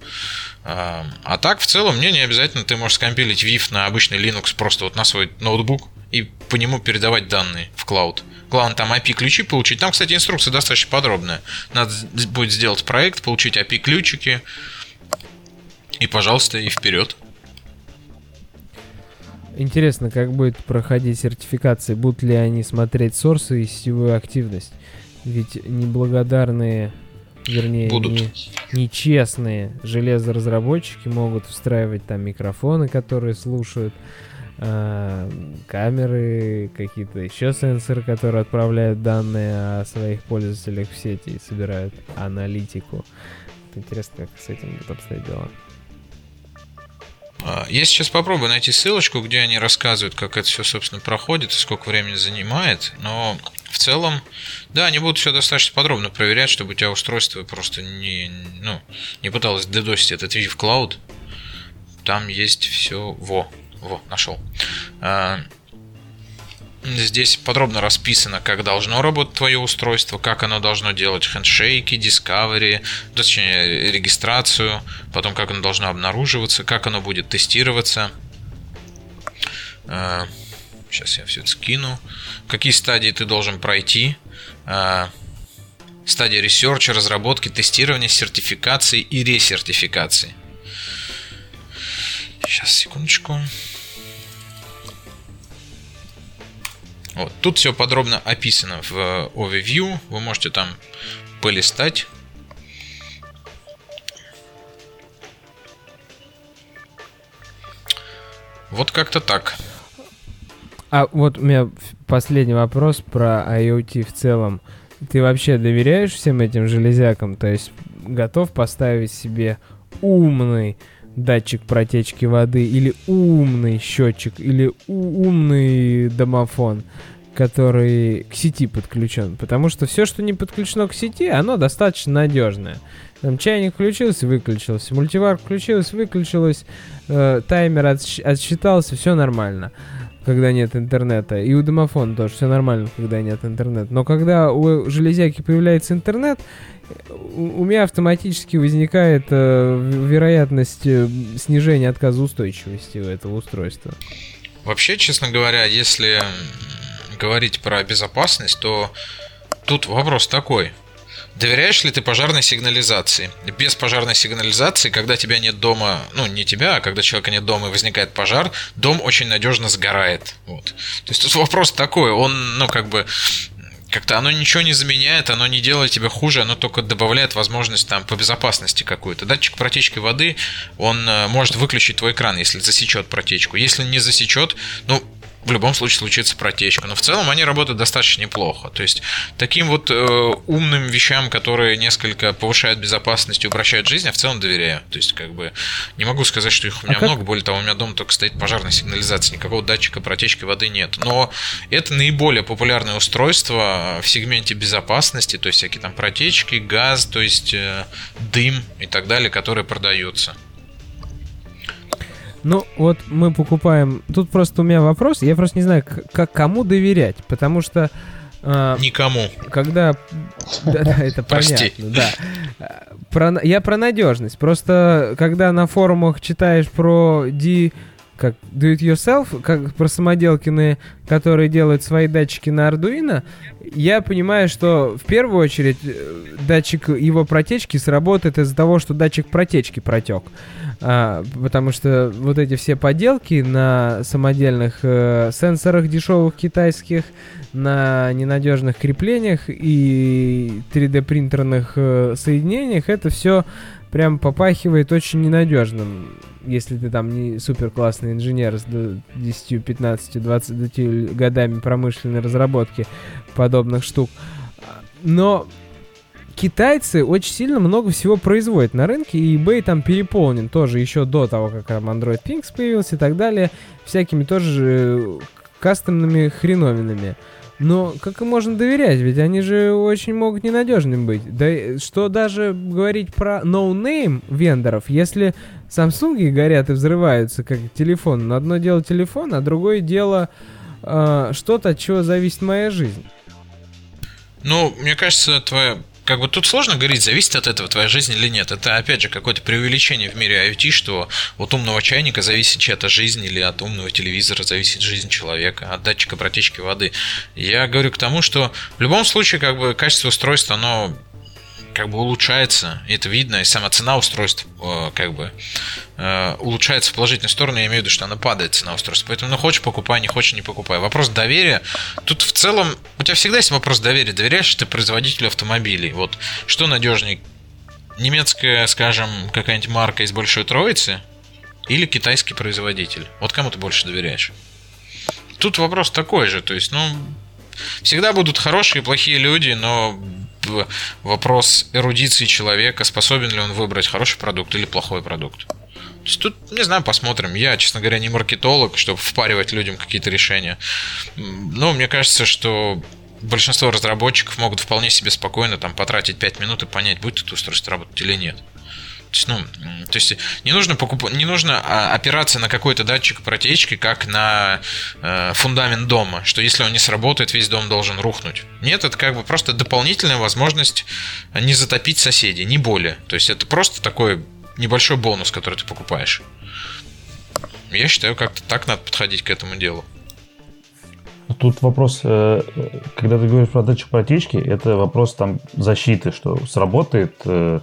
А, а так, в целом, мне не обязательно ты можешь скомпилить Viv на обычный Linux просто вот на свой ноутбук и по нему передавать данные в клауд. Главное там API-ключи получить. Там, кстати, инструкция достаточно подробная. Надо будет сделать проект, получить API-ключики. И, пожалуйста, и вперед. Интересно, как будет проходить сертификация, будут ли они смотреть сорсы и сетевую активность. Ведь неблагодарные, вернее, будут. Не, нечестные железоразработчики могут встраивать там микрофоны, которые слушают, э, камеры, какие-то еще сенсоры, которые отправляют данные о своих пользователях в сети и собирают аналитику. Интересно, как с этим будет обстоять дела. А, я сейчас попробую найти ссылочку, где они рассказывают, как это все, собственно, проходит и сколько времени занимает. Но в целом, да, они будут все достаточно подробно проверять, чтобы у тебя устройство просто не, ну, не пыталось дедосить этот Vive Cloud. Там есть все. Во, во, нашел. Здесь подробно расписано, как должно работать твое устройство, как оно должно делать хендшейки, discovery, точнее регистрацию, потом как оно должно обнаруживаться, как оно будет тестироваться. Сейчас а, я все это скину. Какие стадии ты должен пройти. А, стадия research а, разработки, тестирования, сертификации и ресертификации. Сейчас, секундочку. Вот. Тут все подробно описано в overview, вы можете там полистать. Вот как-то так. А вот у меня последний вопрос про IoT в целом. Ты вообще доверяешь всем этим железякам? То есть готов поставить себе умный датчик протечки воды или умный счетчик или умный домофон, который к сети подключен. Потому что все, что не подключено к сети, оно достаточно надежное. Там чайник включился, выключился, мультивар включился, выключилось, э, таймер отсч- отсчитался, все нормально когда нет интернета. И у домофона тоже все нормально, когда нет интернета. Но когда у железяки появляется интернет, у, меня автоматически возникает э, вероятность э, снижения отказоустойчивости у этого устройства. Вообще, честно говоря, если говорить про безопасность, то тут вопрос такой. Доверяешь ли ты пожарной сигнализации? Без пожарной сигнализации, когда тебя нет дома, ну не тебя, а когда человека нет дома и возникает пожар, дом очень надежно сгорает. Вот. То есть тут вопрос такой, он, ну как бы, как-то оно ничего не заменяет, оно не делает тебя хуже, оно только добавляет возможность там по безопасности какую-то. Датчик протечки воды, он э, может выключить твой экран, если засечет протечку. Если не засечет, ну, в любом случае случится протечка. Но в целом они работают достаточно неплохо. То есть таким вот э, умным вещам, которые несколько повышают безопасность и упрощают жизнь, я в целом доверяю. То есть как бы не могу сказать, что их у меня а много. Как? Более того, у меня дома только стоит пожарная сигнализация, никакого датчика протечки воды нет. Но это наиболее популярное устройство в сегменте безопасности, то есть всякие там протечки, газ, то есть э, дым и так далее, которые продаются. Ну, вот мы покупаем... Тут просто у меня вопрос, я просто не знаю, как кому доверять, потому что... Э, Никому. Когда... Да, да, это понятно, да. Про... Я про надежность. Просто когда на форумах читаешь про D как do it yourself, как про самоделкины, которые делают свои датчики на Arduino, я понимаю, что в первую очередь э, датчик его протечки сработает из-за того, что датчик протечки протек. А, потому что вот эти все поделки на самодельных э, сенсорах дешевых китайских, на ненадежных креплениях и 3D принтерных э, соединениях, это все прям попахивает очень ненадежным. Если ты там не супер классный инженер с 10, 15, 20 годами промышленной разработки подобных штук. Но китайцы очень сильно много всего производят на рынке, и eBay там переполнен тоже еще до того, как там Android Pings появился и так далее, всякими тоже э, кастомными хреновинами. Но как им можно доверять? Ведь они же очень могут ненадежными быть. Да что даже говорить про no-name вендоров, если Samsung горят и взрываются как телефон. Но одно дело телефон, а другое дело э, что-то, от чего зависит моя жизнь. Ну, мне кажется, твоя как бы тут сложно говорить, зависит от этого твоя жизнь или нет. Это, опять же, какое-то преувеличение в мире IoT, что от умного чайника зависит чья-то жизнь или от умного телевизора зависит жизнь человека, от датчика протечки воды. Я говорю к тому, что в любом случае, как бы, качество устройства, оно как бы улучшается, и это видно, и сама цена устройств э, как бы э, улучшается в положительную сторону, я имею в виду, что она падает, цена устройства. Поэтому, ну, хочешь покупай, не хочешь не покупай. Вопрос доверия. Тут в целом, у тебя всегда есть вопрос доверия. Доверяешь ты производителю автомобилей? Вот, что надежней? Немецкая, скажем, какая-нибудь марка из Большой Троицы или китайский производитель? Вот кому ты больше доверяешь? Тут вопрос такой же, то есть, ну, всегда будут хорошие и плохие люди, но вопрос эрудиции человека, способен ли он выбрать хороший продукт или плохой продукт. То есть тут, не знаю, посмотрим. Я, честно говоря, не маркетолог, чтобы впаривать людям какие-то решения. Но мне кажется, что большинство разработчиков могут вполне себе спокойно там потратить 5 минут и понять, будет это устройство работать или нет. Ну, то есть не нужно покуп... не нужно а, опираться на какой-то датчик протечки, как на э, фундамент дома, что если он не сработает, весь дом должен рухнуть. Нет, это как бы просто дополнительная возможность не затопить соседей, не более. То есть это просто такой небольшой бонус, который ты покупаешь. Я считаю, как-то так надо подходить к этому делу. Тут вопрос, э, когда ты говоришь про датчик протечки, это вопрос там защиты, что сработает э,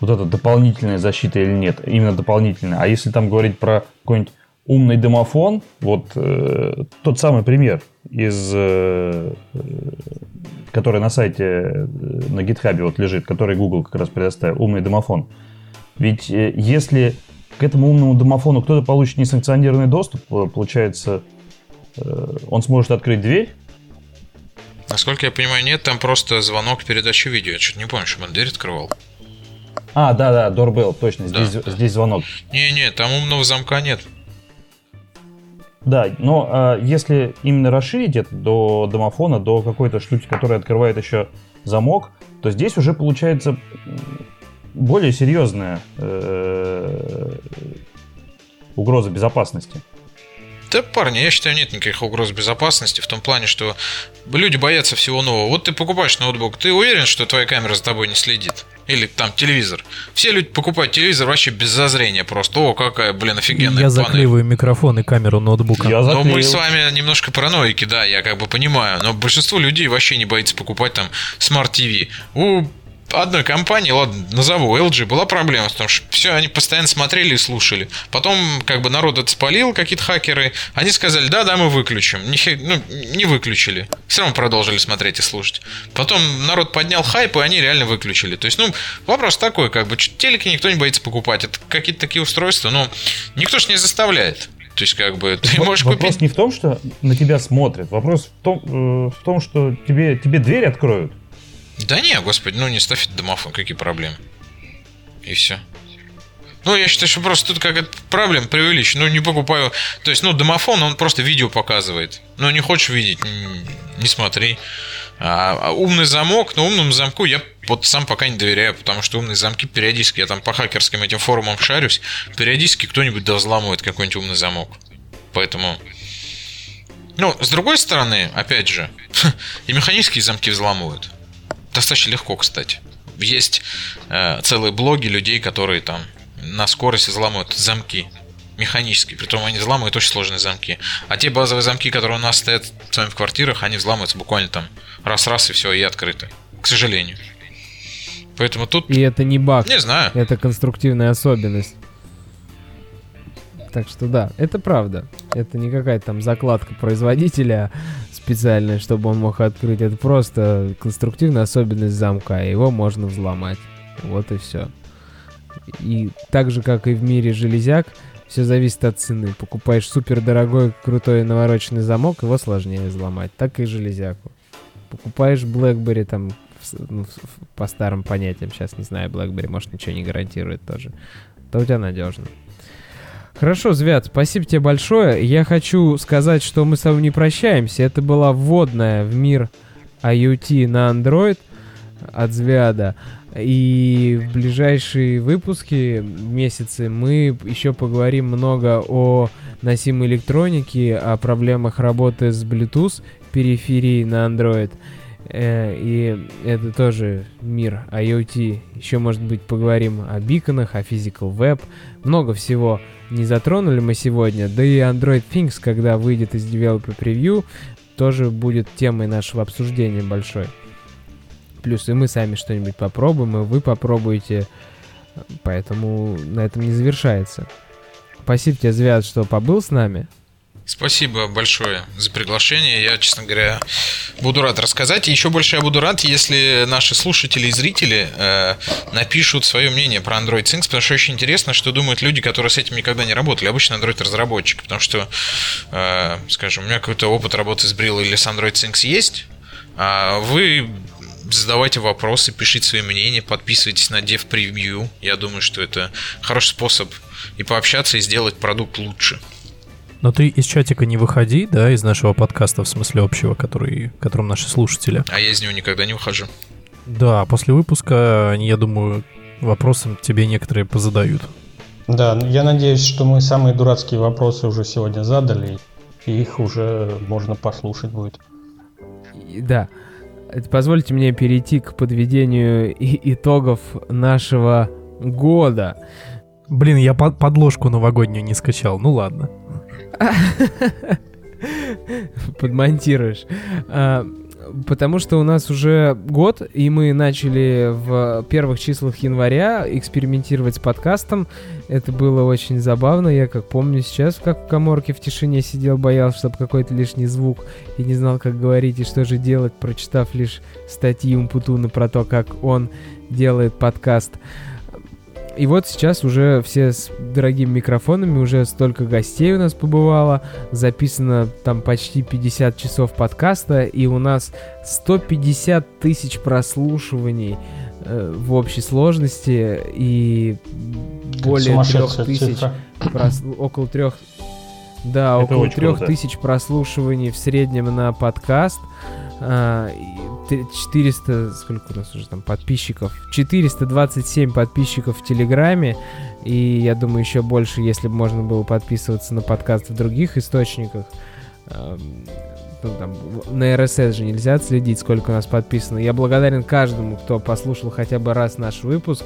вот эта дополнительная защита или нет, именно дополнительная. А если там говорить про какой-нибудь умный домофон, вот э, тот самый пример. из, э, который на сайте э, на GitHub вот лежит, который Google как раз предоставил, умный домофон. Ведь э, если к этому умному домофону кто-то получит несанкционированный доступ, получается, он сможет открыть дверь. Насколько я понимаю, нет, там просто звонок передачи видео. Я что-то не помню, что он дверь открывал. А, да, да, Doorbell, точно, здесь, да, здесь звонок. Не-не, там умного замка нет. Да, но э, если именно расширить это до домофона, до какой-то штуки, которая открывает еще замок, то здесь уже получается более серьезная э, угроза безопасности. Да, парни, я считаю, нет никаких угроз безопасности в том плане, что люди боятся всего нового. Вот ты покупаешь ноутбук, ты уверен, что твоя камера за тобой не следит? Или там телевизор. Все люди покупают телевизор вообще без зазрения просто. О, какая, блин, офигенная Я заклеиваю микрофон и камеру ноутбука. Я но мы с вами немножко параноики, да, я как бы понимаю. Но большинство людей вообще не боится покупать там смарт-ТВ. У одной компании, ладно, назову, LG, была проблема в том, что все, они постоянно смотрели и слушали. Потом, как бы, народ это спалил, какие-то хакеры. Они сказали, да, да, мы выключим. Не, ну, не выключили. Все равно продолжили смотреть и слушать. Потом народ поднял хайп, и они реально выключили. То есть, ну, вопрос такой, как бы, телеки никто не боится покупать. Это какие-то такие устройства, но никто ж не заставляет. То есть, как бы, ты можешь Вопрос купить... не в том, что на тебя смотрят. Вопрос в том, э, в том что тебе, тебе дверь откроют. Да не, господи, ну не ставь домофон, какие проблемы. И все. Ну, я считаю, что просто тут как проблем преувеличен. Ну, не покупаю. То есть, ну, домофон, он просто видео показывает. Ну, не хочешь видеть, не, смотри. А, а умный замок, ну, умному замку я вот сам пока не доверяю, потому что умные замки периодически, я там по хакерским этим форумам шарюсь, периодически кто-нибудь да взламывает какой-нибудь умный замок. Поэтому... Ну, с другой стороны, опять же, и механические замки взламывают. Достаточно легко, кстати. Есть э, целые блоги людей, которые там на скорости взламывают замки механические. Притом они взламывают очень сложные замки. А те базовые замки, которые у нас стоят с вами в квартирах, они взламываются буквально там раз-раз и все, и открыты. К сожалению. Поэтому тут... И это не баг. Не знаю. Это конструктивная особенность. Так что да, это правда. Это не какая-то там закладка производителя специальная, чтобы он мог открыть. Это просто конструктивная особенность замка, и его можно взломать. Вот и все. И так же, как и в мире железяк, все зависит от цены. Покупаешь супер дорогой, крутой навороченный замок, его сложнее взломать. Так и железяку. Покупаешь BlackBerry там ну, по старым понятиям, сейчас не знаю, BlackBerry может ничего не гарантирует тоже, то у тебя надежно. Хорошо, Звят, спасибо тебе большое. Я хочу сказать, что мы с тобой не прощаемся. Это была вводная в мир IoT на Android от Звяда. И в ближайшие выпуски, месяцы, мы еще поговорим много о носимой электронике, о проблемах работы с Bluetooth периферии на Android. Э, и это тоже мир IoT. Еще, может быть, поговорим о биконах, о Physical Web. Много всего не затронули мы сегодня. Да и Android Things, когда выйдет из Developer Preview, тоже будет темой нашего обсуждения большой. Плюс и мы сами что-нибудь попробуем, и вы попробуете. Поэтому на этом не завершается. Спасибо тебе, Звяз, что побыл с нами. Спасибо большое за приглашение. Я, честно говоря, буду рад рассказать. Еще больше я буду рад, если наши слушатели и зрители э, напишут свое мнение про Android Things, потому что очень интересно, что думают люди, которые с этим никогда не работали. Обычно Android-разработчик, потому что, э, скажем, у меня какой-то опыт работы с Brill или с Android Things есть, а вы задавайте вопросы, пишите свои мнения, подписывайтесь на Dev Preview. Я думаю, что это хороший способ и пообщаться, и сделать продукт лучше. Но ты из чатика не выходи, да, из нашего подкаста, в смысле общего, который, которым наши слушатели. А я из него никогда не ухожу. Да, после выпуска они, я думаю, вопросы тебе некоторые позадают. Да, я надеюсь, что мы самые дурацкие вопросы уже сегодня задали, и их уже можно послушать будет. Да. Позвольте мне перейти к подведению итогов нашего года. Блин, я под подложку новогоднюю не скачал. Ну ладно. Подмонтируешь. А, потому что у нас уже год, и мы начали в первых числах января экспериментировать с подкастом. Это было очень забавно. Я как помню сейчас, как в коморке в тишине сидел, боялся, чтобы какой-то лишний звук, и не знал, как говорить и что же делать, прочитав лишь статьи Умпутуна про то, как он делает подкаст. И вот сейчас уже все с дорогими микрофонами, уже столько гостей у нас побывало, записано там почти 50 часов подкаста, и у нас 150 тысяч прослушиваний э, в общей сложности, и более трех тысяч, прос... около трех, да, Это около трех тысяч прослушиваний в среднем на подкаст. 400, а, сколько у нас уже там подписчиков? 427 подписчиков в Телеграме. И я думаю, еще больше, если бы можно было подписываться на подкаст в других источниках. Ну, там, на RSS же нельзя отследить, сколько у нас подписано. Я благодарен каждому, кто послушал хотя бы раз наш выпуск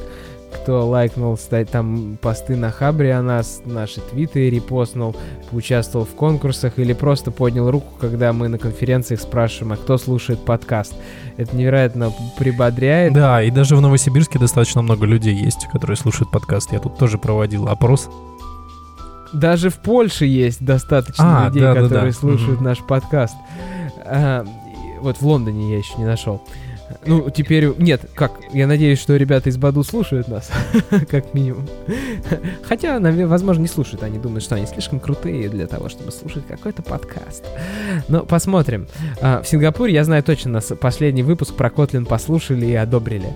кто лайкнул там посты на Хабре о нас, наши твиты репостнул, поучаствовал в конкурсах или просто поднял руку, когда мы на конференциях спрашиваем, а кто слушает подкаст. Это невероятно прибодряет. Да, и даже в Новосибирске достаточно много людей есть, которые слушают подкаст. Я тут тоже проводил опрос. Даже в Польше есть достаточно а, людей, да, которые да, да. слушают mm-hmm. наш подкаст. А, вот в Лондоне я еще не нашел. Ну, теперь... Нет, как? Я надеюсь, что ребята из Баду слушают нас, как минимум. Хотя, возможно, не слушают. Они думают, что они слишком крутые для того, чтобы слушать какой-то подкаст. Но посмотрим. А, в Сингапуре, я знаю точно, нас последний выпуск про Kotlin послушали и одобрили.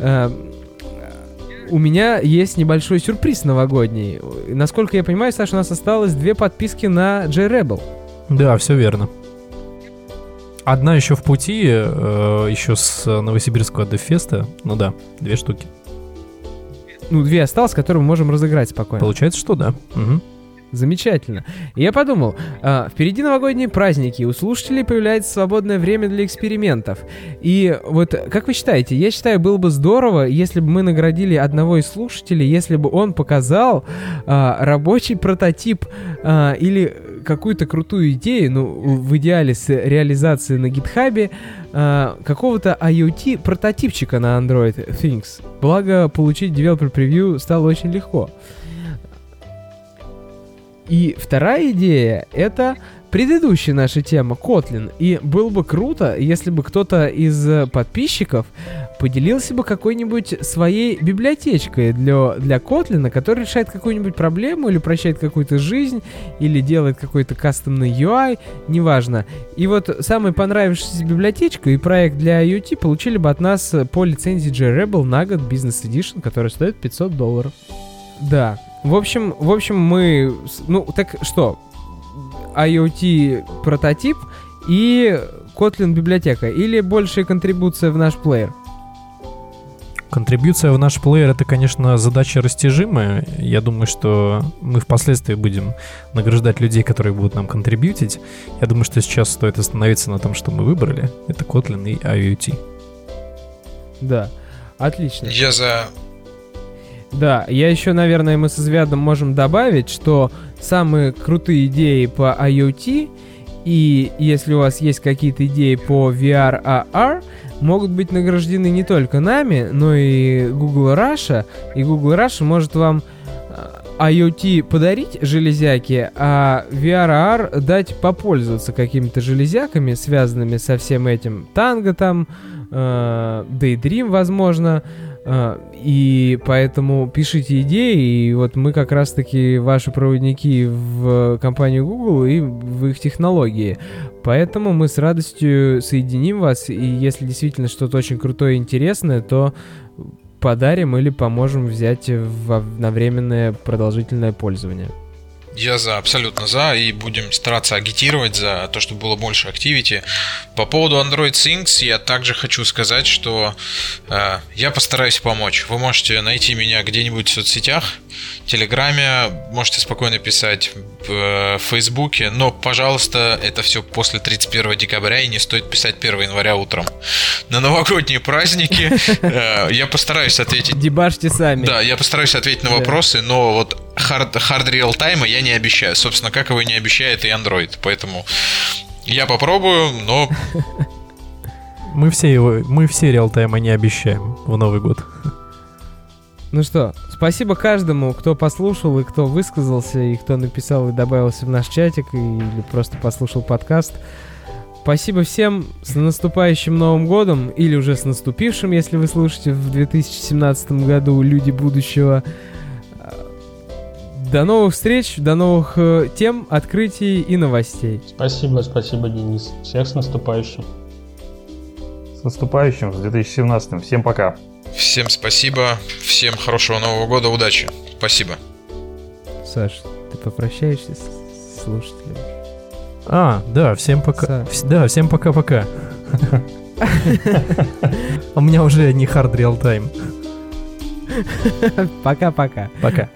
А, у меня есть небольшой сюрприз новогодний. Насколько я понимаю, Саша, у нас осталось две подписки на JRebel. Да, все верно. Одна еще в пути, э, еще с Новосибирского Дефеста. Ну да, две штуки. Ну, две осталось, которые мы можем разыграть спокойно. Получается, что да. Угу. Замечательно. Я подумал, а, впереди новогодние праздники, у слушателей появляется свободное время для экспериментов. И вот, как вы считаете, я считаю, было бы здорово, если бы мы наградили одного из слушателей, если бы он показал а, рабочий прототип а, или какую-то крутую идею, ну, в идеале с реализацией на гитхабе, а, какого-то IoT прототипчика на Android Things. Благо, получить developer превью стало очень легко. И вторая идея — это предыдущая наша тема Kotlin. И было бы круто, если бы кто-то из подписчиков поделился бы какой-нибудь своей библиотечкой для, для Kotlin, которая решает какую-нибудь проблему или прощает какую-то жизнь, или делает какой-то кастомный UI, неважно. И вот самая понравившаяся библиотечка и проект для IoT получили бы от нас по лицензии JRebel на год Business Edition, который стоит 500 долларов. Да, в общем, в общем, мы... Ну, так что? IoT прототип и Kotlin библиотека. Или большая контрибуция в наш плеер? Контрибуция в наш плеер это, конечно, задача растяжимая. Я думаю, что мы впоследствии будем награждать людей, которые будут нам контрибьютить. Я думаю, что сейчас стоит остановиться на том, что мы выбрали. Это Kotlin и IoT. Да, отлично. Я за да, я еще, наверное, мы с Извядом можем добавить, что самые крутые идеи по IoT и если у вас есть какие-то идеи по VR, AR, могут быть награждены не только нами, но и Google Russia. И Google Russia может вам э, IoT подарить железяки, а VR AR дать попользоваться какими-то железяками, связанными со всем этим. Танго там, э, Daydream, возможно. А, и поэтому пишите идеи, и вот мы как раз-таки ваши проводники в компанию Google и в их технологии. Поэтому мы с радостью соединим вас, и если действительно что-то очень крутое и интересное, то подарим или поможем взять в, на временное продолжительное пользование. Я за, абсолютно за, и будем стараться агитировать за то, чтобы было больше активити. По поводу Android Things я также хочу сказать, что э, я постараюсь помочь. Вы можете найти меня где-нибудь в соцсетях, в Телеграме, можете спокойно писать в э, Фейсбуке, но, пожалуйста, это все после 31 декабря и не стоит писать 1 января утром. На новогодние праздники э, я постараюсь ответить... Дебашьте сами. Да, я постараюсь ответить на вопросы, но вот hard, hard real time я не обещаю. Собственно, как его не обещает и Android. Поэтому Я попробую, но... Мы все его, мы все реалтайма не обещаем в Новый год. Ну что, спасибо каждому, кто послушал и кто высказался, и кто написал и добавился в наш чатик, и, или просто послушал подкаст. Спасибо всем с наступающим Новым годом, или уже с наступившим, если вы слушаете в 2017 году «Люди будущего». До новых встреч, до новых э, тем, открытий и новостей. Спасибо, спасибо, Денис. Всех с наступающим. С наступающим, с 2017. Всем пока. Всем спасибо, всем хорошего Нового года, удачи. Спасибо. Саш, ты попрощаешься с слушателями? А, да, всем пока. Саш. Да, всем пока-пока. У меня уже не хард реал тайм. Пока-пока. Пока.